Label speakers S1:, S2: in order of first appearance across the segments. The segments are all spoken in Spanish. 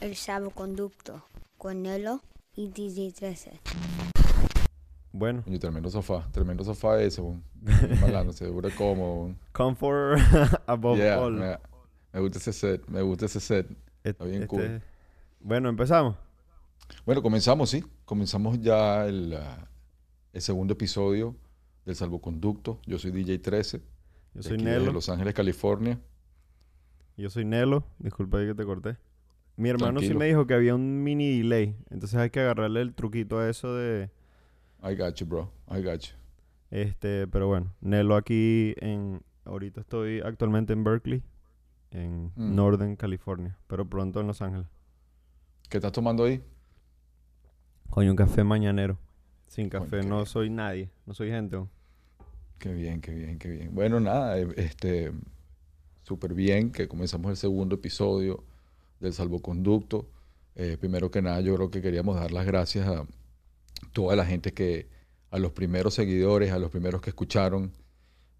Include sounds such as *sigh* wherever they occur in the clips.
S1: El salvoconducto con Nelo y DJ 13.
S2: Bueno,
S3: Coño, tremendo sofá. Tremendo sofá ese, weón. *laughs* Malano, se dura cómodo, weón.
S2: comfort *laughs* above
S3: Yeah,
S2: all.
S3: me, me gusta ese set. Me gusta ese set.
S2: Et-
S3: bien
S2: este-
S3: cool.
S2: Bueno, empezamos.
S3: Bueno, comenzamos, sí. Comenzamos ya el, ah, el segundo episodio del Salvoconducto. Yo soy DJ 13.
S2: Yo
S3: de
S2: soy Nelo.
S3: Los Ángeles, California.
S2: Yo soy Nelo. Disculpa que te corté. Mi hermano sí me dijo que había un mini delay. Entonces hay que agarrarle el truquito a eso de...
S3: I got you, bro. I got you.
S2: Este, pero bueno, Nelo aquí en... Ahorita estoy actualmente en Berkeley, en
S3: Mm.
S2: Northern California, pero pronto en Los Ángeles.
S3: ¿Qué estás tomando ahí?
S2: Coño, un café mañanero. Sin café no
S3: bien.
S2: soy nadie, no soy gente.
S3: Qué bien, qué bien, qué bien. Bueno, nada, eh, este, súper bien que comenzamos el segundo episodio del Salvoconducto. Eh, primero que nada, yo creo que queríamos dar las gracias a toda la gente que, a los primeros seguidores, a los primeros que escucharon.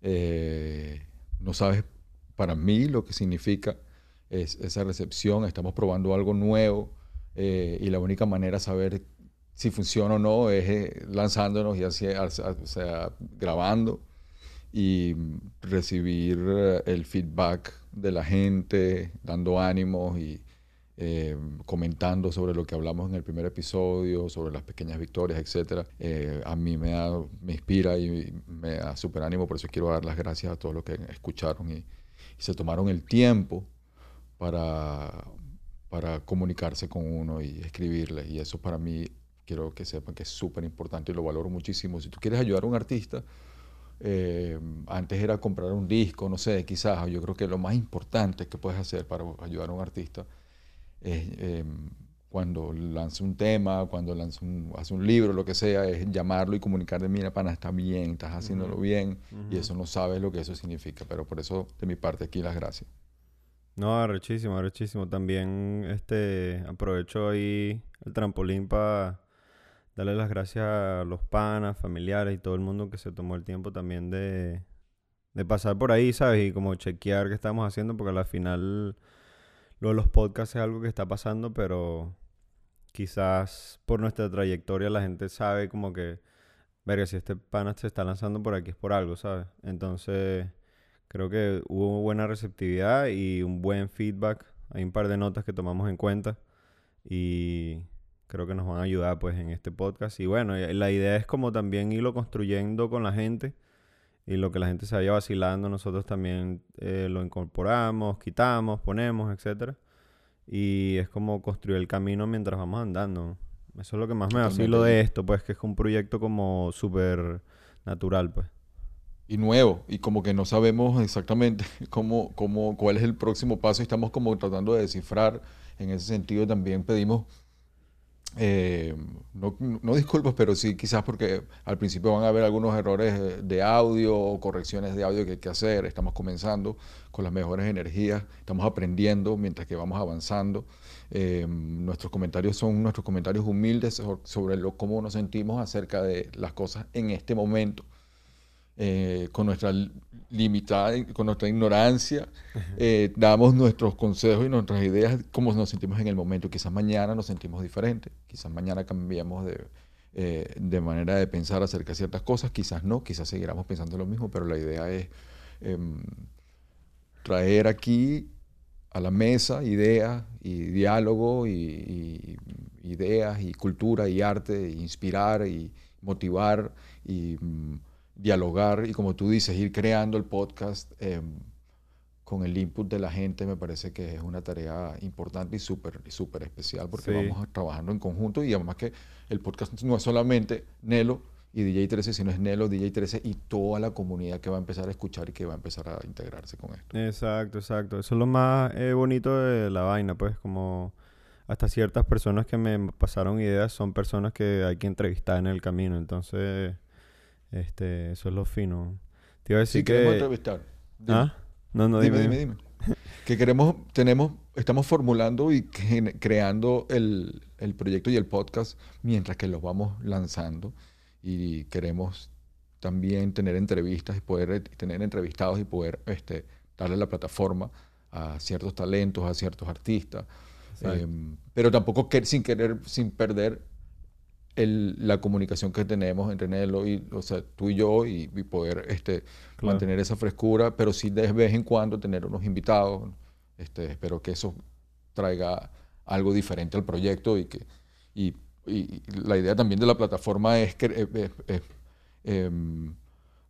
S3: Eh, no sabes para mí lo que significa es, esa recepción. Estamos probando algo nuevo eh, y la única manera de saber si funciona o no es eh, lanzándonos y así, o sea, grabando y recibir el feedback de la gente, dando ánimos y eh, comentando sobre lo que hablamos en el primer episodio, sobre las pequeñas victorias, etc. a mí me, da- me inspira y me da súper ánimo, por eso quiero dar las gracias a todos los que escucharon y, se tomaron el tiempo para, para comunicarse con uno y escribirle. Y eso para mí quiero que sepan que es súper importante y lo valoro muchísimo. Si tú quieres ayudar a un artista, eh, antes era comprar un disco, no sé, quizás. Yo creo que lo más importante que puedes hacer para ayudar a un artista eh, cuando lanza un tema, cuando lanza un, hace un libro, lo que sea, es llamarlo y comunicarle, mira, pana, está bien, estás haciéndolo
S2: Ujú.
S3: bien. Y
S2: Ujú.
S3: eso no sabes lo que eso significa. Pero por eso, de mi parte, aquí las gracias.
S2: No, arrechísimo, arrechísimo. También este aprovecho ahí el trampolín para darle las gracias a los panas, familiares y todo el mundo que se tomó el tiempo también de, de pasar por ahí, ¿sabes? Y como chequear qué estamos haciendo, porque al final lo de los podcasts es algo que está pasando, pero quizás por nuestra trayectoria la gente sabe como que, verga, si este pana se está lanzando por aquí es por algo, ¿sabes? Entonces... Creo que hubo buena receptividad y un buen feedback. Hay un par de notas que tomamos en cuenta y creo que nos van a ayudar pues en este podcast. Y bueno, la idea es como también irlo construyendo con la gente y lo que la gente se vaya vacilando, nosotros también eh, lo incorporamos, quitamos, ponemos, etcétera. Y es como construir el camino mientras vamos andando. Eso es lo que más me vacilo de esto, pues que es un proyecto como súper natural, pues.
S3: y nuevo y como que no sabemos exactamente *laughs* cómo, cómo, cuál es el próximo paso y estamos como tratando de descifrar. En ese sentido también pedimos, eh, no, no disculpas, pero sí quizás porque al principio van a haber algunos errores eh, de audio o correcciones de audio que hay que hacer. Estamos comenzando con las mejores energías, estamos aprendiendo mientras que vamos avanzando. Eh, nuestros comentarios son nuestros comentarios humildes so- sobre lo, cómo nos sentimos acerca de las cosas en este momento eh, con nuestra li- limitada, con nuestra ignorancia, eh, damos nuestros consejos y nuestras ideas como nos sentimos en el momento. Quizás mañana nos sentimos diferentes, quizás mañana cambiamos de, eh, de manera de pensar acerca de ciertas cosas, quizás no, quizás seguiremos pensando lo mismo, pero la idea es em, traer aquí a la mesa ideas y diálogo y, y ideas y cultura y arte, e inspirar y motivar y mm, dialogar y como tú dices, ir creando el podcast eh, con el input de la gente me parece que es una tarea importante y súper súper especial porque
S2: Sí.
S3: vamos trabajando en conjunto y además que el podcast no es solamente Nelo y DJ 13, sino es Nelo, DJ 13 y toda la comunidad que va a empezar a escuchar y que va a empezar a integrarse con esto.
S2: Exacto, exacto. Eso es lo más eh, bonito de la vaina, pues, como hasta ciertas personas que me pasaron ideas son personas que hay que entrevistar en el camino. Entonces, este, eso es lo fino. Te iba a decir
S3: queremos
S2: que...
S3: entrevistar. Dime.
S2: ¿Ah? No, no,
S3: dime,
S2: dime,
S3: dime,
S2: dime.
S3: Que queremos, tenemos, estamos formulando y creando el, el proyecto y el podcast mientras que los vamos lanzando y queremos también tener entrevistas y poder tener entrevistados y poder este, darle la plataforma a ciertos talentos, a ciertos artistas. Em, pero tampoco que- sin querer, sin perder el- la comunicación que tenemos entre Nelo y, o sea, tú y yo y, y poder este,
S2: Claro.
S3: mantener esa frescura, pero sí de vez en cuando tener unos invitados. Este, espero que eso traiga algo diferente al proyecto y que y, y- la idea también de la plataforma es que eh, eh, eh, em,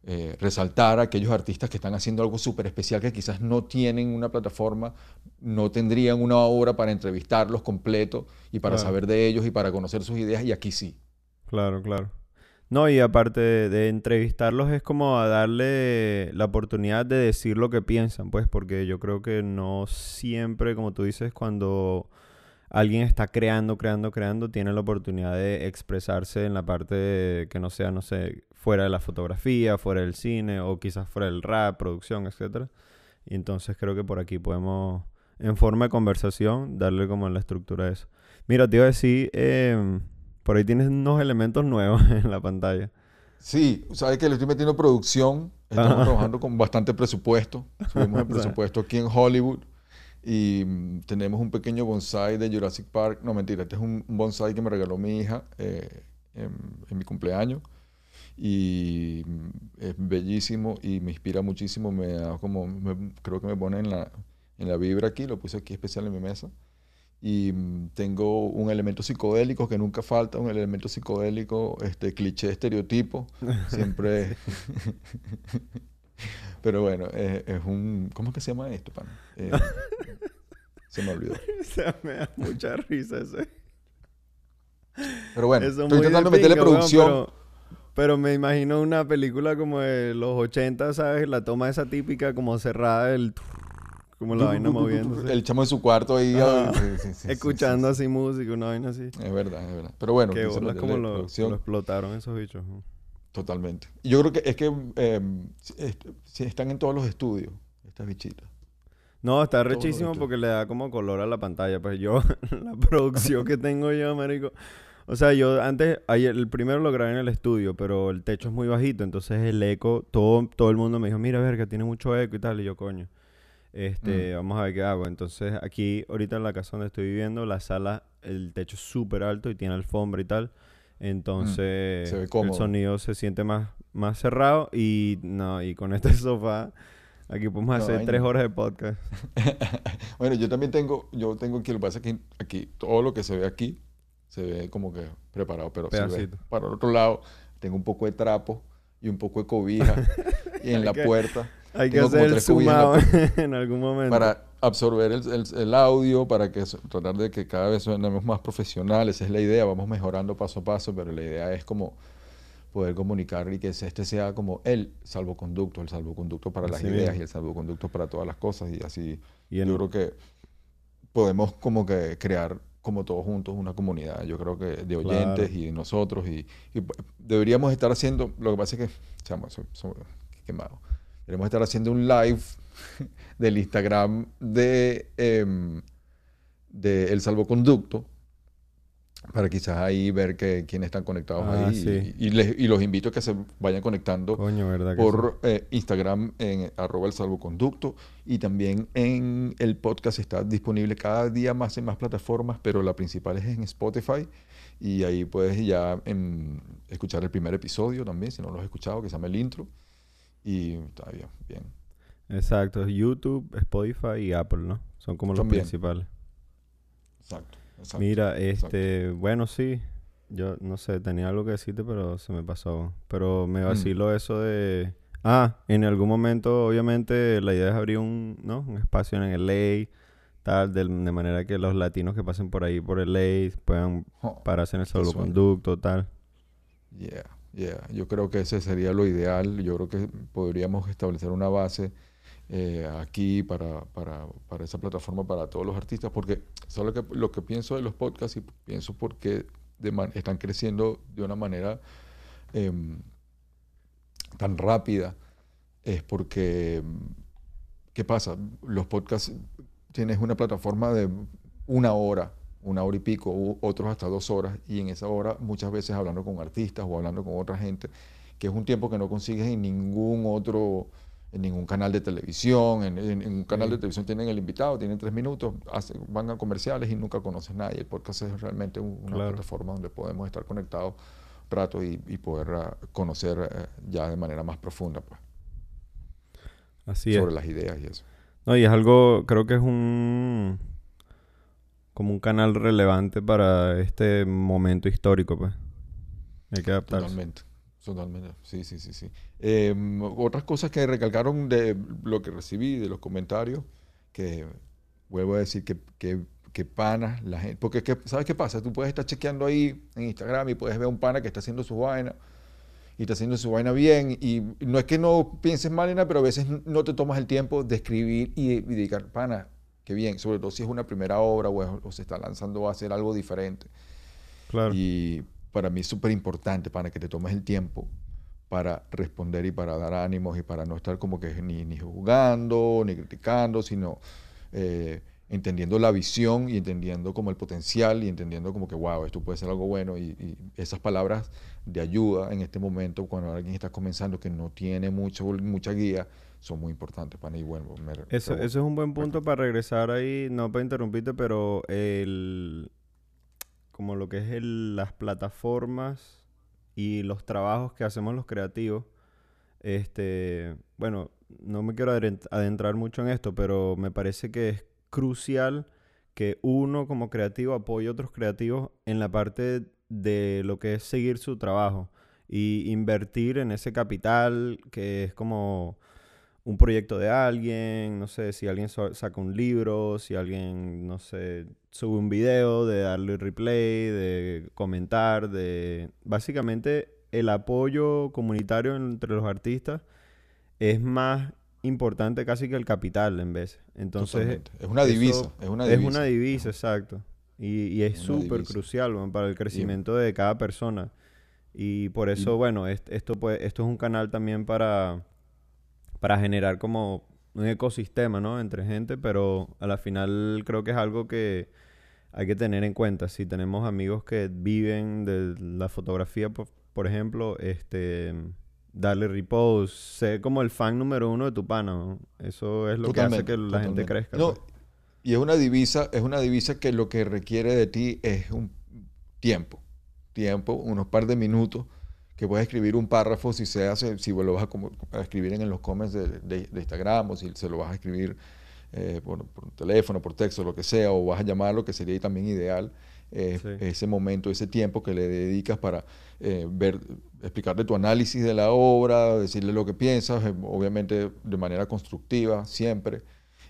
S3: eh, resaltar a aquellos artistas que están haciendo algo súper especial que quizás no tienen una plataforma, no tendrían una hora para entrevistarlos completo y para
S2: Claro.
S3: saber de ellos y para conocer sus ideas y aquí sí.
S2: Claro, claro. No, y aparte de, de entrevistarlos es como a darle la oportunidad de decir lo que piensan, pues, porque yo creo que no siempre, como tú dices, cuando alguien está creando, creando, creando, tiene la oportunidad de expresarse en la parte de- que no sea, no sé, fuera de la fotografía, fuera del cine o quizás fuera del rap, producción, etcétera. Y entonces creo que por aquí podemos, en forma de conversación, darle como la estructura a eso. Mira, te iba a decir, em, por ahí tienes unos elementos nuevos *laughs* en la pantalla.
S3: Sí, sabes que le estoy metiendo producción, estamos trabajando con bastante presupuesto, *laughs* subimos el presupuesto aquí en Hollywood y mm, tenemos un pequeño bonsai de Jurassic Park, no mentira, este es un, bonsai que me regaló mi hija eh, en, en mi cumpleaños y mm, es bellísimo y me inspira muchísimo, me da como, me- creo que me pone en la, en la vibra aquí, lo puse aquí especial en mi mesa. Y mm, tengo un elemento psicodélico que nunca falta, un elemento psicodélico, este cliché, estereotipo, *laughs* siempre. *laughs* Pero bueno, es, es un. ¿Cómo es que se llama esto, pana? Eh, *laughs* se me olvidó. *laughs*
S2: o sea, me da mucha risa ese.
S3: Pero bueno,
S2: Eso
S3: estoy intentando
S2: de
S3: meterle
S2: pinga,
S3: producción.
S2: pero, pero me imagino una película como de los 80, ¿sabes? La toma esa típica como cerrada del... Como la vaina moviéndose.
S3: El chamo en su cuarto ahí.
S2: Ah,
S3: ay, sí, sí, sí, sí,
S2: escuchando
S3: sí,
S2: así música, una vaina así.
S3: sí. Es verdad, es verdad. Pero bueno,
S2: que bolas como lo, lo explotaron esos bichos. ¿no?
S3: Totalmente. Yo creo que es que eh, están en todos los estudios, estas bichitas.
S2: No, está rechísimo porque le da como color a la pantalla. Pues yo, *laughs* la producción que tengo yo, marico. O sea, yo antes, ayer, el primero lo grabé en el estudio, pero el techo es muy bajito, entonces el eco, todo, todo el mundo me dijo, mira, verga, tiene mucho eco y tal, y yo, coño. Este,
S3: Mm.
S2: vamos a ver qué hago. Entonces, aquí, ahorita en la casa donde estoy viviendo, la sala, el techo es súper alto y tiene alfombra y tal. Entonces,
S3: Mm. Se ve
S2: el sonido se siente más, más cerrado y no, y con este *laughs* sofá, aquí podemos
S3: No,
S2: hacer tres horas de podcast. *laughs*
S3: bueno, yo también tengo, yo tengo aquí, lo que pasa es que aquí, todo lo que se ve aquí, se ve como que preparado, pero si para el otro lado, tengo un poco de trapo y un poco de cobija *laughs* y en la
S2: que-
S3: puerta
S2: Hay que hacer el
S3: en
S2: sumado *laughs* en algún momento.
S3: para absorber el, el- el audio, para que tratar de que cada vez sonemos más profesionales, esa es la idea, vamos mejorando paso a paso, pero la idea es como poder comunicar y que este sea como el salvoconducto, el salvoconducto para las ideas y el salvoconducto para todas las cosas. Y así
S2: Y en-
S3: yo creo que podemos como que crear como todos juntos una comunidad, yo creo que de oyentes
S2: Claro.
S3: y de nosotros. Y, y p- deberíamos estar haciendo, lo que pasa es que, chamo, soy, soy quemado, deberíamos estar haciendo un live *laughs* del Instagram de, em, de El Salvoconducto para quizás ahí ver que quiénes están conectados
S2: Ah,
S3: ahí
S2: sí.
S3: y, y les- y los invito a que se vayan conectando por eh, Instagram en arroba el salvoconducto y también en el podcast está disponible cada día más en más plataformas, pero la principal es en Spotify y ahí puedes ya em, escuchar el primer episodio también, si no lo has escuchado, que se llama el intro y está bien, bien.
S2: Exacto. YouTube, Spotify y Apple, ¿no? Son como los principales.
S3: Exacto. Exacto.
S2: Mira,
S3: exacto.
S2: este... Bueno, sí. Yo no sé, tenía algo que decirte, pero se me pasó. Pero
S3: Mm.
S2: me vaciló eso de... Ah, en algún momento, obviamente, la idea es abrir un, ¿no? un espacio en el LA, tal, de, de manera que los latinos que pasen por ahí, por el LA, puedan
S3: Oh,
S2: pararse en el salvoconducto, tal.
S3: Yeah, yeah. Yo creo que ese sería lo ideal. Yo creo que podríamos establecer una base eh, aquí para, para, para esa plataforma para todos los artistas, porque solo que lo que pienso de los podcasts y pienso porque de están creciendo de una manera em, tan rápida es porque em, ¿qué pasa? Los podcasts tienes una plataforma de una hora, una hora y pico, u otros hasta dos horas, y en esa hora muchas veces hablando con artistas o hablando con otra gente, que es un tiempo que no consigues en ningún otro en ningún canal de televisión. En, en- en un canal de televisión tienen el invitado, tienen tres minutos, hacen- van a comerciales y nunca conoces a nadie. El podcast es realmente un- una
S2: Claro.
S3: plataforma donde podemos estar conectados rato y, y poder ah, conocer eh, ya de manera más profunda pues,
S2: Así es.
S3: sobre las ideas y eso.
S2: No, y es algo, creo que es un como un canal relevante para este momento histórico, pues. Hay que adaptarse.
S3: Totalmente, totalmente. Sí, sí, sí, sí. Eh, otras cosas que recalcaron de lo que recibí, de los comentarios, que vuelvo a decir que, que, que panas la gente. Porque, que- ¿sabes qué pasa? Tú puedes estar chequeando ahí en Instagram y puedes ver un pana que está haciendo su vaina y está haciendo su vaina bien. Y no es que no pienses mal en nada, pero a veces no te tomas el tiempo de escribir y, y dedicar, pana, qué bien. Sobre todo si es una primera obra o, es- o se está lanzando a hacer algo diferente.
S2: Claro.
S3: Y para mí es súper importante, para que te tomes el tiempo para responder y para dar ánimos y para no estar como que ni, ni jugando, ni criticando, sino eh, entendiendo la visión y entendiendo como el potencial y entendiendo como que, wow, esto puede ser algo bueno. Y, y esas palabras de ayuda en este momento, cuando alguien está comenzando que no tiene mucho, mucha guía, son muy importantes para mí. Bueno, me-
S2: Eso,
S3: pero-
S2: eso es un buen punto para regresar ahí, no para interrumpirte, pero el como lo que es el- las plataformas y los trabajos que hacemos los creativos. Este, bueno, no me quiero adentrar mucho en esto, pero me parece que es crucial que uno como creativo apoye a otros creativos en la parte de lo que es seguir su trabajo y invertir en ese capital que es como un proyecto de alguien, no sé, si alguien saca un libro, si alguien, no sé, sube un video, de darle replay, de comentar, de... Básicamente el apoyo comunitario entre los artistas es más importante casi que el capital en vez. Entonces,
S3: Totalmente. Es una divisa, es una
S2: es
S3: divisa.
S2: una divisa, exacto. Y, y es
S3: Es
S2: súper crucial para el crecimiento de cada persona. Y por eso, bueno, est- esto, pues, esto es un canal también para, para generar como un ecosistema, ¿no? Entre gente, pero a la final creo que es algo que hay que tener en cuenta. Si tenemos amigos que viven de la fotografía, por, por ejemplo, este darle repost, ser como el fan número uno de tu pana, ¿no? Eso es lo que hace que la gente crezca.
S3: No,
S2: pues.
S3: y es una divisa, es una divisa que lo que requiere de ti es un tiempo, tiempo, unos par de minutos, que puedes escribir un párrafo si se hace, si lo vas a, escribir en los comments de, de- de Instagram o si se lo vas a escribir eh, por, por teléfono, por texto, lo que sea, o vas a llamarlo, que sería también ideal, eh,
S2: Sí.
S3: ese momento, ese tiempo que le dedicas para eh, ver, explicarle tu análisis de la obra, decirle lo que piensas, eh, obviamente de manera constructiva, siempre,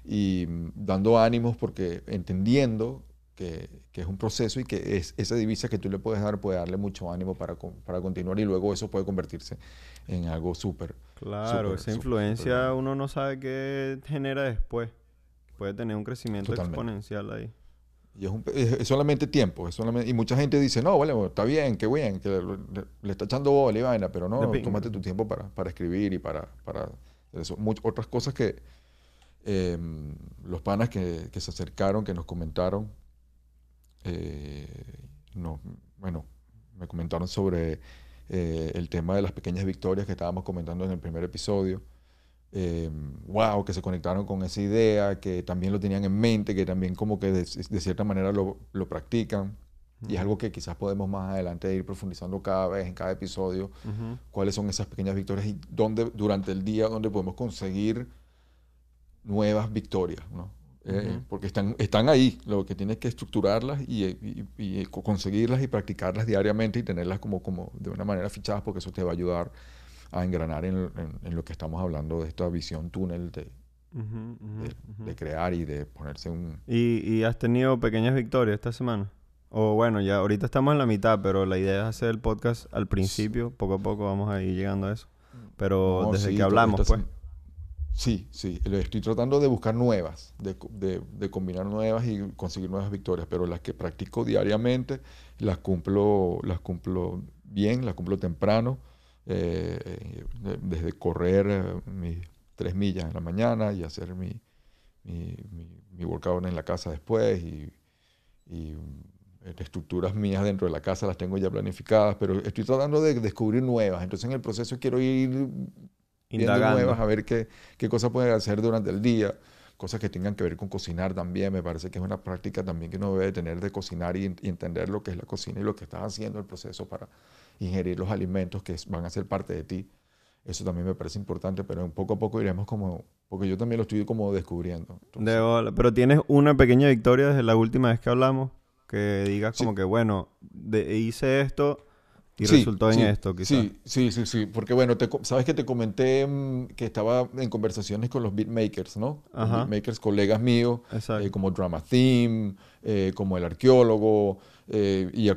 S3: y mm, dando ánimos porque entendiendo que, que es un proceso y que es, esa divisa que tú le puedes dar puede darle mucho ánimo para, para continuar y luego eso puede convertirse en algo súper.
S2: Claro,
S3: súper,
S2: esa influencia
S3: bueno.
S2: uno no sabe qué genera después. Puede tener un crecimiento
S3: Totalmente.
S2: exponencial ahí.
S3: Y es, un- es- solamente tiempo. Es solamente, y mucha gente dice, no, vale, está bien, qué bien, que le, le- le está echando bola y vaina, pero no,
S2: pinga.
S3: tómate tu tiempo para, para escribir y para, para eso. Much- otras cosas que eh, los panas que, que se acercaron, que nos comentaron, eh, no, bueno, me comentaron sobre eh, el tema de las pequeñas victorias que estábamos comentando en el primer episodio. Eh, wow, que se conectaron con esa idea, que también lo tenían en mente, que también como que de, de cierta manera lo, lo practican. Y es algo que quizás podemos más adelante ir profundizando cada vez, en cada episodio, cuáles son esas pequeñas victorias y dónde durante el día donde podemos conseguir nuevas victorias, ¿no? Eh,
S2: Ujú.
S3: porque están, están ahí, lo que tienes que estructurarlas y, y- y co- conseguirlas y practicarlas diariamente y tenerlas como, como de una manera fichadas porque eso te va a ayudar a engranar en, en- en lo que estamos hablando de esta visión túnel de,
S2: Ujú, ujú,
S3: de-
S2: ujú.
S3: de crear y de ponerse un...
S2: ¿Y, y has tenido pequeñas victorias esta semana? O bueno, ya ahorita estamos en la mitad, pero la idea es hacer el podcast al principio. Poco a poco vamos a ir llegando a eso. Pero
S3: No,
S2: desde
S3: sí,
S2: que hablamos, pues.
S3: Sí, sí, estoy tratando de buscar nuevas, de, de- combinar nuevas y conseguir nuevas victorias, pero las que practico diariamente las cumplo, las cumplo bien, las cumplo temprano, eh, de- desde correr eh, mis tres millas en la mañana y hacer mi, mi, workout en la casa después y, y, eh, estructuras mías dentro de la casa las tengo ya planificadas, pero estoy tratando de descubrir nuevas, entonces en el proceso quiero ir viendo nuevas, a ver qué, qué cosas pueden hacer durante el día, cosas que tengan que ver con cocinar también. Me parece que es una práctica también que uno debe tener de cocinar y, y entender lo que es la cocina y lo que estás haciendo, el proceso para ingerir los alimentos que van a ser parte de ti. Eso también me parece importante, pero poco a poco iremos como, porque yo también lo estoy como descubriendo. Entonces,
S2: De bola. Pero tienes una pequeña victoria desde la última vez que hablamos. Que digas
S3: Sí.
S2: como que, bueno, de- hice esto y
S3: Sí,
S2: resultó en
S3: sí,
S2: esto, quizás.
S3: Sí, sí, sí, sí. Porque bueno, te sabes que te comenté mm, que estaba en conversaciones con los beatmakers, ¿no? Los
S2: Ajá.
S3: beatmakers, colegas míos, eh, como Drama Theme, eh, como el arqueólogo, eh, y,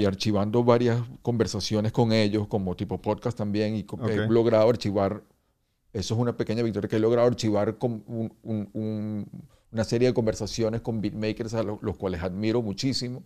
S3: y- archivando varias conversaciones con ellos, como tipo podcast también, y co- he logrado archivar, eso es una pequeña victoria, que he logrado archivar con un- un- un- una serie de conversaciones con beatmakers a lo- los cuales admiro muchísimo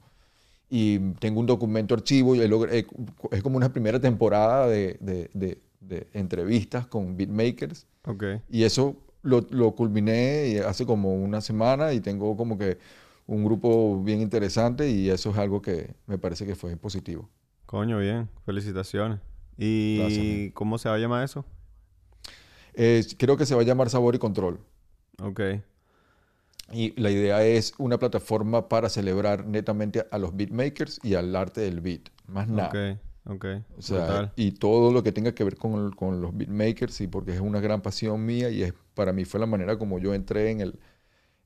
S3: y tengo un documento archivo y es como una primera temporada de, de- de- de entrevistas con beatmakers
S2: Ok.
S3: y eso lo, lo culminé hace como una semana y tengo como que un grupo bien interesante y eso es algo que me parece que fue positivo.
S2: Coño, bien. Felicitaciones. ¿Y
S3: Gracias,
S2: cómo se va a llamar eso?
S3: Eh, creo que se va a llamar Sabor y Control
S2: Ok.
S3: Y la idea es una plataforma para celebrar netamente a los beatmakers y al arte del beat, más nada.
S2: Ok. Ok.
S3: O sea,
S2: Brutal.
S3: y todo lo que tenga que ver con, con los beatmakers, y porque es una gran pasión mía y es, para mí fue la manera como yo entré en, el,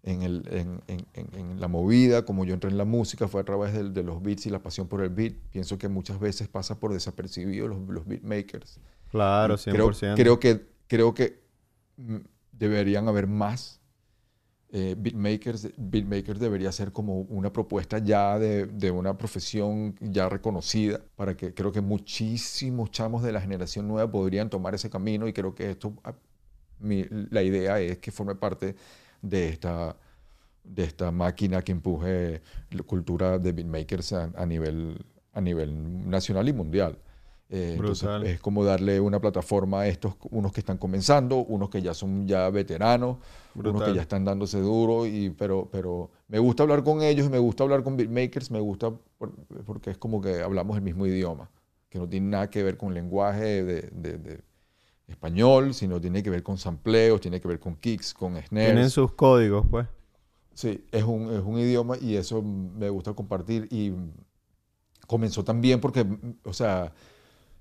S3: en, el, en, en- en- la movida, como yo entré en la música, fue a través del- de, los beats y la pasión por el beat. Pienso que muchas veces pasa por desapercibido los, los beatmakers.
S2: Claro,
S3: Y creo,
S2: 100%.
S3: creo que, creo que deberían haber más eh, beatmakers. Debería ser como una propuesta ya de, de una profesión ya reconocida para que creo que muchísimos chamos de la generación nueva podrían tomar ese camino y creo que esto, ah, mi- la idea es que forme parte de esta, de esta máquina que empuje la cultura de beatmakers a, a nivel, a nivel nacional y mundial. Eh, entonces es como darle una plataforma a estos, unos que están comenzando, unos que ya son ya veteranos, unos que ya están dándose duro, y, pero, pero me gusta hablar con ellos me gusta hablar con beatmakers, me gusta por- porque es como que hablamos el mismo idioma, que no tiene nada que ver con lenguaje de, de- de español, sino tiene que ver con sampleos, tiene que ver con kicks, con snares.
S2: Tienen sus códigos, pues.
S3: Sí, es un, es un idioma y eso me gusta compartir. Y comenzó también porque, o sea,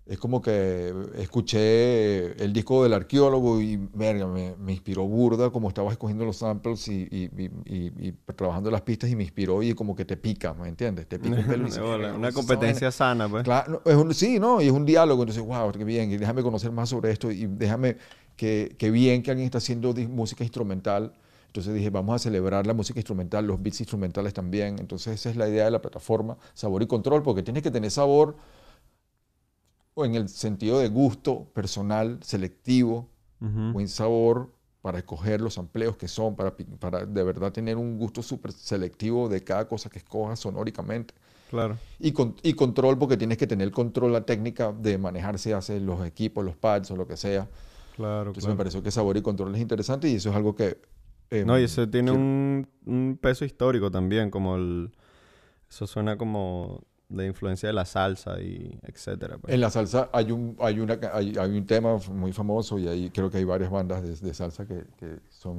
S3: es como que escuché el disco del arqueólogo y verga, me, me inspiró burda como estaba escogiendo los samples y, y- y- y- y trabajando las pistas y me inspiró y como que te pica, ¿me entiendes? Te pica un pelo y dices,
S2: De bola,
S3: "Verga, *laughs*
S2: Una
S3: esa vaina".
S2: competencia sana, pues.
S3: Claro, no, es un- sí, ¿no? Y es un diálogo, entonces, wow, qué bien, y déjame conocer más sobre esto y déjame, que, que bien que alguien está haciendo música instrumental. Entonces dije, vamos a celebrar la música instrumental, los beats instrumentales también. Entonces esa es la idea de la plataforma, sabor y control, porque tienes que tener sabor o en el sentido de gusto personal, selectivo,
S2: Ujú.
S3: buen sabor para escoger los empleos que son, para, para de verdad tener un gusto súper selectivo de cada cosa que escojas sonóricamente.
S2: Claro.
S3: Y, con- y control, porque tienes que tener control, la técnica de manejarse, hacer los equipos, los pads o lo que sea.
S2: Claro,
S3: Entonces
S2: claro.
S3: me pareció que sabor y control es interesante y eso es algo que... eh,
S2: No, y ese tiene un, un peso histórico también, como el... Eso suena como de influencia de la salsa y etcétera. pues.
S3: En la salsa hay un, hay un tema muy famoso y creo que hay varias bandas de, salsa que,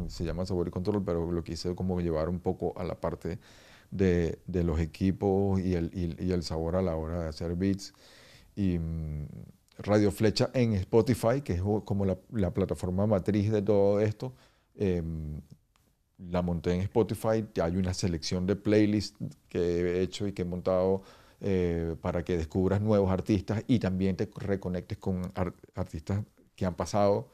S3: se llaman Sabor y Control, pero lo quise como llevar un poco a la parte de, de los equipos y el, y, el sabor a la hora de hacer beats. Y mm, Radio Flecha en Spotify, que es como la, la plataforma matriz de todo esto, em, la monté en Spotify. Hay una selección de playlists que he hecho y que he montado eh, para que descubras nuevos artistas y también te reconectes con ar- artistas que han pasado.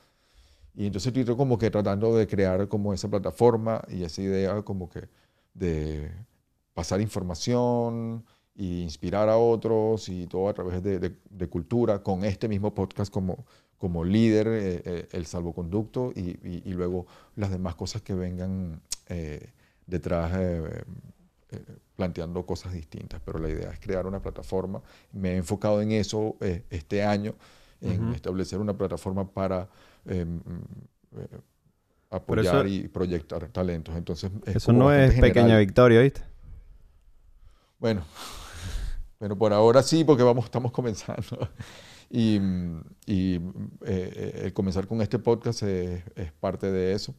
S3: Y entonces estoy como que tratando de crear como esa plataforma y esa idea como que de pasar información e inspirar a otros y todo a través de, de- de cultura con este mismo podcast como, como líder, eh, eh, el salvoconducto y, y- y luego las demás cosas que vengan eh, detrás eh, planteando cosas distintas. Pero la idea es crear una plataforma. Me he enfocado en eso eh, este año, en establecer una plataforma para... eh, eh, apoyar
S2: eso-
S3: y proyectar talentos. Entonces, es
S2: Eso no es pequeña victoria, ¿viste?
S3: Bueno, *laughs* pero por ahora sí, porque vamos, estamos comenzando. *laughs* Y, y, eh, el comenzar con este podcast es, es parte de eso.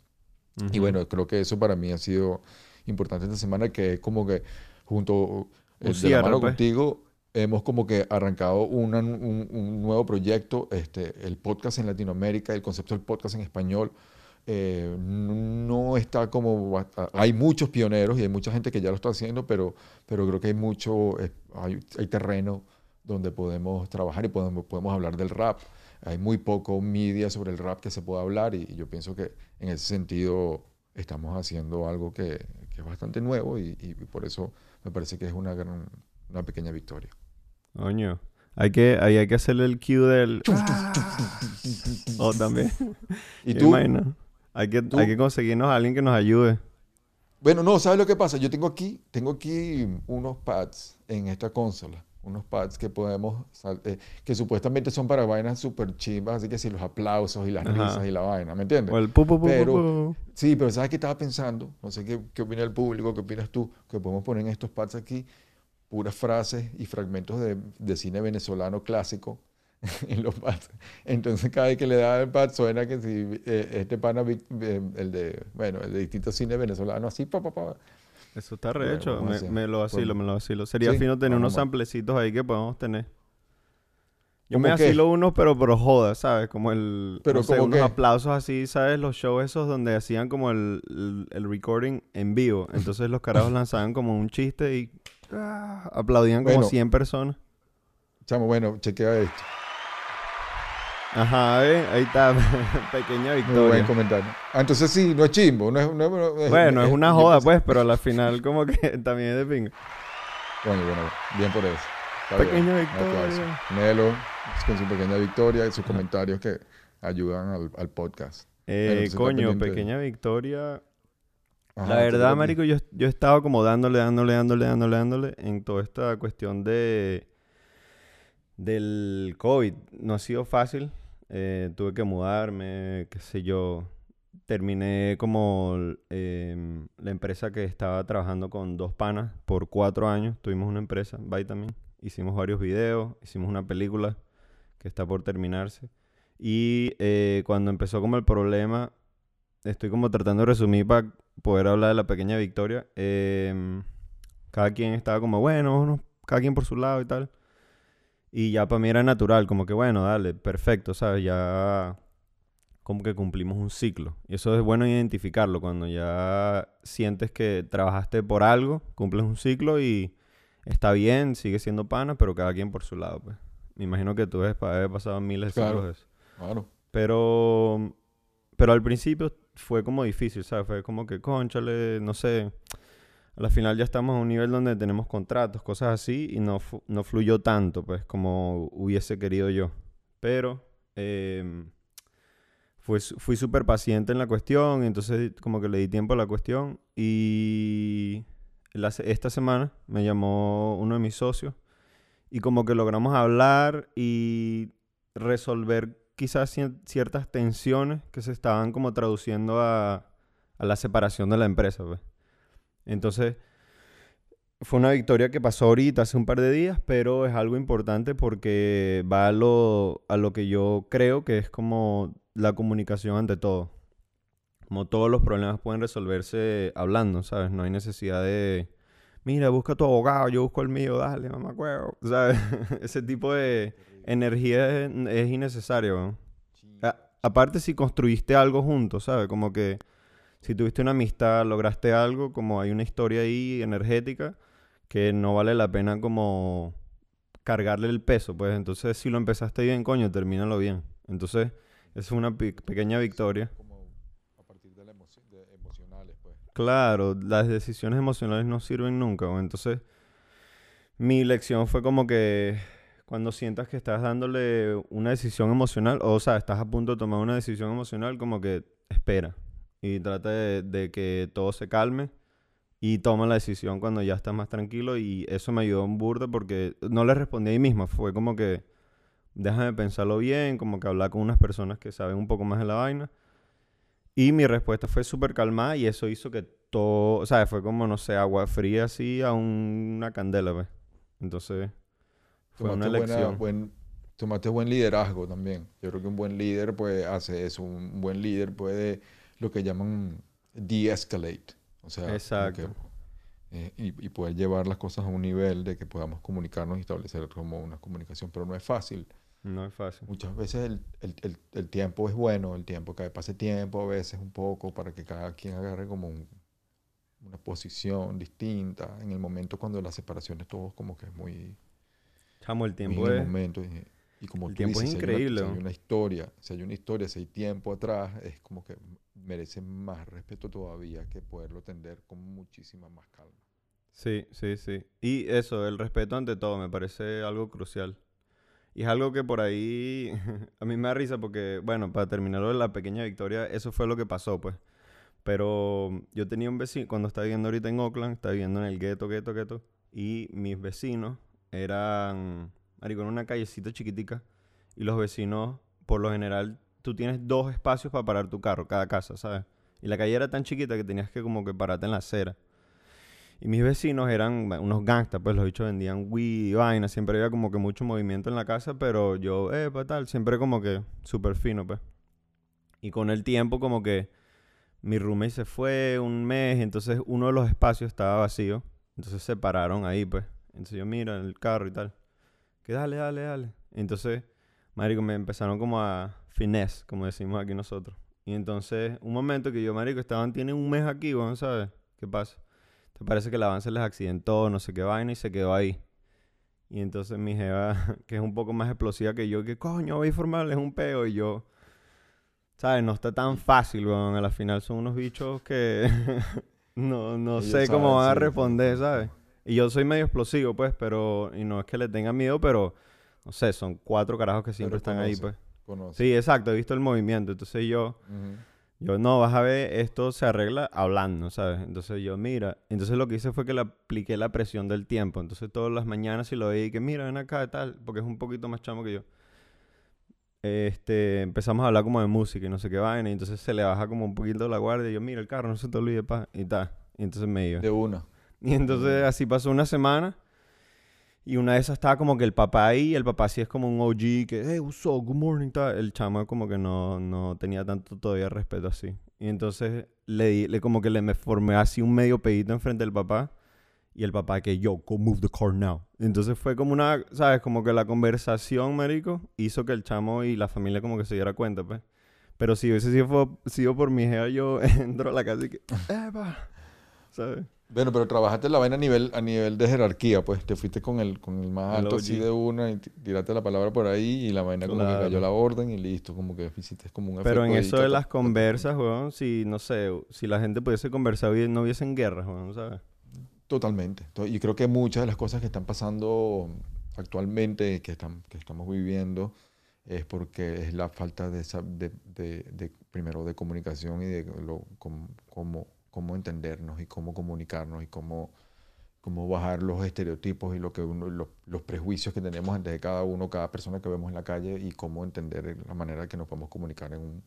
S3: Y bueno, creo que eso para mí ha sido importante esta semana, que es como que junto eh, de la mano
S2: pues.
S3: contigo hemos como que arrancado una- un, un nuevo proyecto, este, el podcast en Latinoamérica, el concepto del podcast en español. eh, no está como... Hay muchos pioneros y hay mucha gente que ya lo está haciendo, pero, pero creo que hay mucho, hay, hay terreno donde podemos trabajar y podemos, podemos hablar del rap. Hay muy poco media sobre el rap que se pueda hablar y, yo pienso que en ese sentido estamos haciendo algo que, que es bastante nuevo y, y por eso me parece que es una, gran, una pequeña victoria.
S2: Coño. Hay que, ahí hay que hacerle el cue del... O también. *laughs*
S3: ¿Y tú?
S2: imagino. Hay que,
S3: tú-
S2: hay que conseguirnos a alguien que nos ayude.
S3: Bueno, no, ¿sabes lo que pasa? Yo tengo aquí, tengo aquí unos pads en esta consola. Unos pads que podemos, eh, que supuestamente son para vainas súper chimbas, así que si los aplausos y las
S2: Ajá.
S3: risas y la vaina, ¿me entiendes?
S2: O el pu, pu, pu, pu,
S3: Pero-. Sí, pero ¿sabes qué estaba pensando? No sé qué, qué opina el público, qué opinas tú, que podemos poner en estos pads aquí puras frases y fragmentos de, de cine venezolano clásico *laughs* en los pads. Entonces cada vez que le da el pad suena que si eh, este pana, eh, el de, bueno, el de distintos cine venezolano, así, pa, pa, pa.
S2: Eso está
S3: Bueno,
S2: rehecho.
S3: a
S2: Me, me lo
S3: Podemos-
S2: me lo vacilo. Sería
S3: Sí,
S2: fino tener unos samplecitos ahí que podemos tener. Yo me
S3: ¿Cómo qué?
S2: vacilo unos, pero por joda, ¿sabes? Como el...
S3: ¿Pero
S2: no sé, unos
S3: qué?
S2: aplausos así, ¿sabes? Los shows esos donde hacían como el, el, el recording en vivo. *laughs* Entonces los carajos lanzaban como un chiste y... ah, aplaudían como
S3: Bueno.
S2: 100 personas.
S3: Chamo, bueno, chequea esto.
S2: Ajá, ¿eh? Ahí está. *laughs* Pequeña
S3: Muy buen
S2: victoria.
S3: comentario. Ah, entonces sí, no es chimbo, no es, no es- no es-
S2: Bueno, es una joda, pues, pero a la final como que *laughs* también es de pinga.
S3: Bueno, bueno, bien por eso. Está
S2: Pequeña
S3: bien,
S2: victoria.
S3: Nelo, con su pequeña victoria y sus comentarios que ayudan al, al podcast.
S2: Eh, coño, pequeña victoria.
S3: Ajá,
S2: La verdad, marico, yo, yo he estado como dándole, dándole, dándole, dándole, dándole en toda esta cuestión de del COVID. No ha sido fácil. Eh, tuve que mudarme, qué sé yo. Terminé como em, la empresa que estaba trabajando con dos panas por cuatro años. Tuvimos una empresa, Bye también. Hicimos varios videos, hicimos una película que está por terminarse. Y eh, cuando empezó como el problema, estoy como tratando de resumir para poder hablar de la pequeña victoria. Em, cada quien estaba como, bueno, cada quien por su lado y tal. Y ya para mí era natural, como que, bueno, dale, perfecto, ¿sabes? Ya como que cumplimos un ciclo. Y eso es bueno identificarlo, cuando ya sientes que trabajaste por algo, cumples un ciclo y está bien, sigue siendo pana, pero cada quien por su lado, pues. Me imagino que tú debes haber pasado miles de
S3: Claro.
S2: ciclos.
S3: Claro.
S2: Pero, pero al principio fue como difícil, ¿sabes? Fue como que, conchale, no sé. A la final ya estamos a un nivel donde tenemos contratos, cosas así, y no, no fluyó tanto, pues, como hubiese querido yo. Pero em, fue su- fui súper paciente en la cuestión, entonces como que le di tiempo a la cuestión. Y esta semana me llamó uno de mis socios, y como que logramos hablar y resolver quizás ciertas tensiones que se estaban como traduciendo a, a la separación de la empresa, pues. Entonces, fue una victoria que pasó ahorita, hace un par de días, pero es algo importante porque va a lo, a lo que yo creo que es como la comunicación ante todo. Como todos los problemas pueden resolverse hablando, ¿sabes? No hay necesidad de, mira, busca a tu abogado, yo busco el mío, dale, mamá, acuerdo, *laughs* ¿sabes? Ese tipo de energía es, es innecesario, ¿no? A- aparte si construiste algo juntos, ¿sabes? Como que si tuviste una amistad, lograste algo, como hay una historia ahí energética que no vale la pena como cargarle el peso, pues entonces si lo empezaste bien, coño, termínalo bien. Entonces, es una pe- pequeña victoria.
S3: Como a partir de, la emoci- de emocionales, pues.
S2: Claro, las decisiones emocionales no sirven nunca. o Entonces, mi lección fue como que cuando sientas que estás dándole una decisión emocional, o, sea, estás a punto de tomar una decisión emocional, como que espera y trata de, de que todo se calme y toma la decisión cuando ya estás más tranquilo y eso me ayudó un burda porque no le respondí ahí misma, fue como que déjame pensarlo bien, como que hablar con unas personas que saben un poco más de la vaina. Y mi respuesta fue súper calmada y eso hizo que todo, o sea, fue como, no sé, agua fría así a un- una candela, pues. Entonces, fue una
S3: Tomaste buena- buen- tomaste buen liderazgo también. Yo creo que un buen líder pues hace eso. Un buen líder puede lo que llaman de-escalate. O sea, como
S2: Exacto.
S3: que, eh, y, y poder llevar las cosas a un nivel de que podamos comunicarnos y establecer como una comunicación. Pero no es fácil.
S2: No es fácil.
S3: Muchas veces el, el- el- el tiempo es bueno, el tiempo que pase tiempo a veces un poco para que cada quien agarre como un- una posición distinta. En el momento cuando la separación es todo como que es muy,
S2: Chamo, el tiempo es...
S3: momento. Y, y como
S2: el
S3: tú
S2: tiempo es
S3: dices, si hay una-
S2: increíble,
S3: si hay una historia, si hay una historia, si hay tiempo atrás, es como que merece más respeto todavía que poderlo atender con muchísima más calma.
S2: Sí, sí, sí. Y eso, el respeto ante todo, me parece algo crucial. Y es algo que por ahí *laughs* a mí me da risa porque, bueno, para terminar la pequeña victoria, eso fue lo que pasó, pues. Pero yo tenía un vecino, cuando estaba viviendo ahorita en Oakland, estaba viviendo en el gueto, gueto, gueto, y mis vecinos eran, marico, en una callecita chiquitica, y los vecinos, por lo general, tú tienes dos espacios para parar tu carro, cada casa, ¿sabes? Y la calle era tan chiquita que tenías que como que pararte en la acera. Y mis vecinos eran unos gangsters, pues los bichos vendían weed y vaina, siempre había como que mucho movimiento en la casa, pero yo, eh, pa' tal, siempre como que súper fino, pues. Y con el tiempo como que mi roommate se fue un mes, entonces uno de los espacios estaba vacío, entonces se pararon ahí, pues. Entonces yo, mira, el carro y tal, que dale, dale, dale. Entonces, marico, me empezaron como a finesse, como decimos aquí nosotros. Y entonces, un momento que yo, marico, estaban, tienen un mes aquí, weón, ¿sabes? ¿Qué pasa? Te parece que el avance les accidentó, no sé qué vaina, y se quedó ahí. Y entonces mi jeva, *laughs* que es un poco más explosiva que yo, que coño, voy a formarles un peo. Y yo, ¿sabes? No está tan fácil, weón. A la final son unos bichos que *laughs* no, no
S3: Ellos
S2: sé cómo
S3: saben,
S2: van a
S3: sí,
S2: responder, ¿sabes? Y yo soy medio explosivo, pues, pero, y no es que le tenga miedo, pero, no sé, son cuatro carajos que siempre están ahí, pues.
S3: Conoce.
S2: Sí, exacto, he visto el movimiento. Entonces yo, yo, no, vas a ver, esto se arregla hablando, ¿sabes? Entonces yo, mira, entonces lo que hice fue que le apliqué la presión del tiempo. Entonces todas las mañanas si lo veía y que, mira, ven acá y tal, porque es un poquito más chamo que yo. Este, empezamos a hablar como de música y no sé qué vaina, y entonces se le baja como un poquito la guardia y yo, mira, el carro, no se te olvide, pa, y tal. Y entonces me iba.
S3: De una.
S2: Y entonces
S3: Mm.
S2: así pasó una semana. Y una de esas estaba como que el papá ahí, el papá sí es como un OG que, hey, up, good morning, tal. El chamo como que no, no tenía tanto todavía respeto así. Y entonces le le como que le me formé así un medio pedito enfrente del papá. Y el papá que, yo, go move the car now. Entonces fue como una, ¿sabes? Como que la conversación, marico, hizo que el chamo y la familia como que se diera cuenta, pues. Pero si hubiese sido, sido por mi jeva, yo *laughs* entro a la casa y que, ¡epa! ¿Sabes?
S3: Bueno, pero trabajaste la vaina a nivel, a nivel de jerarquía, pues te fuiste con el, con el más alto así de una y ti- tiraste la palabra por ahí y la vaina como que cayó la orden y listo, como que hiciste como un
S2: Pero en eso de las conversas, weón, si, no sé, si la gente pudiese conversar bien, no hubiesen guerras, weón, ¿sabes?
S3: Totalmente. To- Y creo que muchas de las cosas que están pasando actualmente, que, están, que estamos viviendo, es porque es la falta de, esa, de, de- de- primero, de comunicación y de lo, cómo, cómo entendernos y cómo comunicarnos y cómo, cómo bajar los estereotipos y lo que uno, lo- los prejuicios que tenemos entre cada uno, cada persona que vemos en la calle y cómo entender la manera que nos podemos comunicar en un,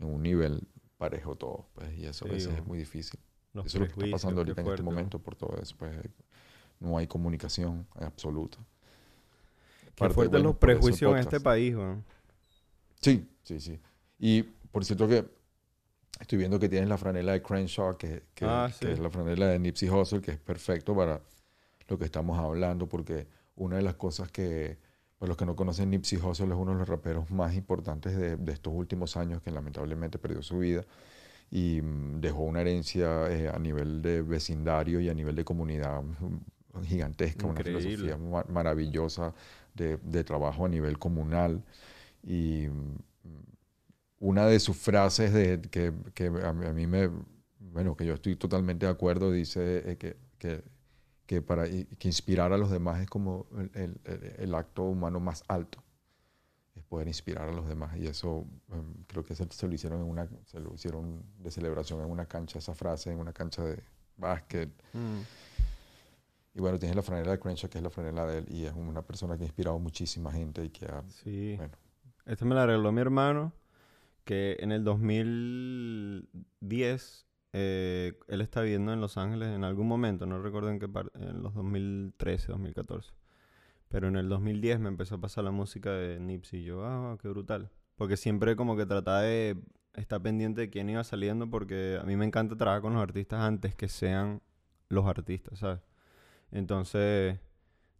S3: en un nivel parejo todos. Pues, y eso a veces es muy difícil. Eso es lo que está pasando ahorita en
S2: fuerte,
S3: este
S2: weón.
S3: momento por todo eso. Pues, no hay comunicación absoluta.
S2: Qué
S3: Parte,
S2: fuertes
S3: bueno,
S2: los prejuicios en este país.
S3: Sí, sí, sí. Y por cierto que estoy viendo que tienes la franela de Crenshaw, que, que-
S2: Ah,
S3: que es la franela de Nipsey Hussle, que es perfecto para lo que estamos hablando, porque una de las cosas que, para los que no conocen, Nipsey Hussle es uno de los raperos más importantes de, de estos últimos años, que lamentablemente perdió su vida y mm, dejó una herencia eh, a nivel de vecindario y a nivel de comunidad mm, gigantesca, una filosofía ma- maravillosa de, de trabajo a nivel comunal. Y mm, una de sus frases de, que, que a, mí, a me, bueno, que yo estoy totalmente de acuerdo, dice eh, que, que, que para que inspirar a los demás es como el, el- el- acto humano más alto, es poder inspirar a los demás. Y eso em, creo que se, se lo hicieron en una, se lo hicieron de celebración en una cancha, esa frase, en una cancha de básquet.
S2: Mm.
S3: Y bueno, tienes la franela de Crenshaw, que es la franela de él, y es una persona que ha inspirado muchísima gente y que ha,
S2: Sí.
S3: bueno,
S2: Esta me la arregló mi hermano, que en el 2010, eh, él está viviendo en Los Ángeles en algún momento, no recuerdo en qué parte, en los 2013, 2014. Pero en el 2010 me empezó a pasar la música de Nipsey y yo, ah, qué brutal. Porque siempre como que trataba de estar pendiente de quién iba saliendo porque a mí me encanta trabajar con los artistas antes que sean los artistas, ¿sabes? Entonces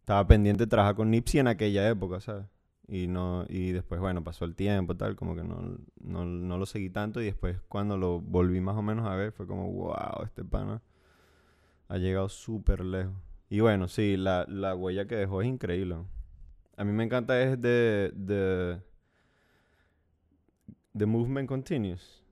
S2: estaba pendiente de trabajar con Nipsey en aquella época, ¿sabes? Y, no, y después, bueno, pasó el tiempo, tal, como que no, no, no lo seguí tanto y después cuando lo volví más o menos a ver fue como, wow, este pana ha llegado súper lejos. Y bueno, sí, la, la huella que dejó es increíble. A mí me encanta es de... de The Movement Continues.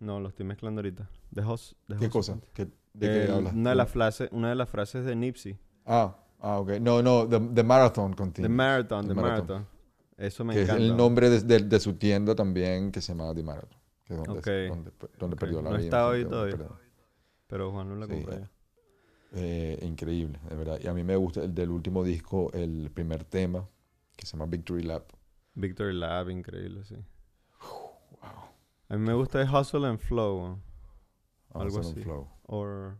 S2: No, lo estoy mezclando ahorita. The The
S3: ¿Qué cosa?
S2: Continues.
S3: ¿Qué- ¿De qué
S2: El-
S3: hablas?
S2: Una de, las frases, una de las frases de Nipsey.
S3: Ah, ah, ok. No, no, The, the Marathon
S2: The
S3: Continues.
S2: Marathon,
S3: The
S2: The
S3: Marathon.
S2: Marathon. Eso me
S3: que
S2: encanta.
S3: es el nombre de, de- de su tienda también que se llama The Marathon. Que es donde, donde, perdió la
S2: No
S3: vida.
S2: está
S3: no sé
S2: hoy todavía.
S3: perdió.
S2: Pero Juan no la
S3: Sí,
S2: compró
S3: eh. increíble, de verdad. Y a mí me gusta el del último disco, el primer tema, que se llama Victory Lap.
S2: Victory Lab, increíble, sí. A mí me gusta el Hustle and Flow. ¿no? Algo
S3: Hustle and
S2: así.
S3: Flow.
S2: Or,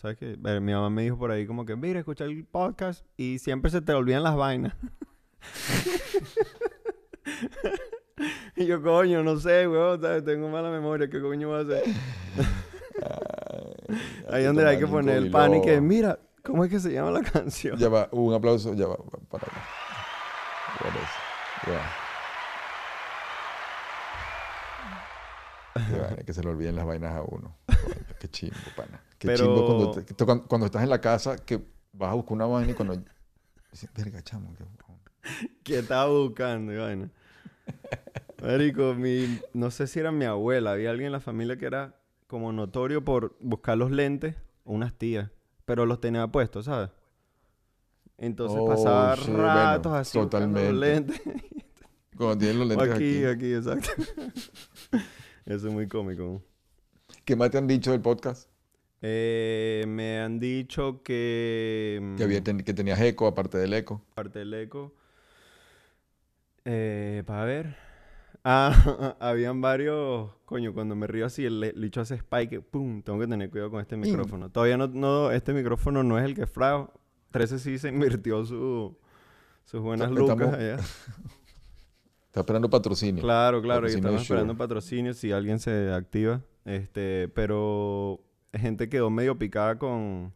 S2: ¿Sabes qué? Mi mamá me dijo por ahí como que, mira, escucha el podcast y siempre se te olvidan las vainas. *laughs* *laughs* y yo, coño, no sé, weón, ¿sabes? Tengo mala memoria, ¿qué coño voy a hacer? *laughs* Ahí
S3: Hay
S2: donde hay que poner el pan y que, mira, ¿cómo es que se llama la canción?
S3: Ya va, un aplauso, ya va, para acá. Ya. Qué que se le olviden las vainas a uno. Qué chimbo, pana. Qué
S2: Pero-
S3: chimbo cuando, te- tú cuando, cuando estás en la casa que vas a buscar una vaina y cuando... Verga, chamo, qué huevón". *laughs*
S2: que estaba buscando vaina. Marico, mi, no sé si era mi abuela, había alguien en la familia que era como notorio por buscar los lentes, unas tías, pero los tenía puestos, ¿sabes? Entonces
S3: Oh,
S2: pasaba
S3: bueno,
S2: ratos así buscando los
S3: totalmente.
S2: lentes.
S3: Cuando tienes los lentes
S2: aquí,
S3: aquí.
S2: aquí, exacto. *laughs* Eso es muy cómico.
S3: ¿Qué más te han dicho del podcast?
S2: Eh, me han dicho que...
S3: Que, había
S2: mm,
S3: ten- que tenías eco, aparte del eco.
S2: parte del eco. Eh, para ver. Ah, *laughs* habían varios. Coño, cuando me río así, el licho hace spike. ¡Pum! Tengo que tener cuidado con este micrófono. Todavía no, no. Este micrófono no es el que frago. 13 sí se invirtió su, sus buenas
S3: Estamos-
S2: lucas allá. *laughs*
S3: Está esperando patrocinio.
S2: Claro, claro. Y estamos esperando patrocinio si alguien se activa. Este, pero gente quedó medio picada con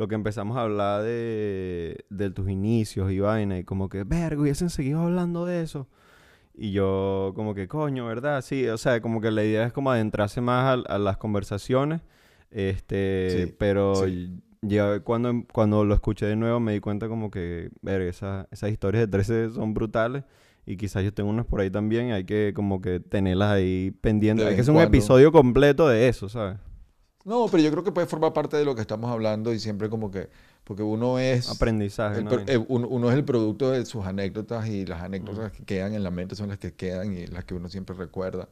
S2: lo que empezamos a hablar de, de tus inicios y vaina. Y como que, verga, hubiesen seguido hablando de eso. Y yo como que, coño, ¿verdad? Sí, o sea, como que la idea es como adentrarse más a, a las conversaciones. Este,
S3: Sí,
S2: pero
S3: sí.
S2: ya cuando, cuando lo escuché de nuevo me di cuenta como que, verga, esa- esas historias de 13 son brutales. Y quizás yo tengo unas por ahí también y hay que como que tenerlas ahí pendientes. Hay que hacer un
S3: cuando.
S2: episodio completo de eso, ¿sabes?
S3: No, pero yo creo que puede formar parte de lo que estamos hablando y siempre como que... Porque uno es...
S2: Aprendizaje,
S3: el
S2: ¿no?
S3: pro- eh, uno, uno es el producto de sus anécdotas y las anécdotas que quedan en la mente son las que quedan y las que uno siempre recuerda.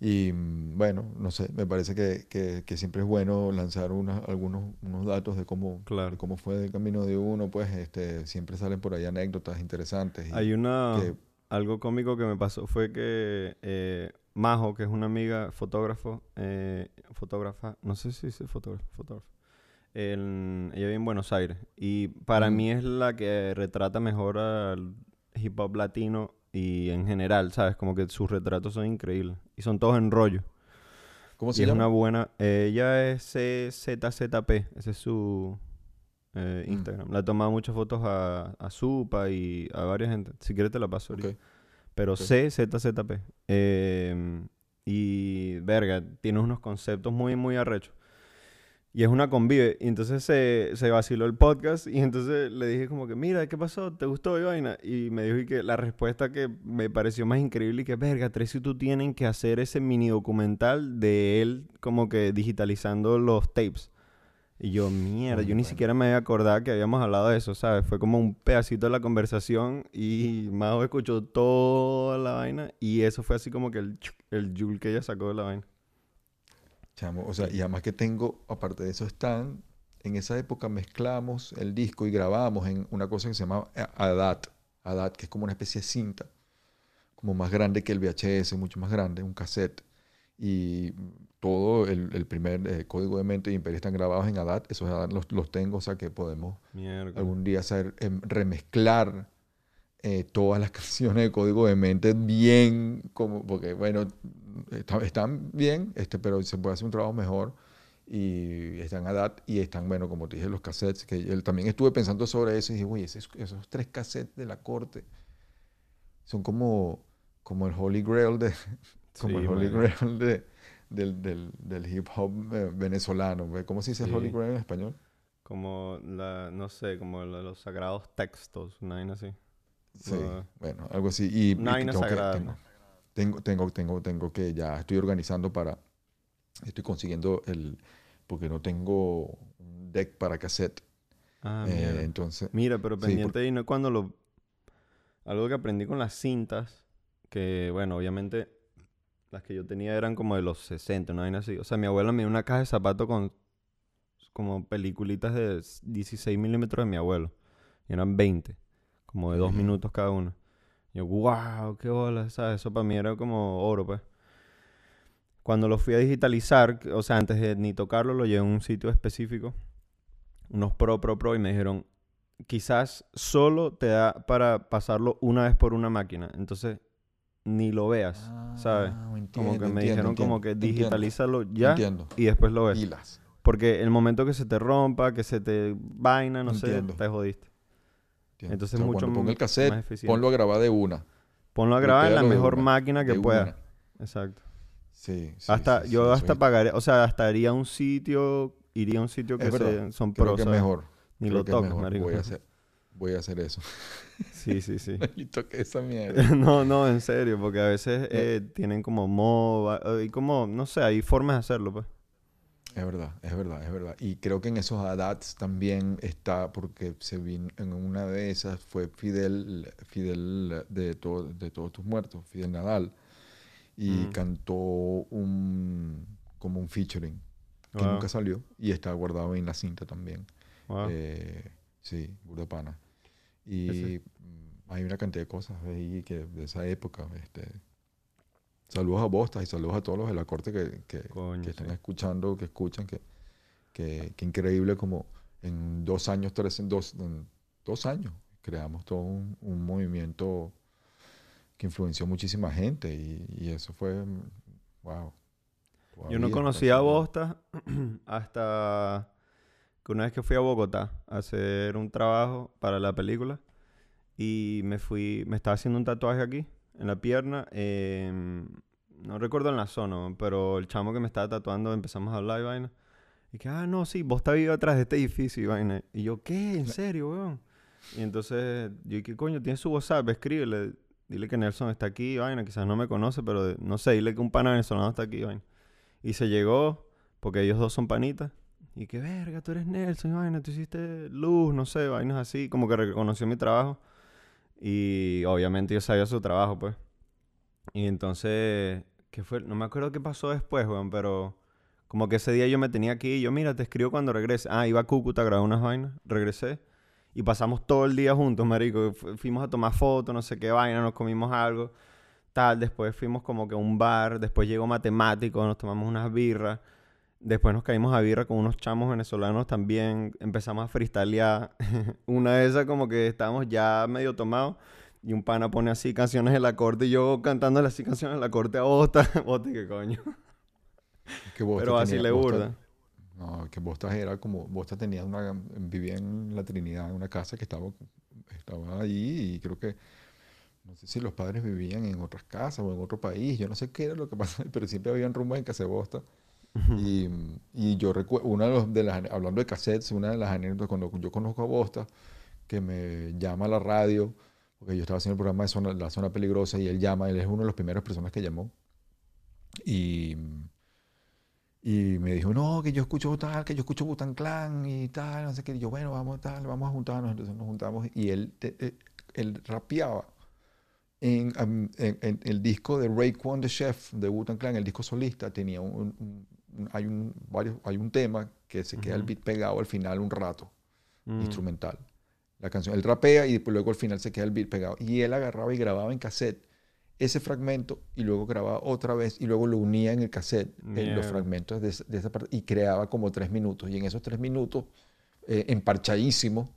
S3: Y mm, bueno, no sé, me parece que, que- que siempre es bueno lanzar unas- algunos unos datos de cómo,
S2: Claro.
S3: de cómo fue el camino de uno, pues este, siempre salen por ahí anécdotas interesantes. y
S2: Hay una...
S3: que-
S2: Algo cómico que me pasó fue que eh, Majo, que es una amiga fotógrafo, eh, fotógrafa, no sé si es fotógrafo, fotógrafo. en- ella vive en Buenos Aires y para
S3: Mm.
S2: mí es la que retrata mejor al hip hop latino y en general, ¿sabes? Como que sus retratos son increíbles y son todos en rollo.
S3: ¿Cómo
S2: Y
S3: se
S2: es
S3: llama?
S2: una buena. eh, ella es CZZP, ese es su eh,
S3: Mm.
S2: Instagram. Le ha tomado muchas fotos a, a Supa y a varias gente. Si quieres te la paso ahorita. Pero
S3: ok.
S2: CZZP. Eh, y verga, tiene unos conceptos muy, muy arrechos. Y es una convive. Y entonces se, se vaciló el podcast. Y entonces le dije como que, mira, ¿qué pasó? ¿Te gustó y vaina? Y me dijo y que la respuesta que me pareció más increíble y que, verga, Tracy y tú tienen que hacer ese mini documental de él como que digitalizando los tapes. Y yo, mierda, yo ni siquiera me había acordado que habíamos hablado de eso, ¿sabes? Fue como un pedacito de la conversación y Majo escuchó toda la vaina y eso fue así como que el, el jul que ella sacó de la vaina.
S3: Chamo, o sea, y además que tengo, aparte de eso, están, en esa época mezclamos el disco y grabamos en una cosa que se llama ADAT, ADAT, que es como una especie de cinta, como más grande que el VHS, mucho más grande, un cassette. Y todo el, el primer eh, código de mente y Imperio están grabados en ADAT. Esos ADAT los, los tengo, o sea que podemos
S2: Mierda.
S3: algún día hacer, em, remezclar eh, todas las *laughs* canciones de código de mente bien, como, porque bueno, está- están bien, este, pero se puede hacer un trabajo mejor y están a DAT y están, bueno, como te dije, los cassettes, que él, también estuve pensando sobre eso y dije, oye, esos, esos tres cassettes de la corte son como, como el Holy Grail de, como
S2: Sí,
S3: el Holy. Grail de, del, del, del hip hop eh, venezolano. ¿ve? ¿Cómo se dice el Holy
S2: Sí.
S3: Grail en español?
S2: Como la, no sé, como la- los sagrados textos, una vaina así.
S3: Sí,
S2: Ah.
S3: bueno, algo así. Y, y
S2: Una vaina
S3: tengo, que,
S2: sagrada,
S3: tengo, tengo, tengo, tengo, tengo que ya estoy organizando para, estoy consiguiendo el, porque no tengo un deck para cassette.
S2: Ah,
S3: eh,
S2: mierda.
S3: entonces,
S2: Mira, pero
S3: sí,
S2: pendiente ahí, ¿no? Cuando lo... Algo que aprendí con las cintas, que, bueno, obviamente las que yo tenía eran como de los 60, una vaina así. O sea, mi abuela me dio una caja de zapatos con como peliculitas de s- 16 milímetros de mi abuelo. Y eran 20, como de dos minutos cada una. Y yo, wow, qué bola, ¿sabes? Eso para mí era como oro, pues. Cuando lo fui a digitalizar, o sea, antes de ni tocarlo, lo llevé a un sitio específico, unos Pro, Pro, Pro, y me dijeron, quizás solo te da para pasarlo una vez por una máquina. Entonces, ni lo veas, ¿sabes?
S3: Ah,
S2: Como
S3: entiendo,
S2: que me
S3: entiendo,
S2: dijeron como que digitalízalo ya
S3: Entiendo.
S2: y después lo ves.
S3: Pilas.
S2: Porque el momento que se te rompa, que se te vaina, no sé, te jodiste. Entonces,
S3: O sea,
S2: mucho
S3: ponga el
S2: más
S3: cassette,
S2: eficiente.
S3: ponlo a grabar de una.
S2: Ponlo a grabar en la mejor
S3: una,
S2: máquina que pueda.
S3: una.
S2: Exacto.
S3: Sí, sí,
S2: hasta,
S3: sí,
S2: yo hasta pagaré, o sea, hasta iría a un sitio, iría a un sitio que se- son
S3: Creo
S2: pros,
S3: que
S2: ¿sabes?
S3: mejor.
S2: Ni
S3: creo
S2: lo
S3: que es
S2: toques, marico.
S3: Voy a *laughs* hacer, voy a hacer eso.
S2: Sí, sí, sí. *laughs*
S3: Ni toqué esa mierda. *laughs*
S2: no, no, en serio, porque a veces eh, tienen como MOBA, eh, y como, no sé, hay formas de hacerlo, pues.
S3: Es verdad, es verdad, es verdad. Y creo que en esos ADATs también está, porque se vino en una de esas, fue Fidel, Fidel de, todo, de todos tus muertos, Fidel Nadal, y
S2: Mm.
S3: cantó un, como un featuring que
S2: Wow.
S3: nunca salió y está guardado en la cinta también.
S2: Wow.
S3: Eh, sí, burda de pana. Y
S2: Ese-
S3: mm, hay una cantidad de cosas ahí que de esa época. Este, saludos a Bostas y saludos a todos los de la corte que, que,
S2: Coño,
S3: que están
S2: sí.
S3: escuchando, que escuchan, que, que, que increíble como en dos años, tres, en dos, en dos años, creamos todo un, un movimiento que influenció muchísima gente y, y eso fue, mm, wow.
S2: Yo no conocía a Bosta *clears throat* hasta que una vez que fui a Bogotá a hacer un trabajo para la película y me fui, me estaba haciendo un tatuaje aquí en la pierna, em, no recuerdo en la zona, pero el chamo que me estaba tatuando empezamos a hablar y vaina. Y que, ah, no, sí, Bosta vive atrás de este edificio y vaina. Y yo, ¿qué? ¿En serio, weón? Y entonces, yo, ¿qué coño? Tiene su WhatsApp, escríbele. Dile que Nelson está aquí, y vaina. Quizás no me conoce, pero no sé, dile que un pana venezolano está aquí, y vaina. Y se llegó, porque ellos dos son panitas. Y que, verga, tú eres Nelson, vaina, tú hiciste luz, no sé, vainas así. Como que reconoció mi trabajo. Y obviamente yo sabía su trabajo, pues. Y entonces, ¿qué fue? No me acuerdo qué pasó después, weón, pero como que ese día yo me tenía aquí y yo, mira, te escribo cuando regrese. Ah, iba a Cúcuta a grabar unas vainas, regresé. Y pasamos todo el día juntos, marico. Fu- Fuimos a tomar fotos, no sé qué vaina, nos comimos algo, tal. Después fuimos como que a un bar. Después llegó matemático, nos tomamos unas birras. Después nos caímos a birra con unos chamos venezolanos también. Empezamos a freestylear. *laughs* Una de esas como que estábamos ya medio tomados. Y un pana pone así canciones de la corte y yo cantándole así canciones de la corte a Bosta. *laughs* Bosta, qué coño.
S3: Que Bostas
S2: Pero así le burda.
S3: No, que Bostas era como, Bostas tenía una, vivía en la Trinidad, en una casa que estaba, estaba allí y creo que, no sé si los padres vivían en otras casas o en otro país, yo no sé qué era lo que *laughs* pasaba, pero siempre habían rumbas en casa de Bostas. Y, yo recuerdo, una de, las, hablando de cassettes, una de las anécdotas cuando yo conozco a Bostas, que me llama a la radio, porque yo estaba haciendo el programa de La Zona Peligrosa y él llama, él es una de las primeras personas que llamó. Y, y me dijo, no, que yo escucho tal, que yo escucho Butan Clan y tal, no sé qué. Y yo, bueno, vamos tal, vamos a juntarnos. Entonces nos juntamos y él, eh, rapeaba en, en- el disco de Raekwon the Chef de Butan Clan, el disco solista, tenía un- hay, un, varios, hay un tema que se queda el
S2: Ujú.
S3: beat pegado al final un rato,
S2: Mm.
S3: instrumental. La canción, él rapea y después luego al final se queda el beat pegado. Y él agarraba y grababa en cassette ese fragmento y luego grababa otra vez y luego lo unía en el cassette, en los fragmentos de, esa- de esa parte y creaba como tres minutos. Y en esos tres minutos, eh, emparchadísimo,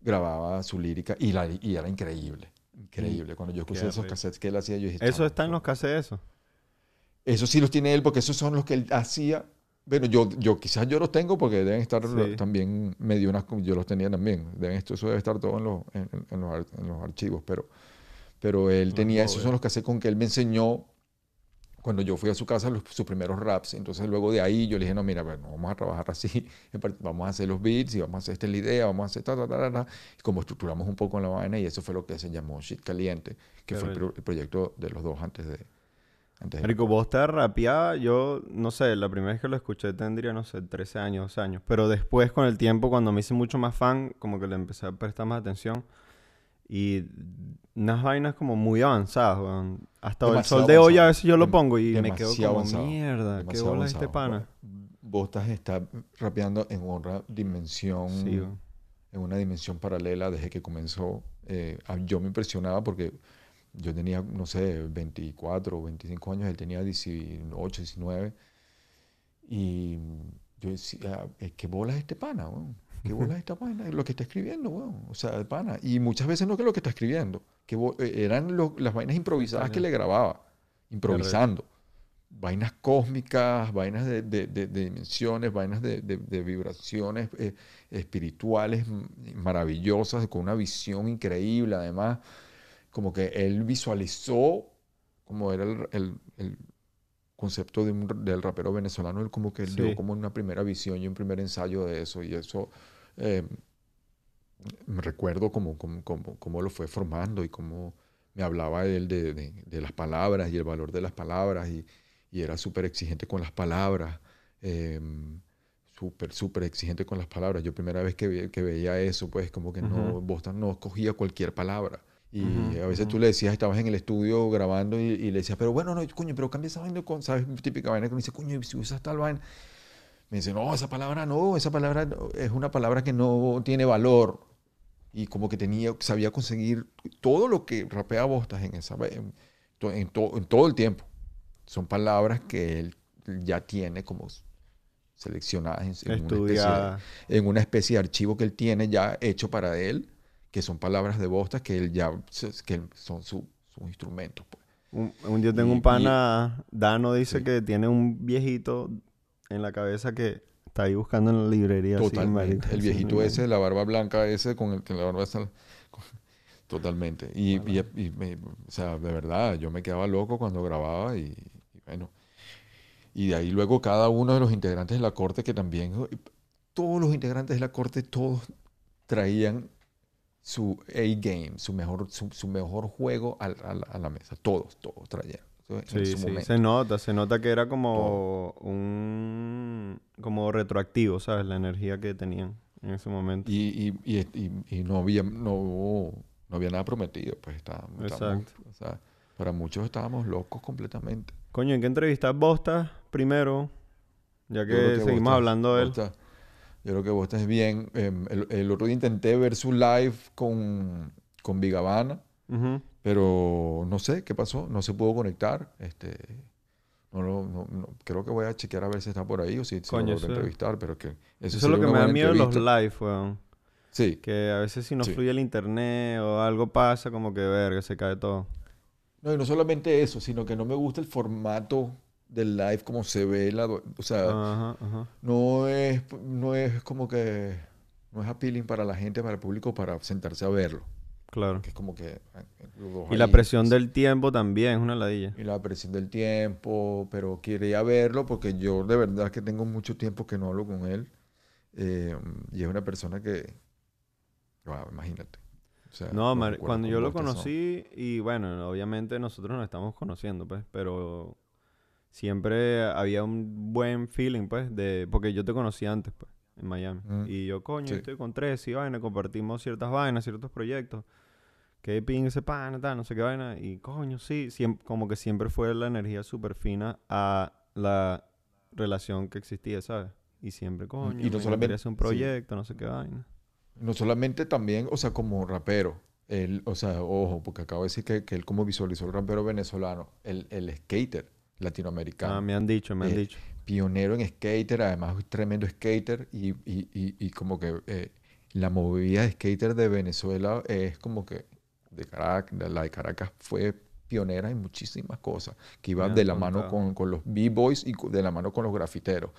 S3: grababa su lírica y, la, y era increíble. Increíble. Cuando yo escuché
S2: Qué
S3: esos cassettes que él hacía, yo dije,
S2: Eso
S3: "Chamo,
S2: está en los cassettes, eso.
S3: Eso sí los tiene él porque esos son los que él hacía. Bueno, yo, yo quizás yo los tengo porque deben estar
S2: Sí.
S3: también, me dio unas, yo los tenía también. Deben, esto, eso debe estar todo en los, en, en- en los, en los archivos, pero, pero él
S2: No
S3: tenía,
S2: puedo
S3: esos son los que hace con que él me enseñó cuando yo fui a su casa los- sus primeros raps. Entonces luego de ahí yo le dije, no, mira, bueno, vamos a trabajar así, *laughs* en vamos a hacer los beats y vamos a hacer esta es la idea, vamos a hacer ta, ta, ta, ta. Y como estructuramos un poco la vaina y eso fue lo que se llamó Shit Caliente, que
S2: Qué
S3: fue el, el proyecto de los dos antes de... De
S2: Marico, vos te rapeaba, yo no sé, la primera vez que lo escuché tendría, no sé, 13 años, 12 años. Pero después, con el tiempo, cuando me hice mucho más fan, como que le empecé a prestar más atención. Y unas vainas como muy avanzadas, weón. Hasta el sol de hoy a
S3: avanzado.
S2: veces yo lo pongo y me quedo como,
S3: avanzado.
S2: mierda, qué bola este
S3: avanzado.
S2: pana.
S3: Bostas está rapeando en otra dimensión,
S2: Sí,
S3: en una dimensión paralela desde que comenzó. Eh, yo me impresionaba porque yo tenía, no sé, 24 o 25 años, él tenía 18, 19. Y yo decía, eh, ¿qué bola es este pana, weón? ¿Qué bola es esta *laughs* pana? Lo que está escribiendo, weón. O sea, el pana. Y muchas veces no que lo que está escribiendo, que eh, eran lo- las vainas improvisadas que le grababa, improvisando. Vainas cósmicas, vainas de, de- de- de dimensiones, vainas de, vibraciones eh, espirituales maravillosas, con una visión increíble, además como que él visualizó como era el, el- el concepto de un- del rapero venezolano, él como que él
S2: Sí.
S3: dio como una primera visión y un primer ensayo de eso, y eso eh, me recuerdo como, como, como, cómo lo fue formando y cómo me hablaba él de, de- de las palabras y el valor de las palabras, y, y era súper exigente con las palabras. eh, súper, súper exigente con las palabras. Yo primera vez que, ve- que veía eso, pues como que no,
S2: Ujú.
S3: Boston no escogía cualquier palabra. Y
S2: Ujú,
S3: a veces
S2: ujú.
S3: tú le decías, estabas en el estudio grabando y, y le decías, pero bueno, no, coño, pero cambia esa vaina con, ¿sabes? Típica vaina que me dice, coño, si usas tal vaina. Me dice, no, esa palabra no, esa palabra no, es una palabra que no tiene valor. Y como que tenía, sabía conseguir todo lo que rapea Bostas en, esa, en, to- en to- en todo el tiempo. Son palabras que él ya tiene como seleccionadas en, en una especie en una especie de archivo que él tiene ya hecho para él, que son palabras de Bostas que él ya que son su- sus instrumentos. pues.
S2: Un, un día tengo
S3: Y-
S2: un pana, Dano dice
S3: Sí.
S2: que tiene un viejito en la cabeza que está ahí buscando en la librería. así,
S3: Totalmente.
S2: marico,
S3: el
S2: así,
S3: viejito ese, de la barba blanca ese, con el que la barba con- *laughs* Totalmente. Y, y- y me- o sea, de verdad, yo me quedaba loco cuando grababa y, y bueno. Y de ahí luego cada uno de los integrantes de la corte que también, todos los integrantes de la corte, todos traían su A-game, su mejor, su, su mejor juego al- a, la, a la mesa. Todos, todos traían. En
S2: Sí,
S3: su
S2: sí,
S3: momento.
S2: se nota, se nota que era como un como retroactivo, ¿sabes? La energía que tenían en ese momento.
S3: Y, y, y, y- y no, había, no, no había nada prometido, pues estábamos, estábamos-
S2: Exacto.
S3: o sea, para muchos estábamos locos completamente.
S2: Coño, ¿en qué entrevistas vos estás primero? Ya que,
S3: que
S2: seguimos hablando de él.
S3: Bostas- yo creo que vos estás bien. Em, el, el otro día intenté ver su live con, con Vigavana,
S2: Ujú.
S3: pero no sé qué pasó, no se pudo conectar. Este, no, no- no- creo que voy a chequear a ver si está por ahí o si se
S2: Coño,
S3: lo entrevistar, pero que
S2: Eso,
S3: eso
S2: es lo que me da miedo de los
S3: entrevista.
S2: live, weón.
S3: Sí,
S2: Que a veces si no
S3: Sí.
S2: fluye el internet o algo pasa, como que verga, se cae todo.
S3: No, y no solamente eso, sino que no me gusta el formato del live como se ve. La, o sea,
S2: Ajá, ajá.
S3: no, es, no es como que... No es appealing para la gente, para el público, para sentarse a verlo.
S2: Claro.
S3: Que es como que... dos
S2: Y la presión del tiempo también es una ladilla.
S3: Y la presión del tiempo, pero quería verlo porque yo de verdad que tengo mucho tiempo que no hablo con él. eh, y es una persona que... wow, imagínate. O sea,
S2: No,
S3: recuerdos
S2: cuando yo lo
S3: son-
S2: conocí, y bueno, obviamente nosotros nos estamos conociendo, pues, pero siempre había un buen feeling, pues, de, porque yo te conocí antes, pues, en Miami.
S3: Mm.
S2: Y yo, coño,
S3: Sí.
S2: estoy con tres y vaina, compartimos ciertas vainas, ciertos proyectos. Que ping ese pan, tal, no sé qué vaina. Y coño, sí, siem- como que siempre fue la energía súper fina a la relación que existía, ¿sabes? Y siempre, coño,
S3: y no
S2: me
S3: solamente-
S2: hacer un
S3: sí.
S2: proyecto, no sé qué vaina.
S3: No solamente también, o sea, como rapero, Él, o sea, ojo, porque acabo de decir que, que él como visualizó el rapero venezolano, el, el skater latinoamericano.
S2: Ah, me han dicho, me han
S3: Eh,
S2: dicho.
S3: pionero en skater, además es tremendo skater y, y- y- y como que eh, la movida de skater de Venezuela es como que de Caracas, la de Caracas fue pionera en muchísimas cosas, que iba de la mano con, con los b-boys y de la mano con los grafiteros,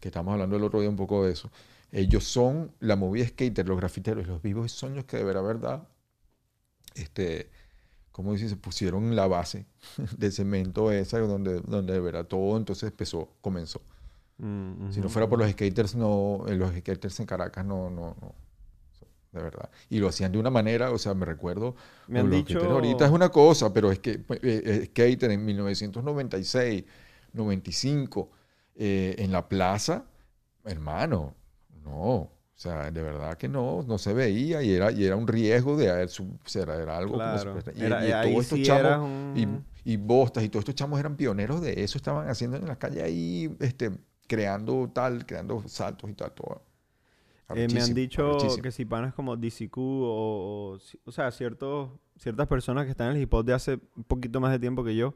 S3: que estamos hablando el otro día un poco de eso. Ellos son la movida skater, los grafiteros y los b-boys son los que de verdad, verdad, este, como dice, se pusieron la base *laughs* de cemento esa donde, donde de verdad todo entonces empezó, comenzó.
S2: Mm,
S3: Si no fuera por los skaters, no, eh, los skaters en Caracas no, no, no, de verdad. Y lo hacían de una manera, o sea, me recuerdo,
S2: Me han dicho...
S3: ahorita es una cosa, pero es que eh, eh, skater en 1996, 95, eh, en la plaza, hermano, no, o sea, de verdad que no, no se veía y era, y era un riesgo de haber sea, era algo como
S2: Claro.
S3: supuesta- y,
S2: Era-
S3: y
S2: ahí
S3: todos estos
S2: sí
S3: chamos
S2: un-
S3: y, y Bostas y todos estos chamos eran pioneros de eso, estaban haciendo en la calle ahí, este, creando tal, creando saltos y tal, todo.
S2: Eh, me han dicho que si panas como DCQ o, o, o sea, ciertos, ciertas personas que están en el hip hop de hace un poquito más de tiempo que yo,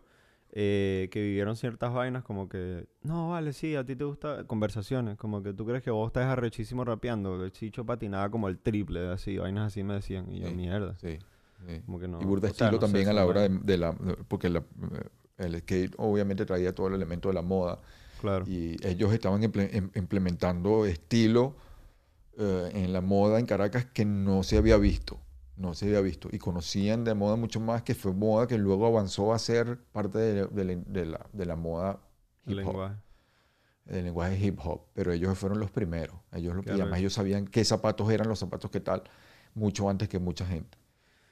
S2: eh, que vivieron ciertas vainas como que, no, vale, sí, a ti te gusta conversaciones, como que tú crees que vos estás arrechísimo rapeando, el chicho patinaba como el triple, así, vainas así me decían, y yo,
S3: Sí,
S2: mierda,
S3: Sí, sí.
S2: como que no.
S3: y burda
S2: sea,
S3: estilo
S2: no
S3: también a la hora de, la... Porque la- el skate obviamente traía todo el elemento de la moda
S2: Claro.
S3: y ellos estaban im- implementando estilo eh, en la moda en Caracas que no se había visto, no se había visto. Y conocían de moda mucho más, que fue moda que luego avanzó a ser parte de, de la, de la- de la moda hip hop,
S2: lenguaje.
S3: del lenguaje hip hop. Pero ellos fueron los primeros. Ellos lo, y
S2: Claro.
S3: además ellos sabían qué zapatos eran los zapatos que tal, mucho antes que mucha gente.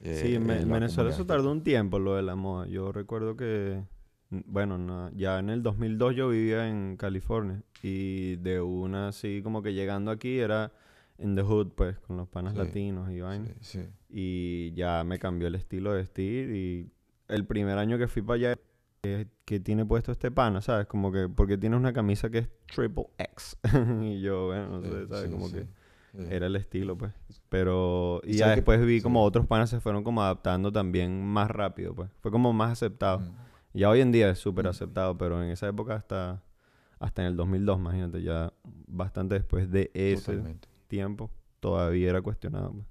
S2: Sí,
S3: Eh,
S2: en, Ve-
S3: en
S2: en
S3: la
S2: Venezuela eso tardó un tiempo lo de la moda. Yo recuerdo que, bueno, no, ya en el 2002 yo vivía en California y de una así como que llegando aquí era en the hood pues con los panas
S3: Sí,
S2: latinos y vaina
S3: Sí, sí.
S2: Y ya me cambió el estilo de vestir y el primer año que fui para allá que, que tiene puesto este pana, ¿sabes? Como que porque tiene una camisa que es triple X *laughs* y yo, bueno, no
S3: Sí,
S2: sé, ¿sabes?
S3: sí,
S2: como
S3: sí,
S2: que era el estilo, pues. Pero...
S3: ¿Y
S2: ya después vi como otros panas se fueron como adaptando también más rápido, pues. Fue como más aceptado.
S3: Mm.
S2: Ya hoy en día es súper
S3: Mm.
S2: aceptado, pero en esa época hasta... Hasta en el 2002, imagínate, ya bastante después de ese
S3: Totalmente.
S2: tiempo, todavía era cuestionado. pues.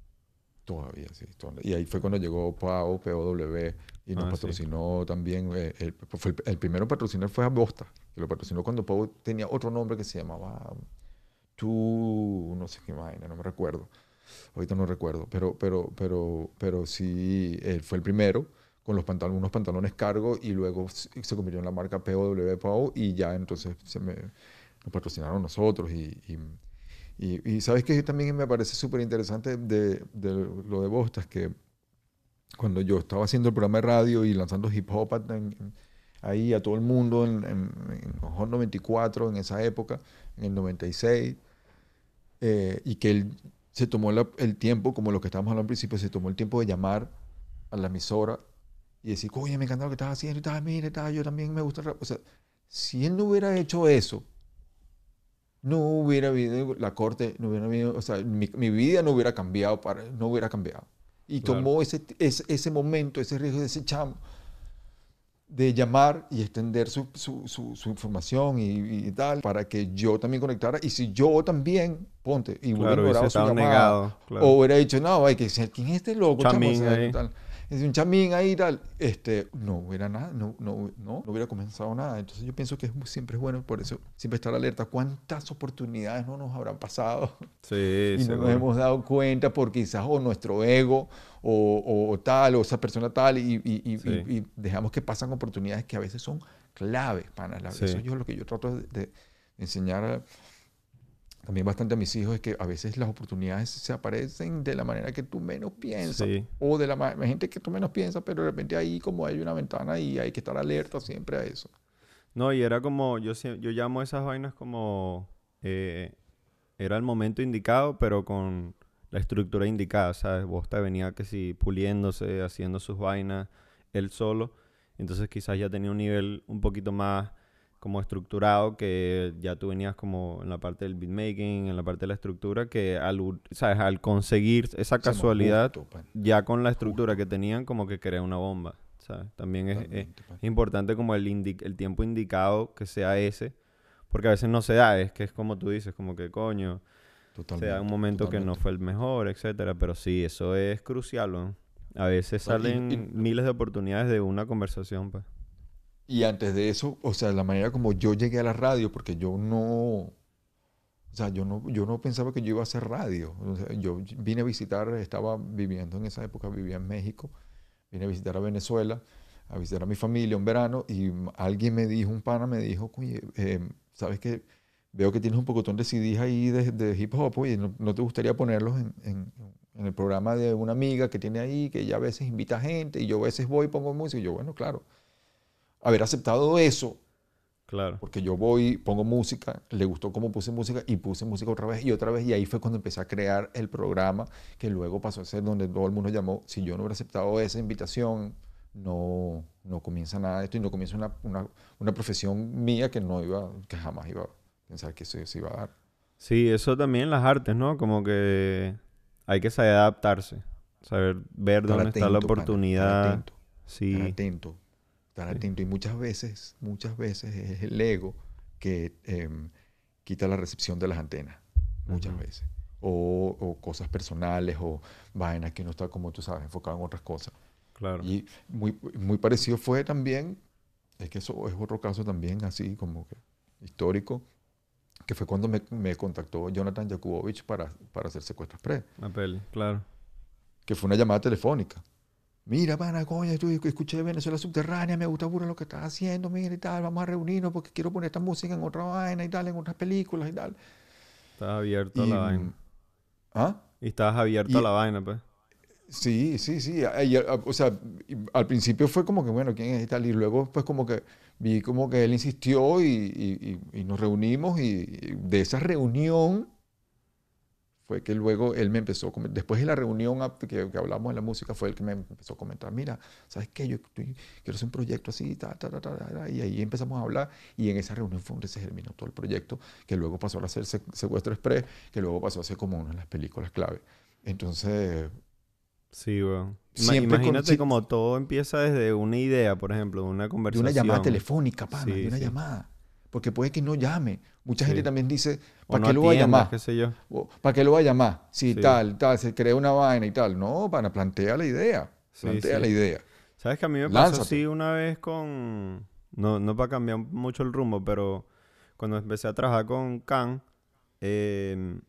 S3: Todavía, sí. todavía. Y ahí fue cuando llegó PAO, POW, y nos
S2: Ah, sí.
S3: patrocinó también. eh, el, fue el, el primero patrocinador fue Bosta, que lo patrocinó cuando PAO tenía otro nombre que se llamaba Tú, no sé qué vaina, no me recuerdo. Ahorita no recuerdo, pero, pero, pero, pero sí, él fue el primero con los pantalones, unos pantalones cargo y luego se se convirtió en la marca POW PAO y ya entonces se me, nos patrocinaron nosotros y, y y, y sabes que también me parece súper interesante de, de lo de Bostas, que cuando yo estaba haciendo el programa de radio y lanzando hip hop en- ahí a todo el mundo en, en, en Hot 94 en esa época, en el 96, eh, y que él se tomó la- el tiempo, como lo que estábamos hablando al principio, se tomó el tiempo de llamar a la emisora y decir, oye, me encanta lo que estás haciendo y tal, mire, tal, yo también me gusta el rap". O sea, si él no hubiera hecho eso, no hubiera habido la corte, no hubiera habido, o sea, mi, mi vida no hubiera cambiado, para, no hubiera cambiado. Y
S2: Claro.
S3: tomó ese, ese, ese momento, ese riesgo de ese chamo, de llamar y extender su, su, su, su información y, y tal, para que yo también conectara. Y si yo también, ponte, y hubiera
S2: Claro,
S3: ignorado su llamada,
S2: negado. Claro.
S3: o hubiera dicho, no, hay que ser, ¿quién es este loco? chamo?
S2: Chamín
S3: O sea, tal. Es un chamín ahí tal. Este, no hubiera nada, no, no, no, no hubiera comenzado nada. Entonces yo pienso que es, siempre es bueno, por eso, siempre estar alerta. ¿Cuántas oportunidades no nos habrán pasado?
S2: Sí, *laughs*
S3: y no nos hemos dado cuenta por quizás o nuestro ego o, o tal, o esa persona tal, y, y- y-
S2: Sí.
S3: y- y dejamos que pasan oportunidades que a veces son claves, pana. La-
S2: Sí.
S3: Eso es lo que yo trato de, de enseñar a- también bastante a mis hijos, es que a veces las oportunidades se aparecen de la manera que tú menos piensas,
S2: Sí.
S3: o de la gente que tú menos piensas, pero de repente ahí como hay una ventana y hay que estar alerta siempre a eso.
S2: No, y era como, yo, yo llamo esas vainas como, eh, era el momento indicado, pero con la estructura indicada, ¿sabes? Bosta venía que si puliéndose, haciendo sus vainas, él solo, entonces quizás ya tenía un nivel un poquito más como estructurado que ya tú venías como en la parte del beatmaking, en la parte de la estructura, que al, ¿sabes? al conseguir esa casualidad,
S3: justo, pan.
S2: ya con la estructura que tenían, como que crea una bomba, ¿sabes? También es, es-
S3: Totalmente, pan.
S2: es importante como el, indi- el tiempo indicado que sea ese, porque a veces no se da, es que es como tú dices, como que coño, se da un momento que no fue el mejor, etcétera, pero sí, eso es crucial, ¿no? A veces
S3: y-
S2: salen
S3: y-
S2: miles de oportunidades de una conversación, pues.
S3: Y antes de eso, o sea, la manera como yo llegué a la radio, porque yo no, o sea, yo no, yo no pensaba que yo iba a hacer radio. Yo vine a visitar, estaba viviendo en esa época, vivía en México, vine a visitar a Venezuela, a visitar a mi familia un verano, y alguien me dijo, un pana me dijo, "Oye, eh, ¿sabes qué? Veo que tienes un pocotón de CDs ahí de, hip hop, oye, ¿no, te gustaría ponerlos en, en- en el programa de una amiga que tiene ahí, que ella a veces invita gente, y yo a veces voy y pongo música, y yo, bueno, claro haber aceptado eso,
S2: Claro.
S3: porque yo voy, pongo música, le gustó cómo puse música y puse música otra vez y otra vez y ahí fue cuando empecé a crear el programa que luego pasó a ser donde todo el mundo llamó, si yo no hubiera aceptado esa invitación, no, no comienza nada de esto y no comienza una, una, una profesión mía que no iba, que jamás iba a pensar que eso se iba a dar.
S2: Sí, eso también las artes, ¿no? Como que hay que saber adaptarse, saber ver
S3: Estar
S2: dónde está la
S3: atento, pana,
S2: oportunidad.
S3: Estar atento,
S2: Sí,
S3: estar atento, estar atento. Y muchas veces, muchas veces es el ego que em, quita la recepción de las antenas. muchas veces. O, o cosas personales o vainas que uno está, como tú sabes, enfocado en otras cosas.
S2: claro.
S3: Y muy, muy parecido fue también, es que eso es otro caso también así como que histórico, que fue cuando me, me contactó Jonathan Jakubowicz para, para hacer Secuestro Express,
S2: La peli, claro.
S3: que fue una llamada telefónica. Mira, pana, coño, tú escuché Venezuela Subterránea, me gusta burro lo que estás haciendo, mira y tal, vamos a reunirnos porque quiero poner esta música en otra vaina y tal, en otras películas y tal.
S2: Estabas abierto a
S3: Y,
S2: la vaina.
S3: ¿Ah?
S2: Y estabas abierto
S3: y-
S2: a la vaina, pues.
S3: Sí, sí, sí. a- y a- o sea, al principio fue como que, bueno, ¿quién es y tal? Y luego, pues, como que vi como que él insistió y, nos reunimos. Y de esa reunión fue que luego él me empezó Después de la reunión que, que hablamos de la música, fue el que me empezó a comentar: Mira, ¿sabes qué? Yo estoy- quiero hacer un proyecto así, ta, ta, ta, ta, ta, ta", Y ahí empezamos a hablar. Y en esa reunión fue donde se germinó todo el proyecto, que luego pasó a ser Se- Secuestro Express, que luego pasó a ser como una de las películas clave. Entonces.
S2: Sí,
S3: Siempre con-
S2: Imagínate
S3: sí-
S2: como todo empieza desde una idea, por ejemplo, de una
S3: de
S2: conversación.
S3: una llamada telefónica, pana,
S2: Sí,
S3: de una
S2: sí.
S3: llamada. Porque puede que no llame. Mucha
S2: Sí.
S3: gente también dice, ¿para
S2: no
S3: qué lo va a llamar?
S2: qué sé yo.
S3: ¿Para qué lo va a llamar? Si
S2: Sí.
S3: tal, tal, se crea una vaina y tal. No, pana, plantea la idea. Plantea la idea.
S2: ¿Sabes que a mí me pasó así una vez con... No, no para cambiar mucho el rumbo, pero cuando empecé a trabajar con Can, eh,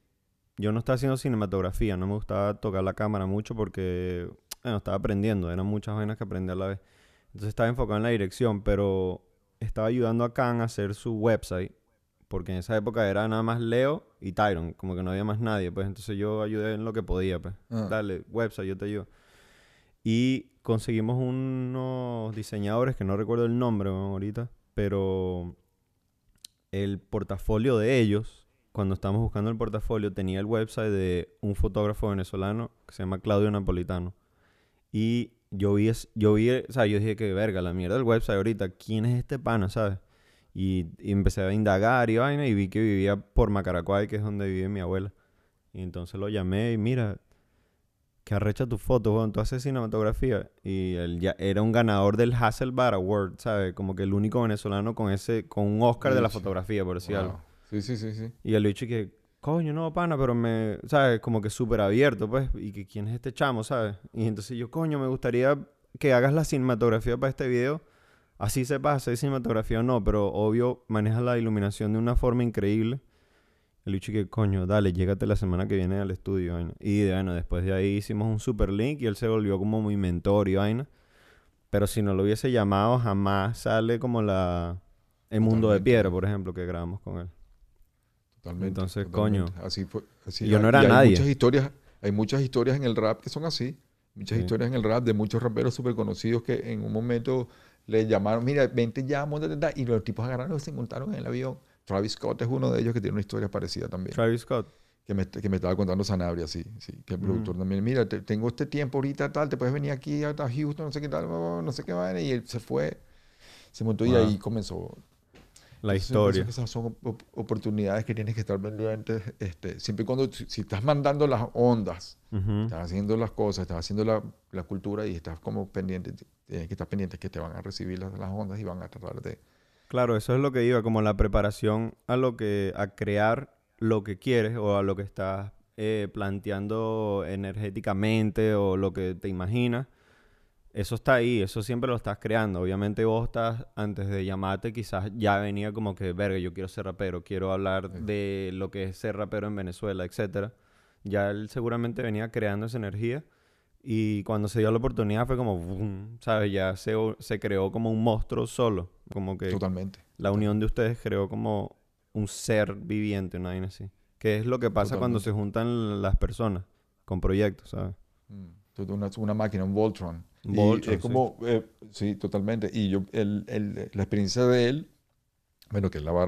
S2: yo no estaba haciendo cinematografía, no me gustaba tocar la cámara mucho porque, bueno, estaba aprendiendo, eran muchas vainas que aprendí a la vez. Entonces estaba enfocado en la dirección, pero estaba ayudando a Can a hacer su website, porque en esa época era nada más Leo y Tyron, como que no había más nadie, pues entonces yo ayudé en lo que podía, pues.
S3: Ah.
S2: Dale, website, yo te ayudo. Y conseguimos unos diseñadores que no recuerdo el nombre ahorita, pero el portafolio de ellos, cuando estábamos buscando el portafolio, tenía el website de un fotógrafo venezolano que se llama Claudio Napolitano. Y yo vi, yo vi, o sea, yo dije que verga, la mierda del website ahorita, ¿quién es este pana, sabes? Y, y empecé a indagar y vaina y vi que vivía por Macaracuay, que es donde vive mi abuela. Y entonces lo llamé y mira, que arrecha tu foto, weón, tú haces cinematografía. Y él ya era un ganador del Hasselblad Award, ¿sabes? Como que el único venezolano con ese, con un Oscar de la fotografía, por decir algo.
S3: Sí, sí, sí, sí.
S2: Y el bicho que, coño, no, pana, pero me, ¿sabes? Como que súper abierto, pues. Y que quién es este chamo, ¿sabes? Y entonces yo, coño, me gustaría que hagas la cinematografía para este video. Así sepas hacer cinematografía o no, pero obvio manejas la iluminación de una forma increíble. El bicho que, coño, dale, llégate la semana que viene al estudio, vaina. Y bueno, después de ahí hicimos un super link y él se volvió como mi mentor y vaina. Pero si no lo hubiese llamado, jamás sale como la... El mundo de piedra, por ejemplo, que grabamos con él.
S3: Totalmente.
S2: Entonces,
S3: totalmente.
S2: coño.
S3: Así fue. Así
S2: yo no era
S3: hay
S2: nadie.
S3: Muchas historias, hay muchas historias en el rap que son así. Muchas
S2: Sí.
S3: historias en el rap de muchos raperos súper conocidos que en un momento le llamaron, mira, vente ya, montate, ta", y los tipos agarraron y se montaron en el avión. Travis Scott es uno de ellos que tiene una historia parecida también.
S2: Travis Scott.
S3: que me, que me estaba contando Sanabria, sí, sí, que el productor también, mira, te- tengo este tiempo ahorita, tal, te puedes venir aquí a, Houston, no sé qué tal, no sé qué vaina, y él se fue, se montó y ahí comenzó.
S2: La
S3: Entonces,
S2: historia.
S3: que esas son op- op- oportunidades que tienes que estar pendientes, este, siempre y cuando, si, estás mandando las ondas,
S2: Ujú.
S3: estás haciendo las cosas, estás haciendo la, la cultura y estás como pendiente, tienes que estar pendiente que te van a recibir las, las ondas y van a tratar de...
S2: Claro, eso es lo que iba, como la preparación a lo que, a crear lo que quieres o a lo que estás eh, planteando energéticamente o lo que te imaginas. Eso está ahí, eso siempre lo estás creando. Obviamente vos estás, antes de llamarte, quizás ya venía como que, verga, yo quiero ser rapero, quiero hablar
S3: Sí.
S2: de lo que es ser rapero en Venezuela, etcétera. Ya él seguramente venía creando esa energía y cuando se dio la oportunidad fue como, boom, ¿sabes? Ya se, se creó como un monstruo solo, como que
S3: Totalmente.
S2: la unión de ustedes creó como un ser viviente, una vaina así. Que es lo que pasa cuando se juntan las personas con proyectos, ¿sabes?
S3: Mm. Una máquina, un Voltron. Y es como, eh, sí, totalmente. Y yo, el, el- la experiencia de él, bueno, que él la va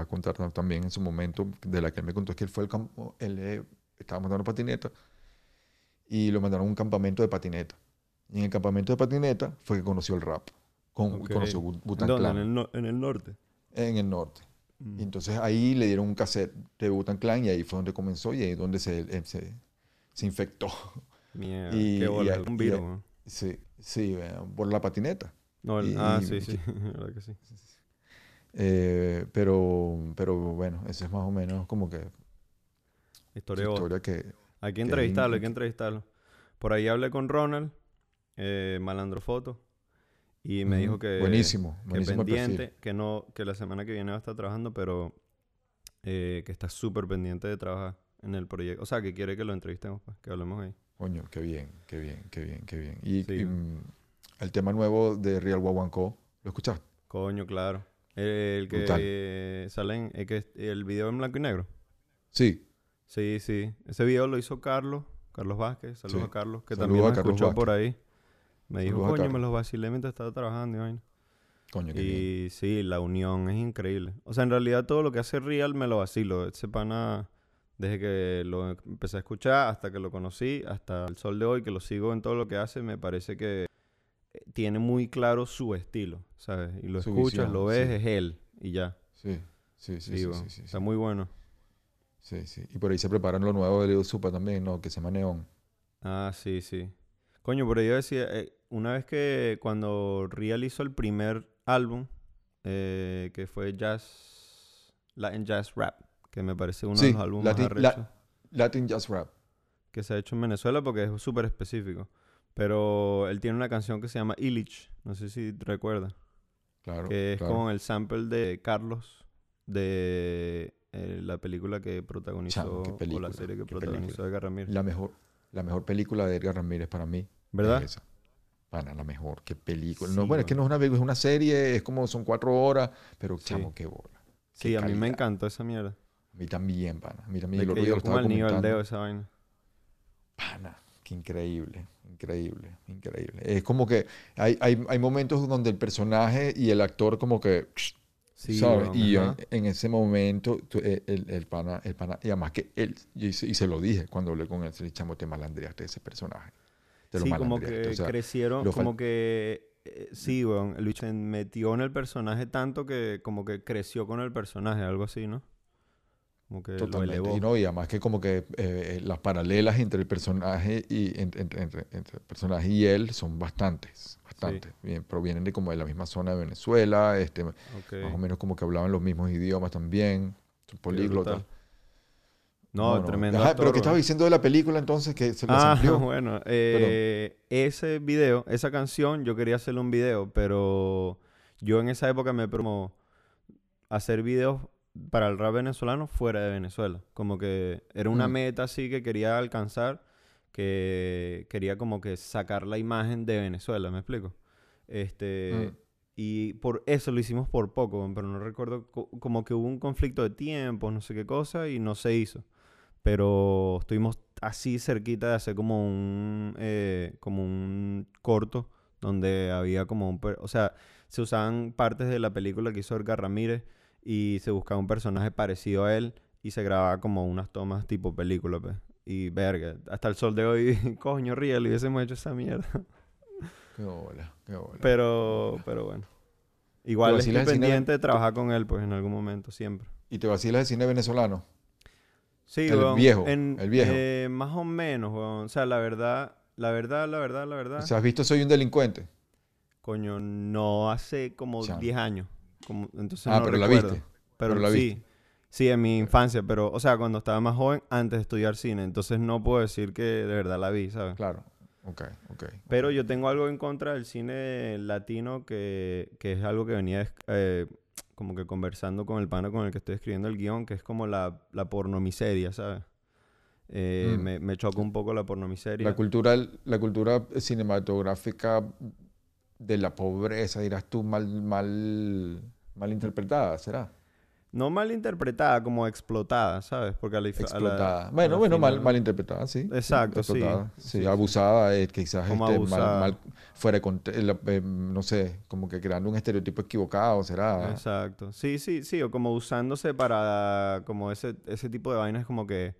S3: a contar tam- también en su momento, de la que él me contó, es que él fue el campo, él eh, estaba mandando patineta y lo mandaron a un campamento de patineta. Y en el campamento de patineta fue que conoció el rap. Con. Conoció
S2: ¿Dónde?
S3: Clan
S2: En el, no- en el norte.
S3: en el norte.
S2: Mm.
S3: Y entonces ahí le dieron un cassette de Wu-Tang Clan y ahí fue donde comenzó y ahí es donde se, se, se infectó.
S2: Mierda, *laughs*
S3: Y-
S2: qué bola,
S3: y-. Sí, sí, eh, por la patineta.
S2: No, el-
S3: y-
S2: ah,
S3: y-
S2: sí, sí, *laughs* la verdad que sí.
S3: Eh, pero, pero bueno, esa es más o menos como que
S2: Historia,
S3: historia que...
S2: Hay que
S3: que
S2: entrevistarlo, hay que entrevistarlo. Por ahí hablé con Ronald, eh, Malandro Foto, y me dijo que,
S3: Buenísimo,
S2: que
S3: buenísimo perfil.
S2: pendiente, que no, que la semana que viene va a estar trabajando, pero eh, que está súper pendiente de trabajar en el proyecto. O sea, que quiere que lo entrevistemos, pues, que hablemos ahí.
S3: Coño, qué bien, qué bien, qué bien, qué bien. Y,
S2: Sí.
S3: y, mm, el tema nuevo de Real Guaguancó, ¿lo escuchaste?
S2: Coño, claro. El que eh, sale en, el, que, el video en blanco y negro.
S3: Sí,
S2: Sí, sí. Ese video lo hizo Carlos, Carlos Vázquez. Saludos
S3: Sí.
S2: a Carlos, que
S3: Saludos
S2: también
S3: Carlos
S2: escuchó por ahí. Me dijo,
S3: Saludos
S2: coño, me los vacilé mientras estaba trabajando y vaina.
S3: coño, qué bien.
S2: Y sí, la unión es increíble. O sea, en realidad todo lo que hace Real me lo vacilo. Ese pana, desde que lo empecé a escuchar hasta que lo conocí, hasta el sol de hoy, que lo sigo en todo lo que hace, me parece que eh, tiene muy claro su estilo, ¿sabes? Y lo
S3: Su
S2: escuchas,
S3: visión,
S2: lo ves,
S3: sí.
S2: es él y ya.
S3: Sí, sí, sí,
S2: Sí,
S3: sí,
S2: bueno,
S3: sí, sí,
S2: está muy bueno.
S3: Sí, sí. Y por ahí se preparan lo nuevo de Leo Supa también, ¿no? Que se llama Neón.
S2: Ah, sí, sí. Coño, pero yo decía, eh, una vez que cuando Real hizo el primer álbum, eh, que fue Jazz, Latin Jazz Rap, que me parece uno de los álbumes
S3: Latin-
S2: arrechos
S3: Latin Jazz Rap.
S2: que se ha hecho en Venezuela porque es súper específico. Pero él tiene una canción que se llama Illich, no sé si recuerdas,
S3: Claro,
S2: que es
S3: claro.
S2: con el sample de Carlos de eh, la película que protagonizó,
S3: qué
S2: o la
S3: película,
S2: serie que protagonizó
S3: película.
S2: Edgar Ramírez.
S3: La mejor, la mejor película de Edgar Ramírez para mí.
S2: ¿Verdad?
S3: Es esa. Pana, la mejor. Qué película.
S2: Sí,
S3: no, bueno, es que no es una película, es una serie, es como son cuatro horas, pero
S2: Sí.
S3: chamo, qué bola.
S2: Sí, a mí me encantó esa mierda.
S3: A mí también, pana. A mí también. El
S2: que
S3: otro día
S2: llegó
S3: lo
S2: como
S3: estaba
S2: al nivel esa vaina.
S3: Pana, qué increíble, increíble, increíble. Es como que hay, hay, hay momentos donde el personaje y el actor como que,
S2: Sí,
S3: ¿sabes? y en, en ese momento tú- eh, el, el pana, el pana, y además que él, y, se- y se lo dije cuando hablé con él, se le chamo, te malandreaste ese personaje. Te lo
S2: Sí, como que
S3: o sea,
S2: crecieron, como que... eh, sí, weón, el bicho se metió en el personaje tanto que como que creció con el personaje, algo así, ¿no? Como que
S3: Totalmente.
S2: lo elevó.
S3: Y, no, y además que como que eh, eh, las paralelas entre el personaje y entre, entre- entre- entre el personaje y él son bastantes, bastantes. Bien, provienen de como de la misma zona de Venezuela, este, más o menos como que hablaban los mismos idiomas también, son políglotas.
S2: brutal. No, tremendo.
S3: Ajá,
S2: actor,
S3: pero ¿qué estabas diciendo de la película entonces que se
S2: Ah,
S3: amplió? *laughs*
S2: bueno, eh, ese video, esa canción, yo quería hacerle un video, pero yo en esa época me promo hacer videos para el rap venezolano fuera de Venezuela. Como que era una
S3: Mm.
S2: meta así que quería alcanzar, que quería como que sacar la imagen de Venezuela, ¿me explico? Este,
S3: Mm.
S2: y por eso lo hicimos por poco, pero no recuerdo, co- como que hubo un conflicto de tiempo, no sé qué cosa, y no se hizo pero estuvimos así cerquita de hacer como un eh, como un corto donde había como un o sea se usaban partes de la película que hizo Edgar Ramírez y se buscaba un personaje parecido a él y se grababa como unas tomas tipo película pues. y verga hasta el sol de hoy *laughs* coño real hubiésemos hecho esa mierda
S3: Qué bola, qué bola.
S2: pero pero bueno Igual estoy pendiente de trabajar con él, pues, en algún momento, siempre.
S3: ¿Y te vacilas el cine venezolano?
S2: Sí,
S3: El
S2: weón,
S3: viejo,
S2: en-
S3: el viejo.
S2: eh, más o menos, weón. O sea, la verdad, la verdad, la verdad, la verdad.
S3: O sea, ¿has visto Soy un delincuente?
S2: Coño, no hace como
S3: Chamo.
S2: 10 años. Como, entonces
S3: Ah,
S2: no
S3: pero la
S2: recuerdo.
S3: viste.
S2: Pero,
S3: Pero la
S2: sí.
S3: viste.
S2: Sí, en mi infancia, pero, o sea, cuando estaba más joven, antes de estudiar cine. Entonces no puedo decir que de verdad la vi, ¿sabes?
S3: Claro. Ok, ok.
S2: Pero yo tengo algo en contra del cine latino que, que es algo que venía eh, como que conversando con el pana con el que estoy escribiendo el guion, que es como la, la pornomiseria, ¿sabes? Eh,
S3: Mm.
S2: me, me choca un poco la pornomiseria.
S3: La cultura, la cultura cinematográfica de la pobreza, dirás tú, mal, mal, mal interpretada, ¿será?
S2: No mal interpretada, como explotada, ¿sabes? Porque a la, a la-
S3: Explotada.
S2: a
S3: bueno,
S2: la
S3: bueno, mal,
S2: final-
S3: mal interpretada, sí.
S2: Exacto, sí.
S3: explotada. Sí,
S2: Sí, sí.
S3: abusada, eh, quizás
S2: Como
S3: este,
S2: abusada.
S3: Mal, mal- fuera la- eh, no sé, como que creando un estereotipo equivocado, ¿será?
S2: Exacto. Sí, sí, sí. O como usándose para como ese, ese tipo de vainas como que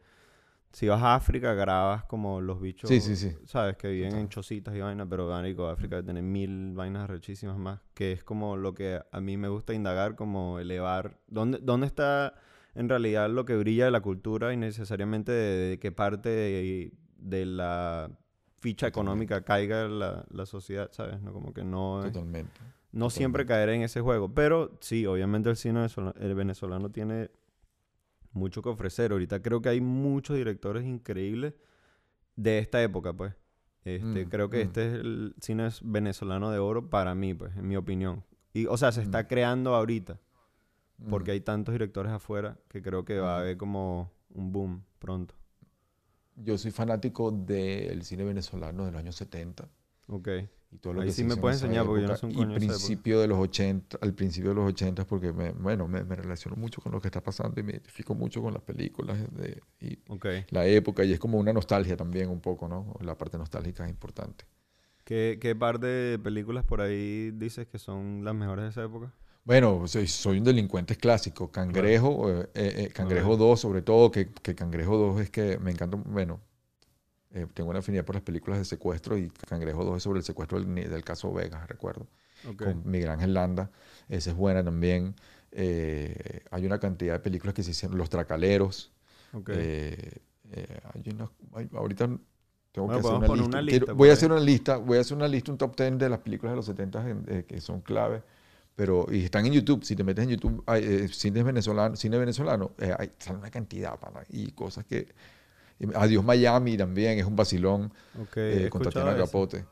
S2: si vas a África grabas como los bichos,
S3: Sí, sí, sí.
S2: ¿sabes? Que viven
S3: Total.
S2: en chocitas y vainas, pero marico, África tiene mil vainas rechísimas más, que es como lo que a mí me gusta indagar, como elevar, ¿dónde, dónde está en realidad lo que brilla de la cultura y necesariamente de, de qué parte de, de la ficha económica caiga la, la sociedad, ¿sabes? No, como que no es-
S3: Totalmente.
S2: no siempre caer en ese juego. Pero sí, obviamente el cine venezolano, el venezolano tiene mucho que ofrecer. Ahorita creo que hay muchos directores increíbles de esta época, pues. Este,
S3: Mm,
S2: creo que
S3: mm.
S2: este es el cine venezolano de oro para mí, pues, en mi opinión. Y, o sea, se está
S3: Mm.
S2: creando ahorita. Porque hay tantos directores afuera que creo que va a haber como un boom pronto.
S3: Yo soy fanático del cine venezolano de los años 70.
S2: Ok.
S3: Y todo lo
S2: Ahí
S3: que
S2: sí me
S3: en esa
S2: enseñar, porque yo no sé un
S3: Y
S2: coño época.
S3: principio de los 80, al principio de los 80, porque me, bueno, me, me relaciono mucho con lo que está pasando y me identifico mucho con las películas de, y la época. Y es como una nostalgia también un poco, ¿no? La parte nostálgica es importante.
S2: ¿Qué, ¿Qué par de películas por ahí dices que son las mejores de esa época?
S3: Bueno, soy, soy un delincuente clásico. Cangrejo, eh, eh, eh, Cangrejo
S2: ver.
S3: 2, sobre todo, que, que Cangrejo 2 es que me encanta, bueno, eh, tengo una afinidad por las películas de secuestro y Cangrejo 2 es sobre el secuestro del, del caso Vegas, recuerdo.
S2: Ok.
S3: con Miguel Ángel Landa. Esa es buena también. Eh, hay una cantidad de películas que se hicieron. Los Tracaleros.
S2: ok.
S3: eh, eh, hay una- hay- ahorita tengo
S2: Bueno,
S3: que hacer una lista.
S2: una
S3: Quiero-
S2: lista
S3: voy
S2: por
S3: a
S2: ahí.
S3: hacer una lista. Voy a hacer una lista, un top 10 de las películas de los 70 en- eh, que son clave. Pero, y están en YouTube. Si te metes en YouTube, hay, eh, cine venezolano, cine venezolano hay, sale una cantidad, pana, y cosas que... Adiós Miami también es un vacilón
S2: Ok,
S3: eh, con Tatiana. Capote.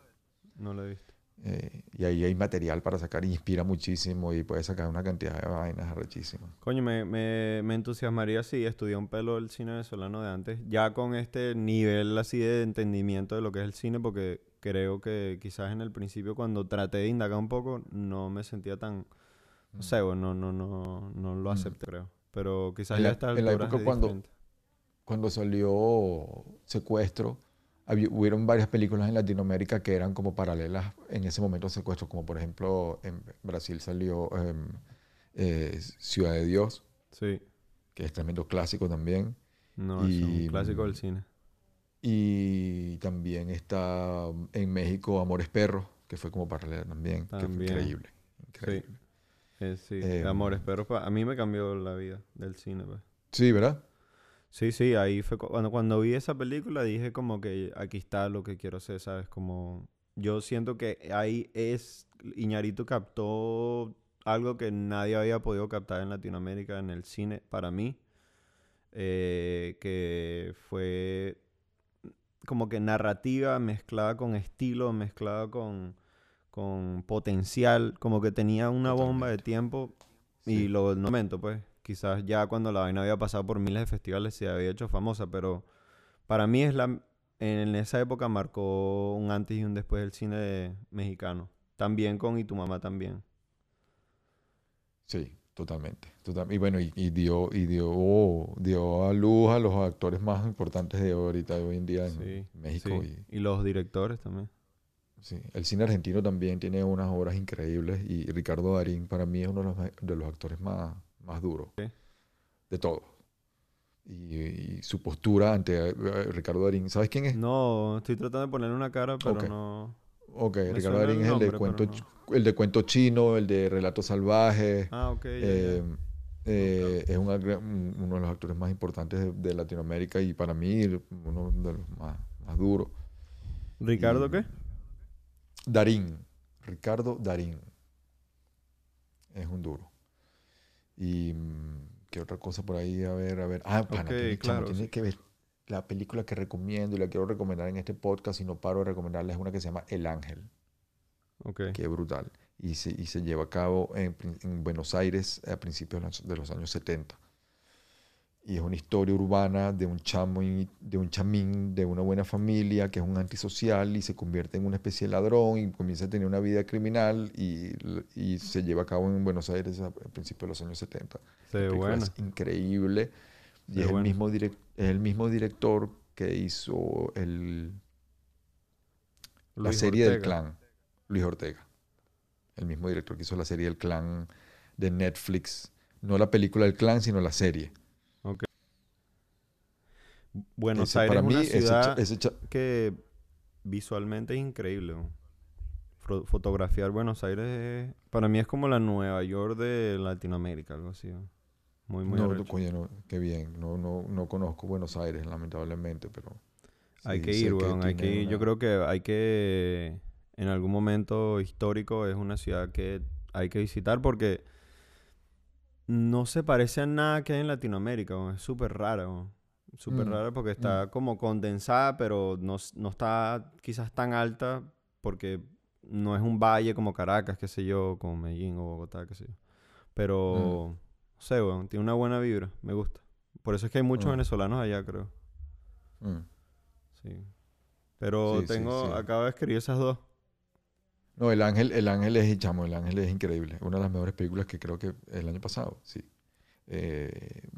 S2: No lo he visto.
S3: Eh, y ahí hay material para sacar, inspira muchísimo y puedes sacar una cantidad de vainas arrechísimas.
S2: Coño, me, me, me entusiasmaría si estudié un pelo el cine venezolano de antes, ya con este nivel así de entendimiento de lo que es el cine, porque creo que quizás en el principio cuando traté de indagar un poco no me sentía tan, no sé, bueno, no, no, no, no lo
S3: Mm.
S2: acepté, creo. Pero quizás
S3: En
S2: ya
S3: la-
S2: a estas
S3: en la época cuando-
S2: diferente.
S3: Cuando salió Secuestro, había- hubieron varias películas en Latinoamérica que eran como paralelas en ese momento a Secuestro, como por ejemplo en Brasil salió em, eh, Ciudad de Dios,
S2: Sí,
S3: que es tremendo clásico también.
S2: no, es un
S3: Y,
S2: clásico del
S3: mm,
S2: cine.
S3: Y también está um, en México Amores Perros, que fue como paralela también, que fue
S2: También.
S3: increíble. increíble.
S2: Eh, sí,
S3: Em,
S2: Amores, pero pa- a mí me cambió la vida del cine, pues.
S3: Sí, ¿verdad?
S2: Sí, sí, ahí fue cu- cuando, cuando vi esa película dije como que aquí está lo que quiero hacer, ¿sabes? Como yo siento que ahí es, Iñárritu captó algo que nadie había podido captar en Latinoamérica en el cine para mí, eh, que fue como que narrativa mezclada con estilo, mezclada con, con potencial, como que tenía una bomba de tiempo y
S3: Sí.
S2: lo momento, pues, quizás ya cuando la vaina había pasado por miles de festivales se había hecho famosa, pero para mí es la en esa época marcó un antes y un después del cine mexicano. También con Y tu mamá también.
S3: Sí, totalmente. total- Y bueno, y, y dio, y dio, dio a luz a los actores más importantes de ahorita, de hoy en día en
S2: Sí,
S3: México.
S2: sí. Y los directores también.
S3: Sí. El cine argentino también tiene unas obras increíbles y Ricardo Darín para mí es uno de los, me- de los actores más, más duros
S2: Sí.
S3: de todos. Y, y su postura ante eh, Ricardo Darín, ¿sabes quién es?
S2: No, estoy tratando de ponerle una cara, pero no.
S3: Ok,
S2: Me
S3: Ricardo
S2: el
S3: Darín es el
S2: nombre,
S3: de, cuento,
S2: no.
S3: el de cuento chino, el de relatos salvajes.
S2: Ah, ok.
S3: Eh, eh, es un- uno de los actores más importantes de, de Latinoamérica y para mí uno de los más, más duros.
S2: ¿Ricardo
S3: y-
S2: qué?
S3: Darín, Ricardo Darín. Es un duro. Y mm, qué otra cosa por ahí, a ver, a ver. Ah,
S2: claro,
S3: tiene que ver la película que recomiendo y la quiero recomendar en este podcast y no paro de recomendarla es una que se llama El Ángel.
S2: Ok.
S3: que es brutal. Y se, y se lleva a cabo en, en Buenos Aires a principios de los, de los años 70. Y es una historia urbana de un chamo y- de un chamín de una buena familia que es un antisocial y se convierte en una especie de ladrón y comienza a tener una vida criminal y, y se lleva a cabo en Buenos Aires a, principios de los años 70.
S2: Se
S3: La
S2: ve
S3: película
S2: bueno.
S3: es increíble y es el, mismo direc- es el mismo director que hizo el, la
S2: Luis
S3: serie del clan, Luis Ortega. El mismo director que hizo la serie del clan de Netflix. No la película del clan, sino la serie.
S2: Buenos
S3: Ese,
S2: Aires
S3: para
S2: es
S3: mí,
S2: una
S3: ese
S2: ciudad
S3: cha- ese cha-
S2: que visualmente es increíble. Fotografiar Buenos Aires es- para mí es como la Nueva York de Latinoamérica, algo así. Muy, muy
S3: no, coño, no, qué bien. No, no, no conozco Buenos Aires, lamentablemente, pero...
S2: Hay que ir, weón. Hay que ir. Yo creo que hay que, en algún momento histórico, es una ciudad que hay que visitar porque no se parece a nada que hay en Latinoamérica. weón. Es súper rara, weón. Súper
S3: Mm,
S2: rara porque está como condensada, pero no, no está quizás tan alta porque no es un valle como Caracas, qué sé yo, como Medellín o Bogotá, qué sé yo. Pero, no sé, weón, tiene una buena vibra. Me gusta. Por eso es que hay muchos
S3: Mm.
S2: venezolanos allá, creo.
S3: Mm.
S2: Sí. Pero
S3: Sí, sí,
S2: tengo,
S3: sí.
S2: acabo de escribir esas dos.
S3: No, el ángel, el ángel es chamo, el ángel es increíble. Una de las mejores películas que creo que el año pasado, sí. Eh,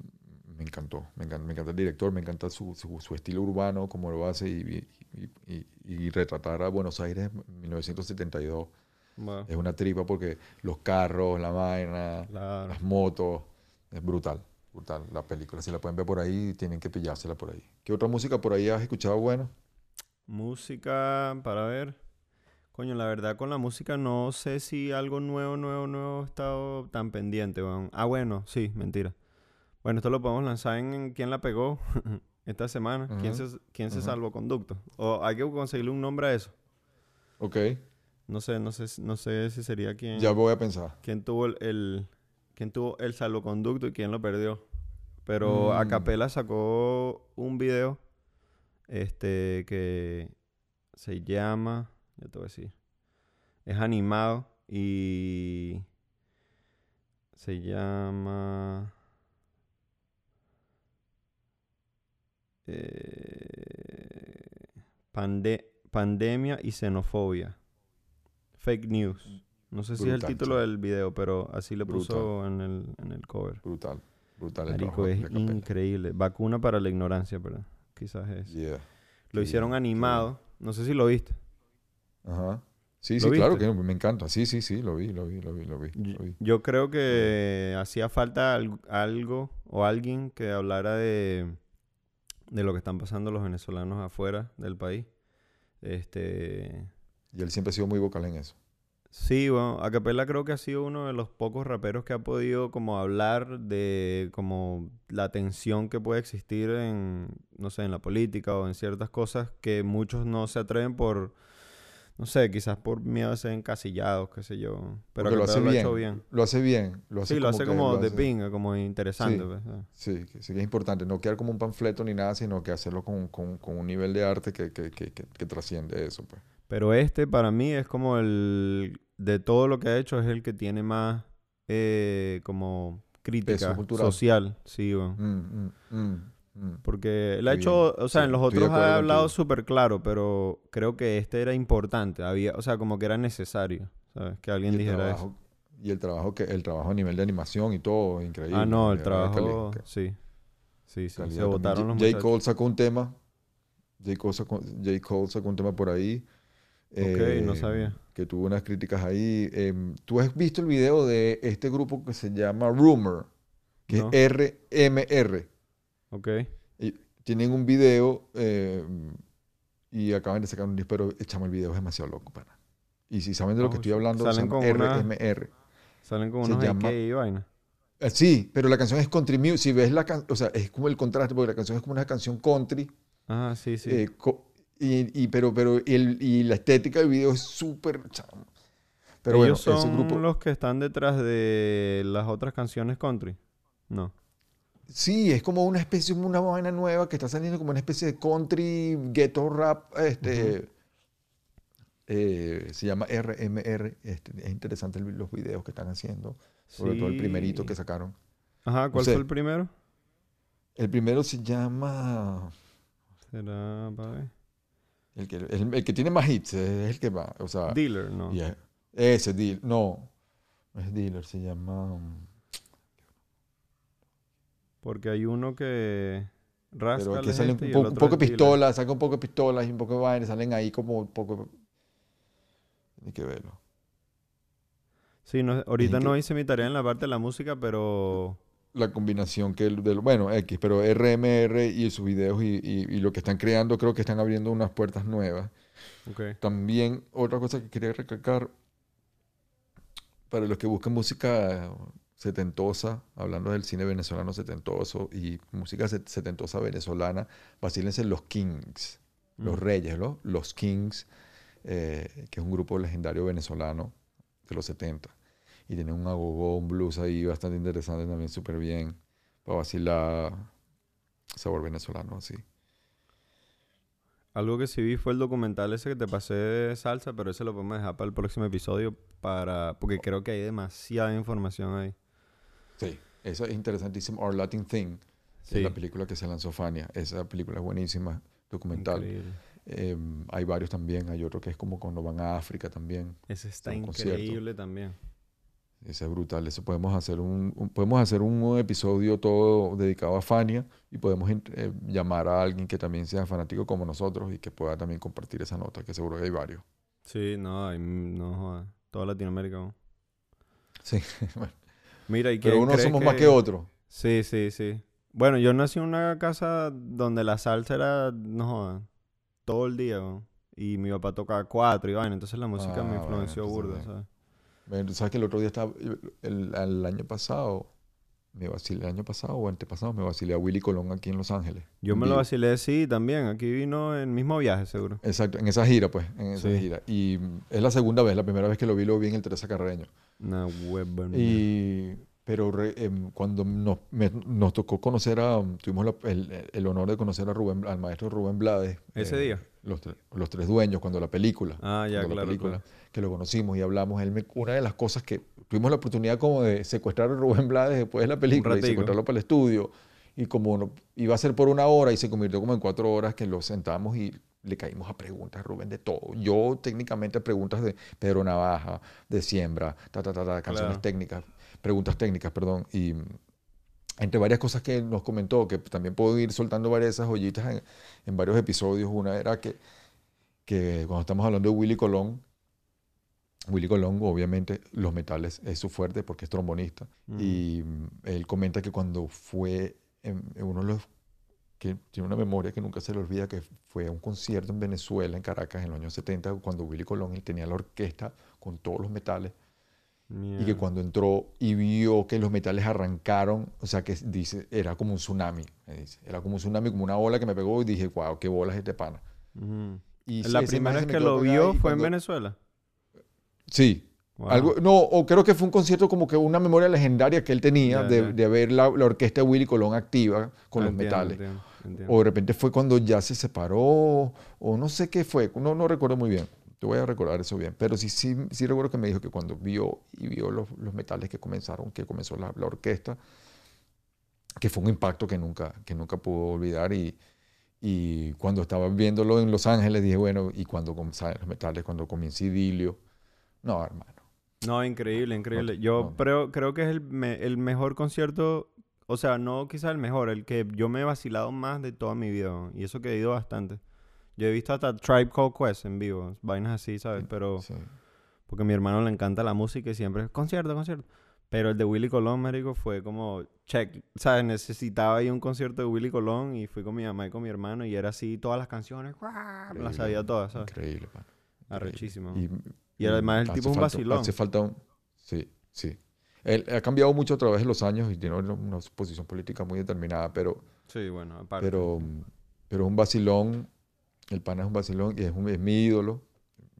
S3: me encantó, me encanta, me encanta el director, me encanta su, su, su estilo urbano, como lo hace y, y, y- y retratar a Buenos Aires en 1972.
S2: Bueno,
S3: Es una tripa porque los carros, la vaina,
S2: claro.
S3: las motos, es brutal, brutal la película. Si la pueden ver por ahí, tienen que pillársela por ahí. ¿Qué otra música por ahí has escuchado bueno?
S2: Música, para ver. Coño, la verdad con la música no sé si algo nuevo, nuevo, nuevo he estado tan pendiente, weón. Ah, bueno, sí, mentira. Bueno, esto lo podemos lanzar en, ¿Quién la pegó? *laughs* Esta semana. ¿Quién se, quién se salvó conducto? O hay que conseguirle un nombre a eso.
S3: Ok,
S2: No sé, no sé, si- no sé si sería quién,
S3: ya voy a pensar.
S2: quién tuvo el, el- quién tuvo el salvoconducto y quién lo perdió. Pero
S3: Mm.
S2: Acapela sacó un video este que se llama, ya te voy a decir, es animado y se llama eh, Pande- Pandemia y Xenofobia. Fake News. No sé si es el título del video, pero así le puso
S3: Brutal.
S2: en el, en el cover.
S3: Brutal, brutal. el
S2: Marico,
S3: de
S2: es increíble. Vacuna para la ignorancia, pero quizás es.
S3: Yeah.
S2: Lo hicieron animado. No sé si lo viste.
S3: Ajá. Sí,
S2: ¿Lo
S3: sí, claro que me encanta. Sí, sí, sí, lo vi, lo vi, lo vi, lo vi.
S2: Yo,
S3: lo vi.
S2: yo creo que hacía falta al- algo o alguien que hablara de, de lo que están pasando los venezolanos afuera del país. Este,
S3: Y él siempre ha sido muy vocal en eso.
S2: sí, bueno, Acapella creo que ha sido uno de los pocos raperos que ha podido como hablar de como la tensión que puede existir en, no sé, en la política o en ciertas cosas que muchos no se atreven por, no sé, quizás por miedo a ser encasillados, qué sé yo. Pero
S3: Porque lo hace
S2: lo ha
S3: bien.
S2: hecho bien.
S3: Lo hace bien. Lo hace
S2: Sí, lo hace
S3: que
S2: como
S3: lo
S2: de
S3: hace-
S2: pinga, como interesante.
S3: Sí.
S2: pues.
S3: Sí, que sí que es importante. No quedar como un panfleto ni nada, sino que hacerlo con, con- con un nivel de arte que, que, que, que- que trasciende eso. Pues.
S2: Pero este para mí es como el, de todo lo que ha hecho, es el que tiene más eh, como crítica social. Sí.
S3: Mm, mm, mm, mm.
S2: Porque él ha hecho, o sea,
S3: Sí,
S2: en los otros ha hablado súper claro, pero creo que este era importante. Había, o sea, como que era necesario, ¿sabes? Que alguien dijera
S3: trabajo, y el trabajo que el trabajo a nivel de animación y todo, increíble.
S2: eso. Ah, no, el trabajo, sí. Sí, sí. Se
S3: calidad también.
S2: votaron los
S3: J.
S2: Muchachos.
S3: Cole sacó un tema. J. Cole sacó, J. Cole sacó un tema por ahí.
S2: Ok, no
S3: eh,
S2: sabía.
S3: Que tuvo unas críticas ahí. Em, ¿Tú has visto el video de este grupo que se llama Rumor? Que
S2: No.
S3: es RMR.
S2: Ok.
S3: Y tienen un video eh, y acaban de sacar un disco, pero echamos el video, es demasiado loco, pana. Y si saben de lo que estoy hablando,
S2: Salen con una-
S3: RMR.
S2: Salen con unos
S3: llama-
S2: y vaina.
S3: Eh, Sí, pero la canción es country music. Si ves la canción, o sea, es como el contraste, porque la canción es como una canción country.
S2: Ah, sí, sí.
S3: eh, y, y- pero pero el, y la estética del video es súper. Pero bueno,
S2: Ellos son
S3: ese grupo.
S2: los que están detrás de las otras canciones country. No.
S3: Sí, es como una especie, una vaina nueva que está saliendo como una especie de country, ghetto rap, este, eh, se llama RMR, este, es interesante el- los videos que están haciendo, sobre todo el primerito que sacaron.
S2: Ajá, ¿cuál fue el primero?
S3: El primero se llama,
S2: Será, pa' ver.
S3: el que, el, el que tiene más hits, es el que va, o sea,
S2: Dealer, ¿no?
S3: yeah, ese deal, no, no es dealer, se llama, um,
S2: Porque hay uno que rasca
S3: pero
S2: a
S3: que
S2: la
S3: salen un, poco, un poco de pistolas, saca un poco de pistolas y un poco de vaina, salen ahí como un poco, hay que verlo.
S2: Sí, no, ahorita
S3: que-
S2: no hice mi tarea en la parte de la música, pero...
S3: la combinación que el del, bueno, X, pero RMR y sus videos y, y- y lo que están creando, creo que están abriendo unas puertas nuevas.
S2: Ok.
S3: También, otra cosa que quería recalcar, para los que buscan música setentosa, hablando del cine venezolano setentoso y música set- setentosa venezolana, vacílense los Kings, los
S2: Mm.
S3: Reyes, ¿no? Los Kings, eh, que es un grupo legendario venezolano de los 70. Y tiene un agogó, un blues ahí bastante interesante también, súper bien, para vacilar sabor venezolano así.
S2: Algo que sí vi fue el documental ese que te pasé de salsa, pero ese lo podemos dejar para el próximo episodio para... Porque creo que hay demasiada información ahí.
S3: Sí, eso es interesantísimo. Our Latin Thing,
S2: Sí.
S3: es la película que se lanzó Fania. Esa película es buenísima, documental.
S2: Increíble.
S3: Eh, hay varios también, hay otro que es como cuando van a África también.
S2: Ese está
S3: concierto.
S2: increíble también.
S3: Ese es brutal. Eso podemos hacer un, un- podemos hacer un episodio todo dedicado a Fania y podemos eh, llamar a alguien que también sea fanático como nosotros y que pueda también compartir esa nota, que seguro que hay varios.
S2: Sí, no, hay, no. Toda Latinoamérica. ¿no?
S3: Sí, *laughs* bueno,
S2: Mira, ¿y
S3: pero
S2: crees
S3: somos más que otros.
S2: Sí, sí, sí. Bueno, yo nací en una casa donde la salsa era, no joda, todo el día, ¿no? Y mi papá tocaba cuatro y vaina, entonces la música me
S3: Ah,
S2: influenció burda. ¿sabes?
S3: Sabes que el otro día estaba, el, el año pasado, me vacilé, el año pasado o antepasado, me vacilé a Willy Colón aquí en Los Ángeles.
S2: Yo me lo vacilé, sí, también. Aquí vino en el mismo viaje, seguro.
S3: Exacto, en esa gira, pues, en esa
S2: Sí.
S3: gira. Y es la segunda vez, la primera vez que lo vi, lo vi en el Teresa Carreño.
S2: Una web
S3: Y, pero re- em, cuando nos, me- nos tocó conocer a, tuvimos la- el, el honor de conocer a Rubén, al maestro Rubén Blades.
S2: ¿Ese
S3: eh,
S2: día?
S3: Los, los tres dueños, cuando la película.
S2: Ah, ya,
S3: cuando la
S2: claro,
S3: película,
S2: claro.
S3: que lo conocimos y hablamos. Él me- una de las cosas que tuvimos la oportunidad como de secuestrar a Rubén Blades después de la película y secuestrarlo para el estudio. Y como no- iba a ser por una hora y se convirtió como en cuatro horas que lo sentamos y le caímos a preguntas, Rubén, de todo. Yo técnicamente a preguntas de Pedro Navaja, de Siembra, ta, ta, ta, ta, canciones
S2: Claro.
S3: técnicas, preguntas técnicas, perdón. Y entre varias cosas que nos comentó, que también puedo ir soltando varias de esas joyitas en, en varios episodios. Una era que, que cuando estamos hablando de Willy Colón, Willy Colón, obviamente, los metales es su fuerte porque es trombonista.
S2: Ujú.
S3: Y mm, él comenta que cuando fue en, en uno de los que tiene una memoria que nunca se le olvida, que fue a un concierto en Venezuela, en Caracas, en los años 70, cuando Willy Colón él tenía la orquesta con todos los metales, y que cuando entró y vio que los metales arrancaron, o sea, que dice, era como un tsunami, dice. era como un tsunami, como una ola que me pegó y dije, wow, qué bolas este pana.
S2: Ujú.
S3: Y
S2: La primera vez que lo vio fue en
S3: cuando-
S2: Venezuela.
S3: Sí,
S2: Wow.
S3: Algo, no, o creo que fue un concierto como que una memoria legendaria que él tenía de, de ver la, la orquesta de Willy Colón activa con los metales.
S2: entiendo, entiendo.
S3: O de repente fue cuando ya se separó, o no sé qué fue, no, no recuerdo muy bien. Te voy a recordar eso bien. Pero sí, sí, sí recuerdo que me dijo que cuando vio y vio los, los metales que comenzaron, que comenzó la, la orquesta, que fue un impacto que nunca, que nunca pudo olvidar. Y, y cuando estaba viéndolo en Los Ángeles, dije, bueno, y cuando comenzaron los metales, cuando comienza Idilio, no, hermano.
S2: No, increíble, increíble. Yo
S3: no.
S2: creo, creo que es el, me- el mejor concierto, o sea, no quizá el mejor, el que yo me he vacilado más de toda mi vida. Y eso que he ido bastante. Yo he visto hasta Tribe Called Quest en vivo, vainas así, ¿sabes? Pero
S3: Sí.
S2: porque a mi hermano le encanta la música y siempre concierto, concierto. Pero el de Willy Colón, marico, fue como check, ¿sabes? Necesitaba ahí un concierto de Willy Colón y fui con mi mamá y con mi hermano y era así todas las canciones, ¡guau! las sabía todas, ¿sabes?
S3: Increíble. Increíble.
S2: Arrechísimo.
S3: Y
S2: Y además el
S3: hace
S2: tipo es un vacilón.
S3: Hace falta un... Sí, sí. Él ha cambiado mucho a través de los años y tiene una, posición política muy determinada, pero,
S2: Sí, bueno, aparte.
S3: pero, pero es un vacilón. El pana es un vacilón y es, un- es mi ídolo,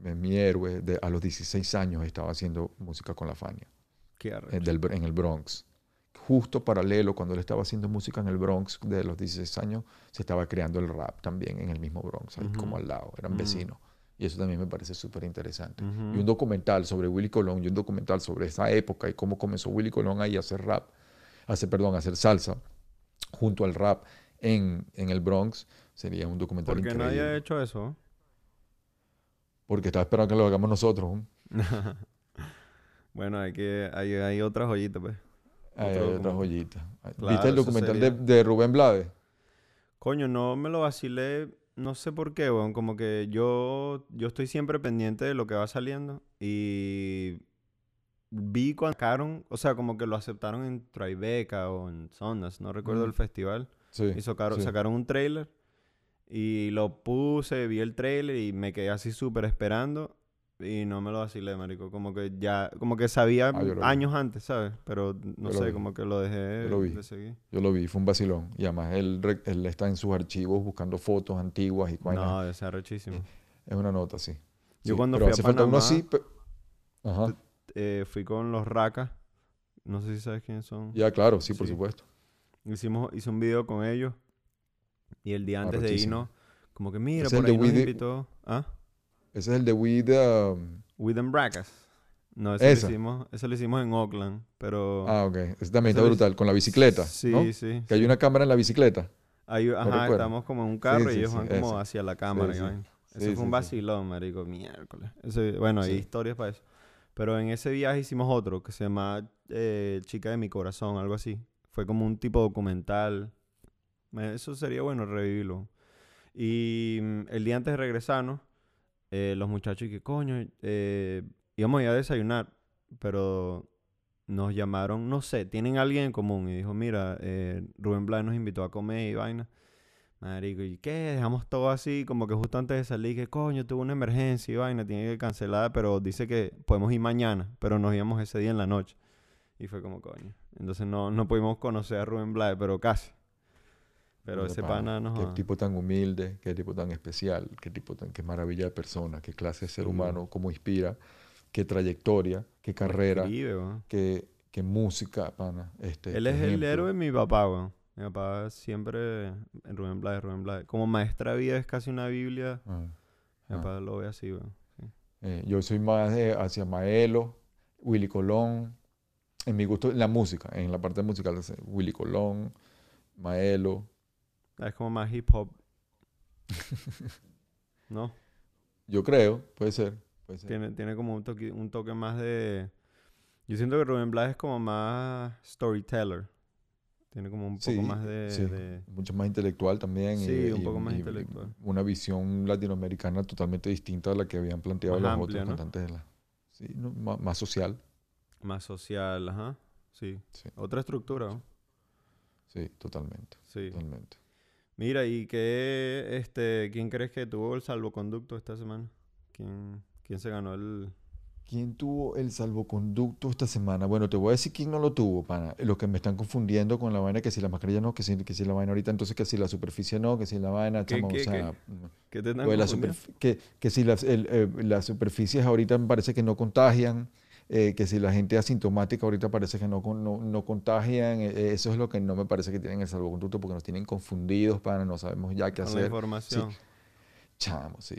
S3: es mi héroe. De, a los 16 años estaba haciendo música con la Fania.
S2: Qué
S3: eh, del en el Bronx. Justo paralelo, cuando él estaba haciendo música en el Bronx de los 16 años, se estaba creando el rap también en el mismo Bronx, ahí como al lado, eran vecinos. Y eso también me parece súper interesante. Y un documental sobre Willy Colón y un documental sobre esa época y cómo comenzó Willy Colón ahí a hacer rap, a hacer, perdón, a hacer salsa junto al rap en, en el Bronx, sería un documental
S2: Porque
S3: increíble.
S2: nadie ha hecho eso.
S3: Porque estaba esperando que lo hagamos nosotros. ¿no? *laughs*
S2: bueno, hay que hay, hay otra joyita, pues.
S3: Hay
S2: Otro
S3: otra
S2: documental.
S3: joyita.
S2: Claro,
S3: ¿Viste el documental
S2: sería-
S3: de, de Rubén Blades?
S2: Coño, no me lo vacilé, no sé por qué, weón. Como que yo, yo estoy siempre pendiente de lo que va saliendo. Y vi cuando sacaron, o sea, como que lo aceptaron en Tribeca o en Sundance, no recuerdo
S3: Mm.
S2: el festival.
S3: Sí.
S2: Y sacaron,
S3: sí.
S2: sacaron un trailer. Y lo puse, vi el trailer y me quedé así súper esperando. Y no me lo vacilé, marico. Como que ya, como que sabía
S3: Ah, vi.
S2: años antes, ¿sabes? Pero no
S3: Yo
S2: sé, como que lo dejé
S3: Yo lo vi.
S2: de seguir.
S3: Yo lo vi, fue un vacilón. Y además él, él está en sus archivos buscando fotos antiguas y vainas.
S2: No, debe ser rechísimo.
S3: Es una nota, sí.
S2: Yo
S3: Sí,
S2: cuando
S3: pero
S2: fui a
S3: hace falta uno
S2: Panamá-
S3: así. pe- Ajá.
S2: eh, fui con los Racas. No sé si sabes quiénes son.
S3: Ya, claro, sí, por supuesto.
S2: Hicimos, hice un video con ellos. Y el día antes de irnos, como que mira, por ahí nos invitó. ¿Ah?
S3: Ese es el de We the, um,
S2: With them Bracas. No, ese
S3: Esa.
S2: lo hicimos, ese lo hicimos en Oakland. Pero.
S3: Ah, ok. Ese también está brutal. Con la bicicleta.
S2: Sí,
S3: ¿no?
S2: sí.
S3: Que hay
S2: sí.
S3: una cámara en la bicicleta.
S2: Ahí, ajá,
S3: recuerdo.
S2: estamos como en un carro y
S3: sí,
S2: ellos
S3: sí,
S2: van como
S3: ese.
S2: hacia la cámara. y
S3: sí.
S2: vaina. Eso
S3: Sí,
S2: fue
S3: sí,
S2: un
S3: sí.
S2: vacilón, marico, miércoles. Ese- bueno, hay
S3: Sí.
S2: historias para eso. Pero en ese viaje hicimos otro que se llama eh, Chica de mi corazón, algo así. Fue como un tipo documental. Me- Eso sería bueno revivirlo. Y mm, el día antes de regresarnos, eh, los muchachos, y que coño, eh, íbamos a ir a desayunar, pero nos llamaron, no sé, tienen alguien en común. Y dijo, mira, eh, Rubén Blades nos invitó a comer y vaina. Marico, ¿y qué? Dejamos todo así, como que justo antes de salir, que coño, tuvo una emergencia y vaina, tiene que cancelar, pero dice que podemos ir mañana, pero nos íbamos ese día en la noche. Y fue como coño. Entonces no, no pudimos conocer a Rubén Blades, pero casi. Pero ese
S3: pana,
S2: nos...
S3: Qué tipo tan humilde, qué tipo tan especial, qué tipo tan, qué maravilla de persona, qué clase de ser
S2: Sí.
S3: humano, cómo inspira, qué trayectoria, qué carrera,
S2: escribe,
S3: qué, qué música, pana. Este,
S2: Él es el
S3: ejemplo.
S2: héroe de mi papá, weón. Mi papá siempre... Rubén Blades, Rubén Blades. Como maestra de vida es casi una biblia.
S3: Ah,
S2: Mi
S3: ah.
S2: papá lo ve así, weón. sí.
S3: Eh, yo soy más hacia Maelo, Willy Colón, en mi gusto, en la música, en la parte musical, Willy Colón, Maelo.
S2: Es como más hip hop. *laughs* ¿No?
S3: Yo creo, puede ser. Puede ser.
S2: Tiene, tiene como un toque, un toque más de... Yo siento que Rubén Blades es como más storyteller. Tiene como un poco
S3: Sí,
S2: más de...
S3: sí.
S2: de-
S3: Mucho más intelectual también. y-
S2: Sí, un
S3: y-
S2: poco más
S3: y-
S2: intelectual.
S3: Una visión latinoamericana totalmente distinta a la que habían planteado
S2: Más
S3: los
S2: amplia,
S3: otros
S2: ¿no?
S3: cantantes de la. Sí, ¿no? Má- más social.
S2: Más social, ajá. Sí.
S3: Sí.
S2: Otra estructura, ¿no?
S3: Sí, totalmente.
S2: Sí.
S3: Totalmente.
S2: Mira, ¿y qué, este, quién crees que tuvo el salvoconducto esta semana? ¿Quién, quién se ganó el...?
S3: ¿Quién tuvo el salvoconducto esta semana? Bueno, te voy a decir quién no lo tuvo, pana. Los que me están confundiendo con la vaina, que si la mascarilla no, que si, que si la vaina ahorita, entonces que si la superficie no, que si la vaina,
S2: ¿Qué-
S3: chamo,
S2: qué-
S3: o sea,
S2: qué? ¿Qué te están
S3: la que si las, el, eh, las superficies ahorita me parece que no contagian, eh, que si la gente asintomática ahorita parece que no, no, no contagian, eh, eh, eso es lo que no me parece que tienen el salvoconducto porque nos tienen confundidos, para no sabemos ya qué
S2: Con la
S3: hacer.
S2: información.
S3: Chamo, sí.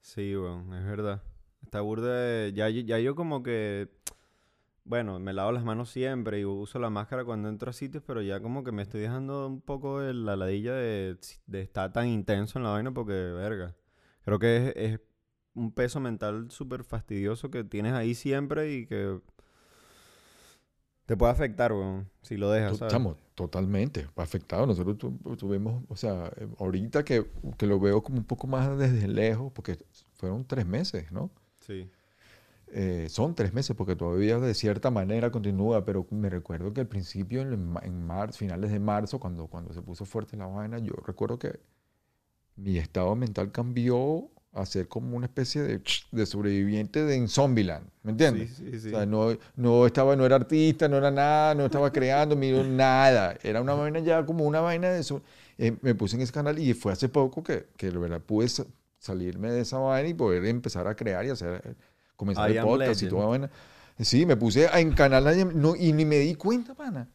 S2: Sí, weón, es verdad. Está burda de... Ya, yo- ya yo como que... Bueno, me lavo las manos siempre y uso la máscara cuando entro a sitios, pero ya como que me estoy dejando un poco de la ladilla de, de estar tan intenso en la vaina porque, verga. Creo que es, es un peso mental súper fastidioso que tienes ahí siempre y que te puede afectar, weón, si lo dejas, ¿sabes?
S3: Chamo, totalmente afectado. Nosotros tu- tuvimos, o sea, eh, ahorita que, que lo veo como un poco más desde lejos, porque fueron tres meses, ¿no?
S2: Sí.
S3: Eh, son tres meses porque todavía de cierta manera continúa, pero me recuerdo que al principio, en, en marzo, finales de marzo, cuando, cuando se puso fuerte la vaina, yo recuerdo que mi estado mental cambió a ser como una especie de, de sobreviviente de en Zombieland, ¿me entiendes?
S2: Sí, sí, sí.
S3: O sea, no, no estaba, no era artista, no era nada, no estaba creando, *laughs* miro nada. Era una vaina ya como una vaina de eso. Eh, me puse en ese canal y fue hace poco que, que de verdad pude sa- salirme de esa vaina y poder empezar a crear y hacer, comenzar
S2: I
S3: el podcast y
S2: Legend.
S3: toda vaina. Sí, me puse en canal no, y ni me di cuenta, pana.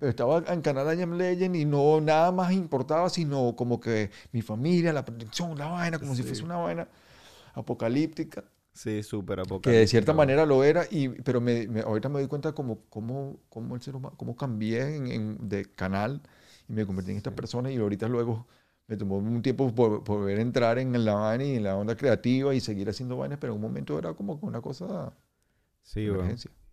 S3: Estaba en canal I Am Legend y no nada más importaba, sino como que mi familia, la protección, la vaina, como si
S2: Sí.
S3: fuese una vaina apocalíptica
S2: Sí, súper
S3: que
S2: apocalíptico.
S3: de cierta manera lo era, y, pero me, me- ahorita me doy cuenta como, como, como el ser humano, cómo cambié en, en- de canal y me convertí en esta persona y ahorita luego me tomó un tiempo por, por poder entrar en la vaina y en la onda creativa y seguir haciendo vainas, pero en un momento era como que una cosa
S2: Sí,
S3: de emergencia.
S2: Bueno,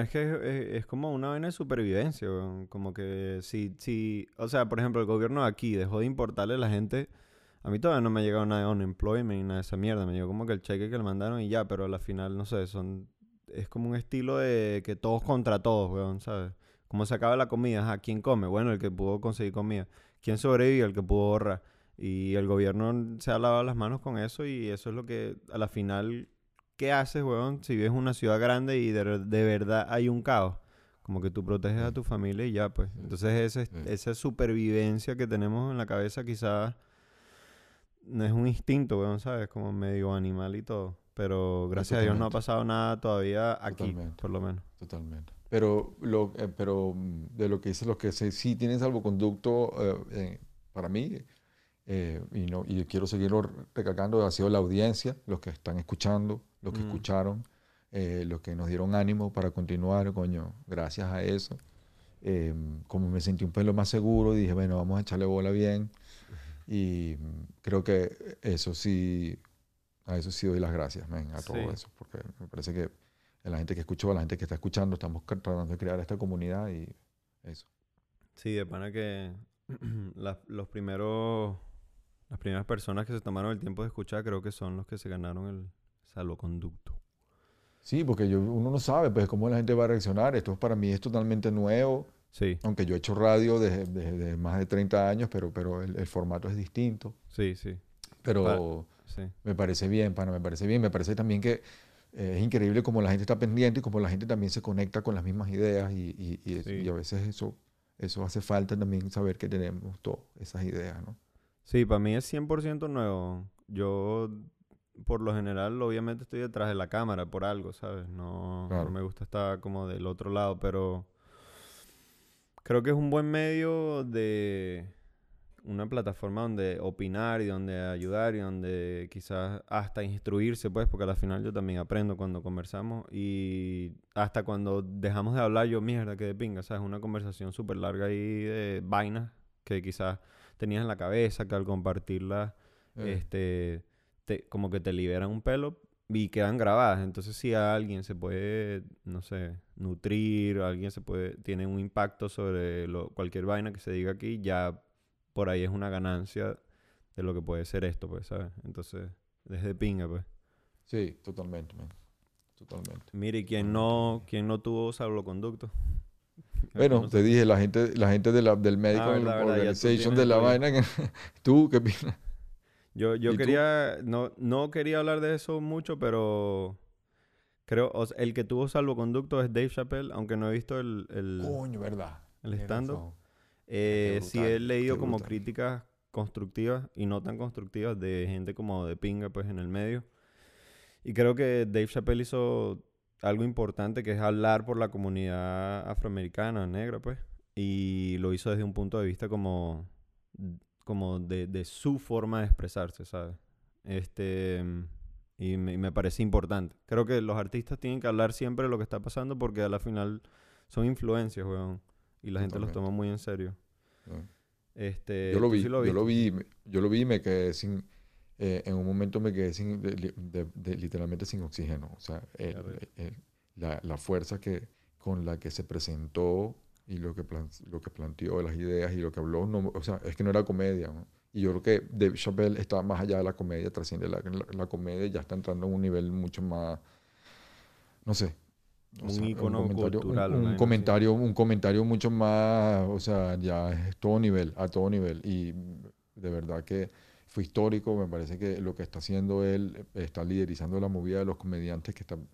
S2: es que es, es- como una vaina de supervivencia, weón. Como que si, si, o sea, por ejemplo, el gobierno de aquí dejó de importarle a la gente. A mí todavía no me ha llegado nada de unemployment nada de esa mierda. Me llegó como que el cheque que le mandaron y ya, pero a la final, no sé, son, es como un estilo de que todos contra todos, weón, ¿sabes? Como se acaba la comida, ajá, ¿quién come? Bueno, el que pudo conseguir comida. ¿Quién sobrevive? El que pudo ahorrar. Y el gobierno se ha lavado las manos con eso y eso es lo que a la final ¿qué haces, weón? Si vives en una ciudad grande y de, de verdad hay un caos. Como que tú proteges a tu familia y ya, pues. Entonces ese,
S3: Sí.
S2: esa supervivencia que tenemos en la cabeza quizás no es un instinto, weón, ¿sabes? Como medio animal y todo. Pero gracias a Dios no ha pasado nada todavía aquí,
S3: Totalmente.
S2: por lo menos.
S3: Totalmente. Pero, lo, eh, pero mm, de lo que dices, los que se- sí tienen salvoconducto, eh, eh, para mí, eh, y, no, y quiero seguirlo recalcando, ha sido la audiencia, los que están escuchando, los que
S2: Mm.
S3: escucharon, eh, los que nos dieron ánimo para continuar, coño, gracias a eso. eh, como me sentí un pelo más seguro, dije, bueno, vamos a echarle bola bien. Y creo que eso sí, a eso sí doy las gracias, men, a todo
S2: Sí.
S3: eso, porque me parece que a la gente que escuchó, a la gente que está escuchando, estamos tratando de crear esta comunidad y eso.
S2: Sí, de pana que *clears throat* las- los primeros, las primeras personas que se tomaron el tiempo de escuchar creo que son los que se ganaron el salvoconducto.
S3: Sí, porque yo, uno no sabe pues cómo la gente va a reaccionar. Esto para mí es totalmente nuevo,
S2: Sí,
S3: aunque yo he hecho radio desde, desde- más de 30 años, pero, pero el, el formato es distinto.
S2: sí, sí,
S3: Pero
S2: sí.
S3: me parece bien, pana, me parece bien. Me parece también que eh, es increíble como la gente está pendiente y como la gente también se conecta con las mismas ideas y, y- y
S2: Sí.
S3: y a veces eso, eso hace falta también saber que tenemos todas esas ideas, ¿no?
S2: Sí, para mí es 100% nuevo. Yo, por lo general, obviamente estoy detrás de la cámara por algo, ¿sabes? No, no
S3: Claro.
S2: me gusta estar como del otro lado, pero creo que es un buen medio de una plataforma donde opinar y donde ayudar y donde quizás hasta instruirse, pues, porque al final yo también aprendo cuando conversamos y hasta cuando dejamos de hablar yo, mierda, que de pinga, ¿sabes? Una conversación súper larga ahí de vainas que quizás tenías en la cabeza, que al compartirla,
S3: Eh,
S2: este, te- como que te liberan un pelo y quedan grabadas. Entonces, si a alguien se puede, no sé, nutrir, alguien se puede, tiene un impacto sobre lo- cualquier vaina que se diga aquí, ya por ahí es una ganancia de lo que puede ser esto, pues, ¿sabes? Entonces, desde pinga, pues.
S3: sí, totalmente, man. Totalmente.
S2: Mire, ¿y quién no, quién no tuvo salvoconducto?
S3: Bueno,
S2: No
S3: te
S2: sé.
S3: dije, la gente, la gente de la, del Medical
S2: Ah, tú
S3: Organization de la vaina. *laughs* ¿Tú qué opinas?
S2: Yo, yo quería, no, no quería hablar de eso mucho, pero creo, o sea, el que tuvo salvoconducto es Dave Chappelle, aunque no he visto el, el,
S3: Coño, ¿verdad?
S2: el stand-up. Eh, sí he leído como críticas constructivas y no tan constructivas de gente como de pinga, pues, en el medio. Y creo que Dave Chappelle hizo algo importante que es hablar por la comunidad afroamericana, negra, pues. Y lo hizo desde un punto de vista como, como de, de su forma de expresarse, ¿sabes? Este, y me, me parece importante. Creo que los artistas tienen que hablar siempre de lo que está pasando porque a la final son influencias, weón. Y la gente los toma muy en serio. Este,
S3: Yo lo
S2: ¿tú
S3: vi,
S2: sí
S3: yo lo vi, yo lo vi y me quedé sin, eh, en un momento me quedé sin, de- de- de- literalmente sin oxígeno. O sea, el- el- la, la fuerza que, con la que se presentó y lo que, plan- lo que planteó, las ideas y lo que habló, no, o sea, es que no era comedia. ¿no? Y yo creo que Dave Chappelle está más allá de la comedia, trasciende la, la, la comedia y ya está entrando en un nivel mucho más, no sé. o
S2: Un
S3: sea,
S2: ícono
S3: comentario, un-
S2: cultural, una
S3: un,
S2: así.
S3: comentario, un comentario mucho más, o sea, ya es todo nivel, a todo nivel. Y de verdad que fue histórico. Me parece que lo que está haciendo él eh, está liderizando la movida de los comediantes que están.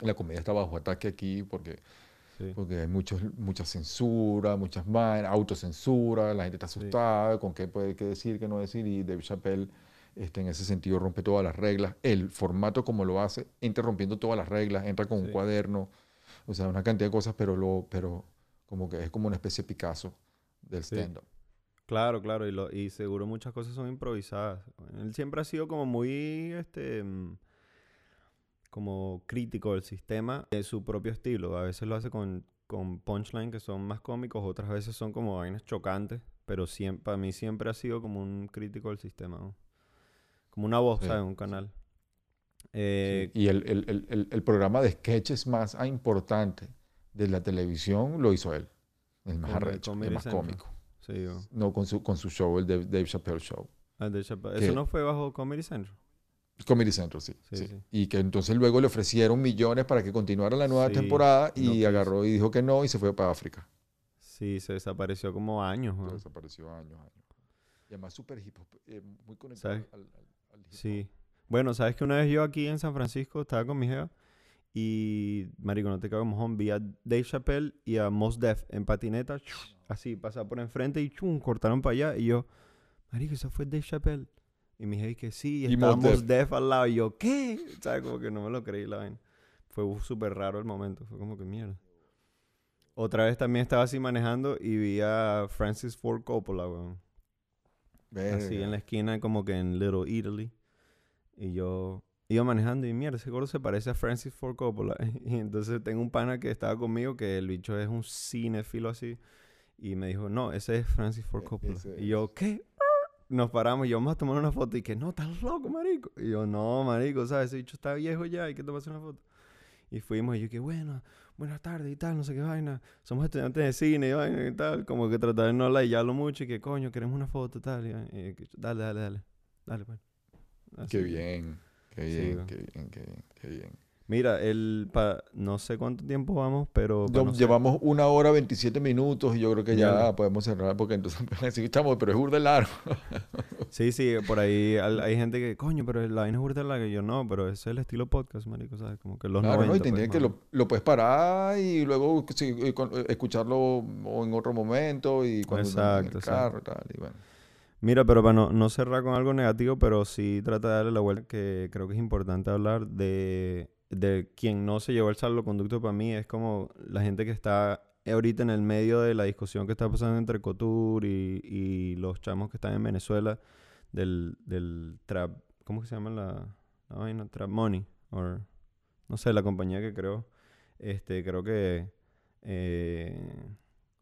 S3: la comedia está bajo ataque aquí porque,
S2: Sí.
S3: porque hay muchos, mucha censura, muchas vainas, autocensura, la gente está asustada con qué puede qué decir, qué no decir. Y Dave Chappelle, este, en ese sentido, rompe todas las reglas. El formato, como lo hace, entra rompiendo todas las reglas, entra con un cuaderno, o sea, una cantidad de cosas, pero, lo, pero como que es como una especie de Picasso del stand-up.
S2: Claro, claro, y, lo, y seguro muchas cosas son improvisadas. Él siempre ha sido como muy, este, mm, como crítico del sistema, de su propio estilo. A veces lo hace con, con punchline que son más cómicos, otras veces son como vainas chocantes, pero siempre, para mí siempre ha sido como un crítico del sistema, ¿no? Como una voz,
S3: Sí,
S2: ¿sabes? Un canal. Eh,
S3: Y el, el- el- el- programa de sketches más ah, importante de la televisión lo hizo él. El más arrecho, el más cómico.
S2: Sí,
S3: No con su, con su show, el Dave, Dave Chappelle Show.
S2: Ah, Chappelle. Eso no fue bajo Comedy Central.
S3: Comedy Central, sí,
S2: Sí,
S3: sí.
S2: sí.
S3: Y que entonces luego le ofrecieron millones para que continuara la nueva temporada
S2: no
S3: y
S2: quiso.
S3: agarró y dijo que no y se fue para África.
S2: Sí, se desapareció como años,
S3: Pero
S2: weón.
S3: Desapareció años, años. Y además súper hip hop, eh, muy conectado al, al- al hip hop.
S2: Sí. Bueno, sabes que una vez yo aquí en San Francisco estaba con mi jeva y, marico, no te cago mojón, vi a Dave Chappelle y a Mos Def en patineta, *sniffs* así, pasaba por enfrente y chum, cortaron para allá y yo, marico, eso fue Dave Chappelle. Y mi jeva que sí, y
S3: Y
S2: estaba
S3: Mos
S2: Mos
S3: Def.
S2: Def al lado y yo, ¿qué? ¿Sabes? Como que no me lo creí la vaina. Fue súper raro el momento, fue como que mierda. Otra vez también estaba así manejando y vi a Francis Ford Coppola, weón. Así en la esquina, como que en Little Italy. Y yo iba manejando y mierda, ese gordo se parece a Francis Ford Coppola. *laughs* Y entonces tengo un pana que estaba conmigo que el bicho es un cinefilo así. Y me dijo, no, ese es Francis Ford
S3: E-
S2: Coppola. Y yo, ¿qué? Nos paramos y yo, vamos a tomar una foto. Y que, no, estás loco, marico. Y yo, no, marico, ¿sabes? Ese bicho está viejo ya, hay que tomarse una foto. Y fuimos y yo, que bueno, buenas tardes y tal, no sé qué vaina. Somos estudiantes de cine y vaina y tal. Como que tratar de no layarlo mucho y que, coño, queremos una foto y tal. Y, que, dale, dale, dale. Dale, pues. Así
S3: Qué bien, qué bien, qué bien, qué bien, qué bien.
S2: Mira, el pa, no sé cuánto tiempo vamos, pero...
S3: Yo-
S2: no
S3: llevamos una hora 27 minutos y yo creo que ya
S2: Mierda.
S3: podemos cerrar porque entonces *laughs* estamos, pero es burda largo. *laughs*
S2: Sí, sí, por ahí al- hay gente que, coño, pero la vaina es burda larga. Y yo, no, pero ese es el estilo podcast, marico, ¿sabes? Como que los
S3: Claro,
S2: 90,
S3: ¿no? Y
S2: pues,
S3: tendrían que
S2: más o
S3: lo, lo puedes parar y luego sí, eh, eh, escucharlo en otro momento y cuando en
S2: Exacto,
S3: el carro tal. Y bueno.
S2: Mira, pero para no, no cerrar con algo negativo, pero sí trata de darle la vuelta, que creo que es importante hablar de, de quien no se llevó el salvoconducto para mí, es como la gente que está ahorita en el medio de la discusión que está pasando entre Cotur y, y los chamos que están en Venezuela del, del Trap, ¿cómo que se llama la, la vaina? Trap Money, o no sé, la compañía que creo. Este, creo que eh,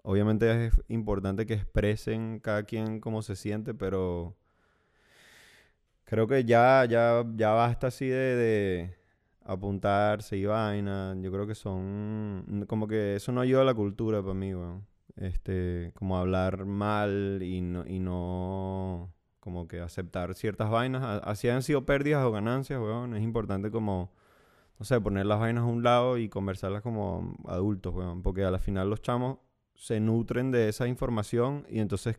S2: obviamente es importante que expresen cada quien cómo se siente, pero creo que ya, ya, ya basta así de, apuntarse y vaina. Yo creo que son como que eso no ayuda a la cultura para mí, weón. Este, como hablar mal y no, y no como que aceptar ciertas vainas. Así han sido pérdidas o ganancias, weón. Es importante como no sé, poner las vainas a un lado y conversarlas como adultos, weón. Porque a la final los chamos se nutren de esa información y entonces,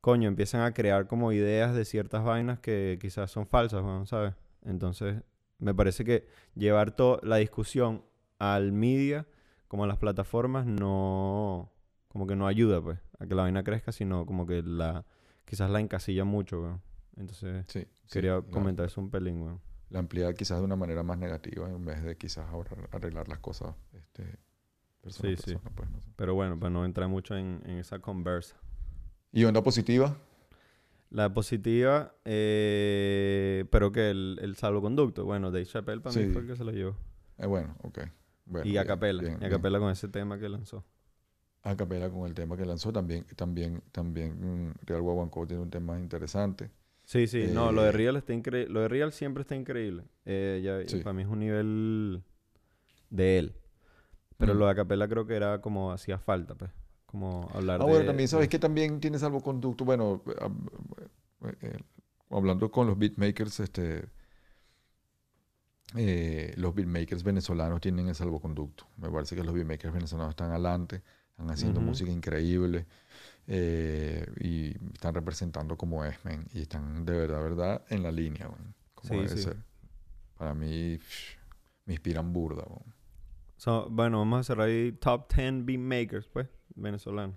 S2: coño, empiezan a crear como ideas de ciertas vainas que quizás son falsas, weón, ¿sabes? Entonces, me parece que llevar toda la discusión al media, como a las plataformas, no... Como que no ayuda, pues, a que la vaina crezca, sino como que la... Quizás la encasilla mucho, weón. Entonces,
S3: Sí, sí,
S2: quería
S3: la-
S2: comentar eso un pelín, weón.
S3: La ampliar quizás de una manera más negativa en vez de quizás ahora arreglar las cosas este, persona
S2: Sí, sí.
S3: pues, no sé.
S2: Pero bueno, para no entrar mucho en, en esa conversa.
S3: ¿Y onda positiva?
S2: La positiva, eh, pero que el, el salvoconducto. Bueno, Dave Chappelle para mí fue el que se lo llevó.
S3: Eh, bueno, ok. Bueno,
S2: y a
S3: bien,
S2: capela.
S3: bien,
S2: y a
S3: bien.
S2: capela con ese tema que lanzó.
S3: A capela con el tema que lanzó también, también, también mm, Real Guaguancó tiene un tema interesante.
S2: Sí, sí. no, lo de
S3: Eh,
S2: Real está increíble. Lo de Real siempre está increíble. Eh, ya,
S3: Sí.
S2: Para mí es un nivel de él. Pero
S3: Mm.
S2: lo de Acapella creo que era como hacía falta, pues. Como hablar
S3: Ah,
S2: de...
S3: bueno, también sabes que también tiene salvoconducto. Bueno, eh, eh, hablando con los beatmakers, este, eh, los beatmakers venezolanos tienen el salvoconducto. Me parece que los beatmakers venezolanos están adelante. Están haciendo música increíble eh, y están representando como es, men, Y están de verdad, verdad, en la línea, weón, como
S2: Sí,
S3: debe
S2: sí.
S3: ser. Para mí, psh, me inspiran burda, weón.
S2: So, bueno, vamos a cerrar ahí top 10 beat makers, pues, venezolanos.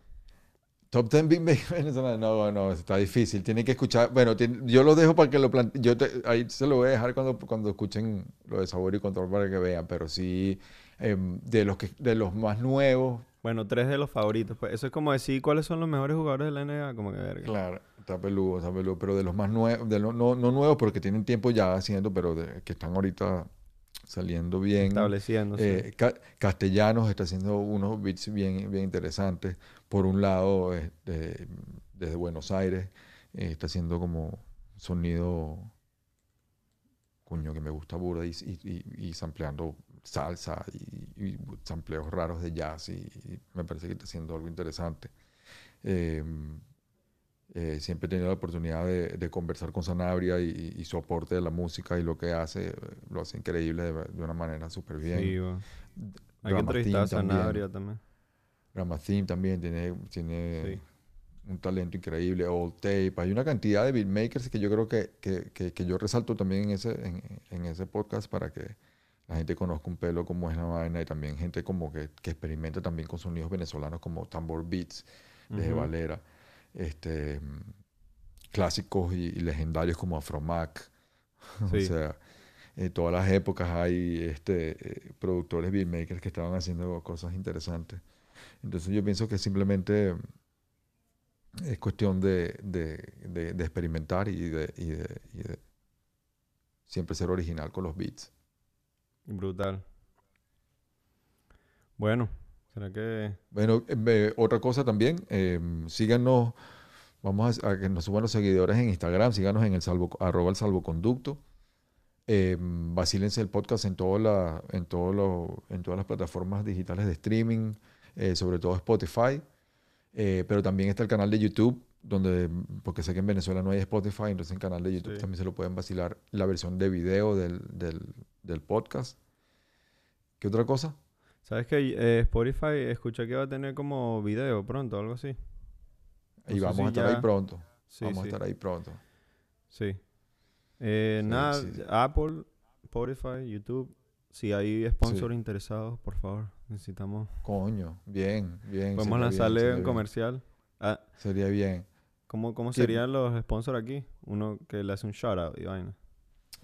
S3: Top 10 Big Bang venezolanos. No, no, está difícil. Tienen que escuchar. Bueno, tiene- yo lo dejo para que lo planteen. Yo te- ahí se lo voy a dejar cuando, cuando escuchen lo de sabor y control para que vean. Pero sí, em, de los que de los más nuevos.
S2: Bueno, tres de los favoritos, pues. Eso es como decir cuáles son los mejores jugadores de la NBA, como que verga.
S3: Claro, está peludo, está peludo. Pero de los más nuevos, no, no nuevos porque tienen tiempo ya haciendo, pero de- que están ahorita saliendo bien.
S2: Estableciéndose.
S3: Eh, Ca- Castellanos está haciendo unos beats bien, bien interesantes. Por un lado, este, desde Buenos Aires, eh, está haciendo como sonido, coño, que me gusta burda, y, y, y, y sampleando salsa y, y sampleos raros de jazz, y, y me parece que está haciendo algo interesante. Eh, eh, siempre he tenido la oportunidad de, de conversar con Sanabria y, y su aporte de la música y lo que hace, lo hace increíble de, de una manera súper bien.
S2: Sí. Hay que entrevistar a. Sanabria también.
S3: Ramathim también tiene, tiene
S2: Sí.
S3: un talento increíble. Old Tape. Hay una cantidad de beatmakers que yo creo que, que, que, que yo resalto también en ese, en, en ese podcast para que la gente conozca un pelo como es la vaina y también gente como que, que experimenta también con sonidos venezolanos como Tambor Beats de
S2: Ujú.
S3: Valera. Este, mm, clásicos y, y legendarios como Afromac. *laughs* o
S2: Sí.
S3: sea, en todas las épocas hay este, eh, productores beatmakers que estaban haciendo cosas interesantes. Entonces yo pienso que simplemente es cuestión de, de- de- de experimentar y de siempre ser original con los beats.
S2: Brutal. Bueno, ¿será que
S3: Bueno, eh, ve- otra cosa también, eh, síganos, vamos a, a que nos suban los seguidores en Instagram, síganos en el salvo, arroba el salvoconducto. Eh, vacílense el podcast en, la, en, todo lo- en todas las plataformas digitales de streaming, eh, sobre todo Spotify. Eh, pero también está el canal de YouTube, donde, porque sé que en Venezuela no hay Spotify, entonces en el canal de YouTube
S2: Sí.
S3: también se lo pueden vacilar la versión de video del, del, del podcast. ¿Qué otra cosa?
S2: ¿Sabes que eh, Spotify escuché que va a tener como video pronto, algo así?
S3: Y vamos
S2: si
S3: a estar
S2: ya-
S3: ahí pronto.
S2: Sí,
S3: vamos
S2: sí.
S3: a estar ahí pronto.
S2: Sí. Eh,
S3: Sí,
S2: nada. Apple, Spotify, YouTube. Si hay sponsors interesados, por favor, necesitamos.
S3: Coño, bien, bien.
S2: Podemos
S3: bien,
S2: lanzarle
S3: sería
S2: un
S3: bien.
S2: comercial. Ah,
S3: Sería bien.
S2: ¿Cómo, cómo serían los sponsors aquí? Uno que le hace un shout out y vaina.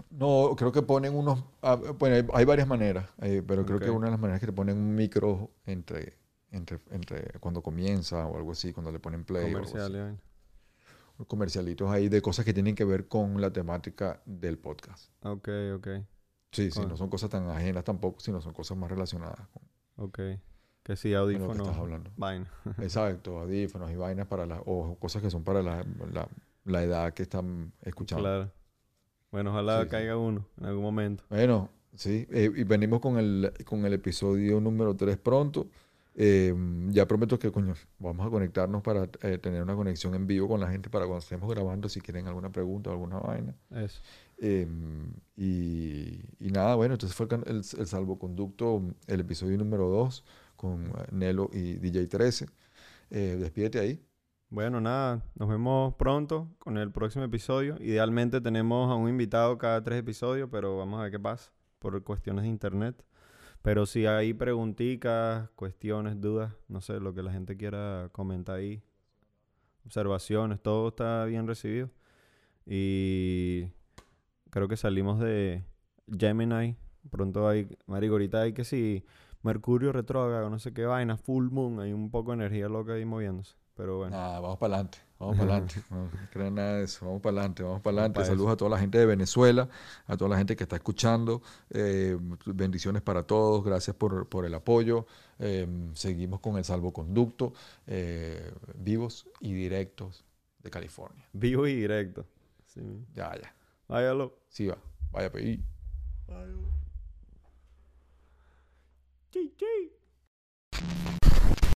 S3: No, creo que ponen unos. ah, bueno, hay, varias maneras, eh, pero creo que una de las maneras es que te ponen un micro entre, entre, entre cuando comienza o algo así, cuando le ponen play. o algo así.
S2: Comercial y vaina.
S3: Comercialitos ahí de cosas que tienen que ver con la temática del podcast.
S2: Ok, ok,
S3: Sí, sí, no son cosas tan ajenas tampoco, sino son cosas más relacionadas con,
S2: ok. Que sí, audífonos.
S3: que estás hablando.
S2: Vaina. *laughs*
S3: Exacto, audífonos y vainas para las, o cosas que son para la, la, la edad que están escuchando.
S2: Claro. Bueno, ojalá
S3: Sí, sí.
S2: caiga uno en algún momento.
S3: Bueno, sí, eh, y venimos con el, con el episodio número 3 pronto. Eh, ya prometo que, coño, vamos a conectarnos para eh, tener una conexión en vivo con la gente para cuando estemos grabando, si quieren alguna pregunta o alguna vaina.
S2: Eso.
S3: Eh, y, y nada, bueno, entonces fue el, el salvoconducto, el episodio número 2 con eh, Nelo y DJ 13. Eh, despídete ahí.
S2: Bueno, nada, nos vemos pronto con el próximo episodio. Idealmente tenemos a un invitado cada tres episodios, pero vamos a ver qué pasa por cuestiones de internet. Pero si hay preguntitas, cuestiones, dudas, no sé, lo que la gente quiera comentar ahí, observaciones, todo está bien recibido. Y creo que salimos de Gemini. Pronto hay, marico, ahorita hay que si Mercurio retrógrado, no sé qué vaina, full moon, hay un poco de energía loca ahí moviéndose. Pero bueno.
S3: Nada, vamos para adelante, vamos para adelante. *laughs* No crean nada de eso, vamos para adelante, vamos para adelante.
S2: pa' eso.
S3: Saludos a toda la gente de Venezuela, a toda la gente que está escuchando. eh, bendiciones para todos, gracias por, por el apoyo. eh, seguimos con el salvoconducto, eh, vivos y directos de California.
S2: Vivo y directo. Sí.
S3: Ya, ya,
S2: Váyalo.
S3: sí va, vaya pues. y-
S2: Chi, chi.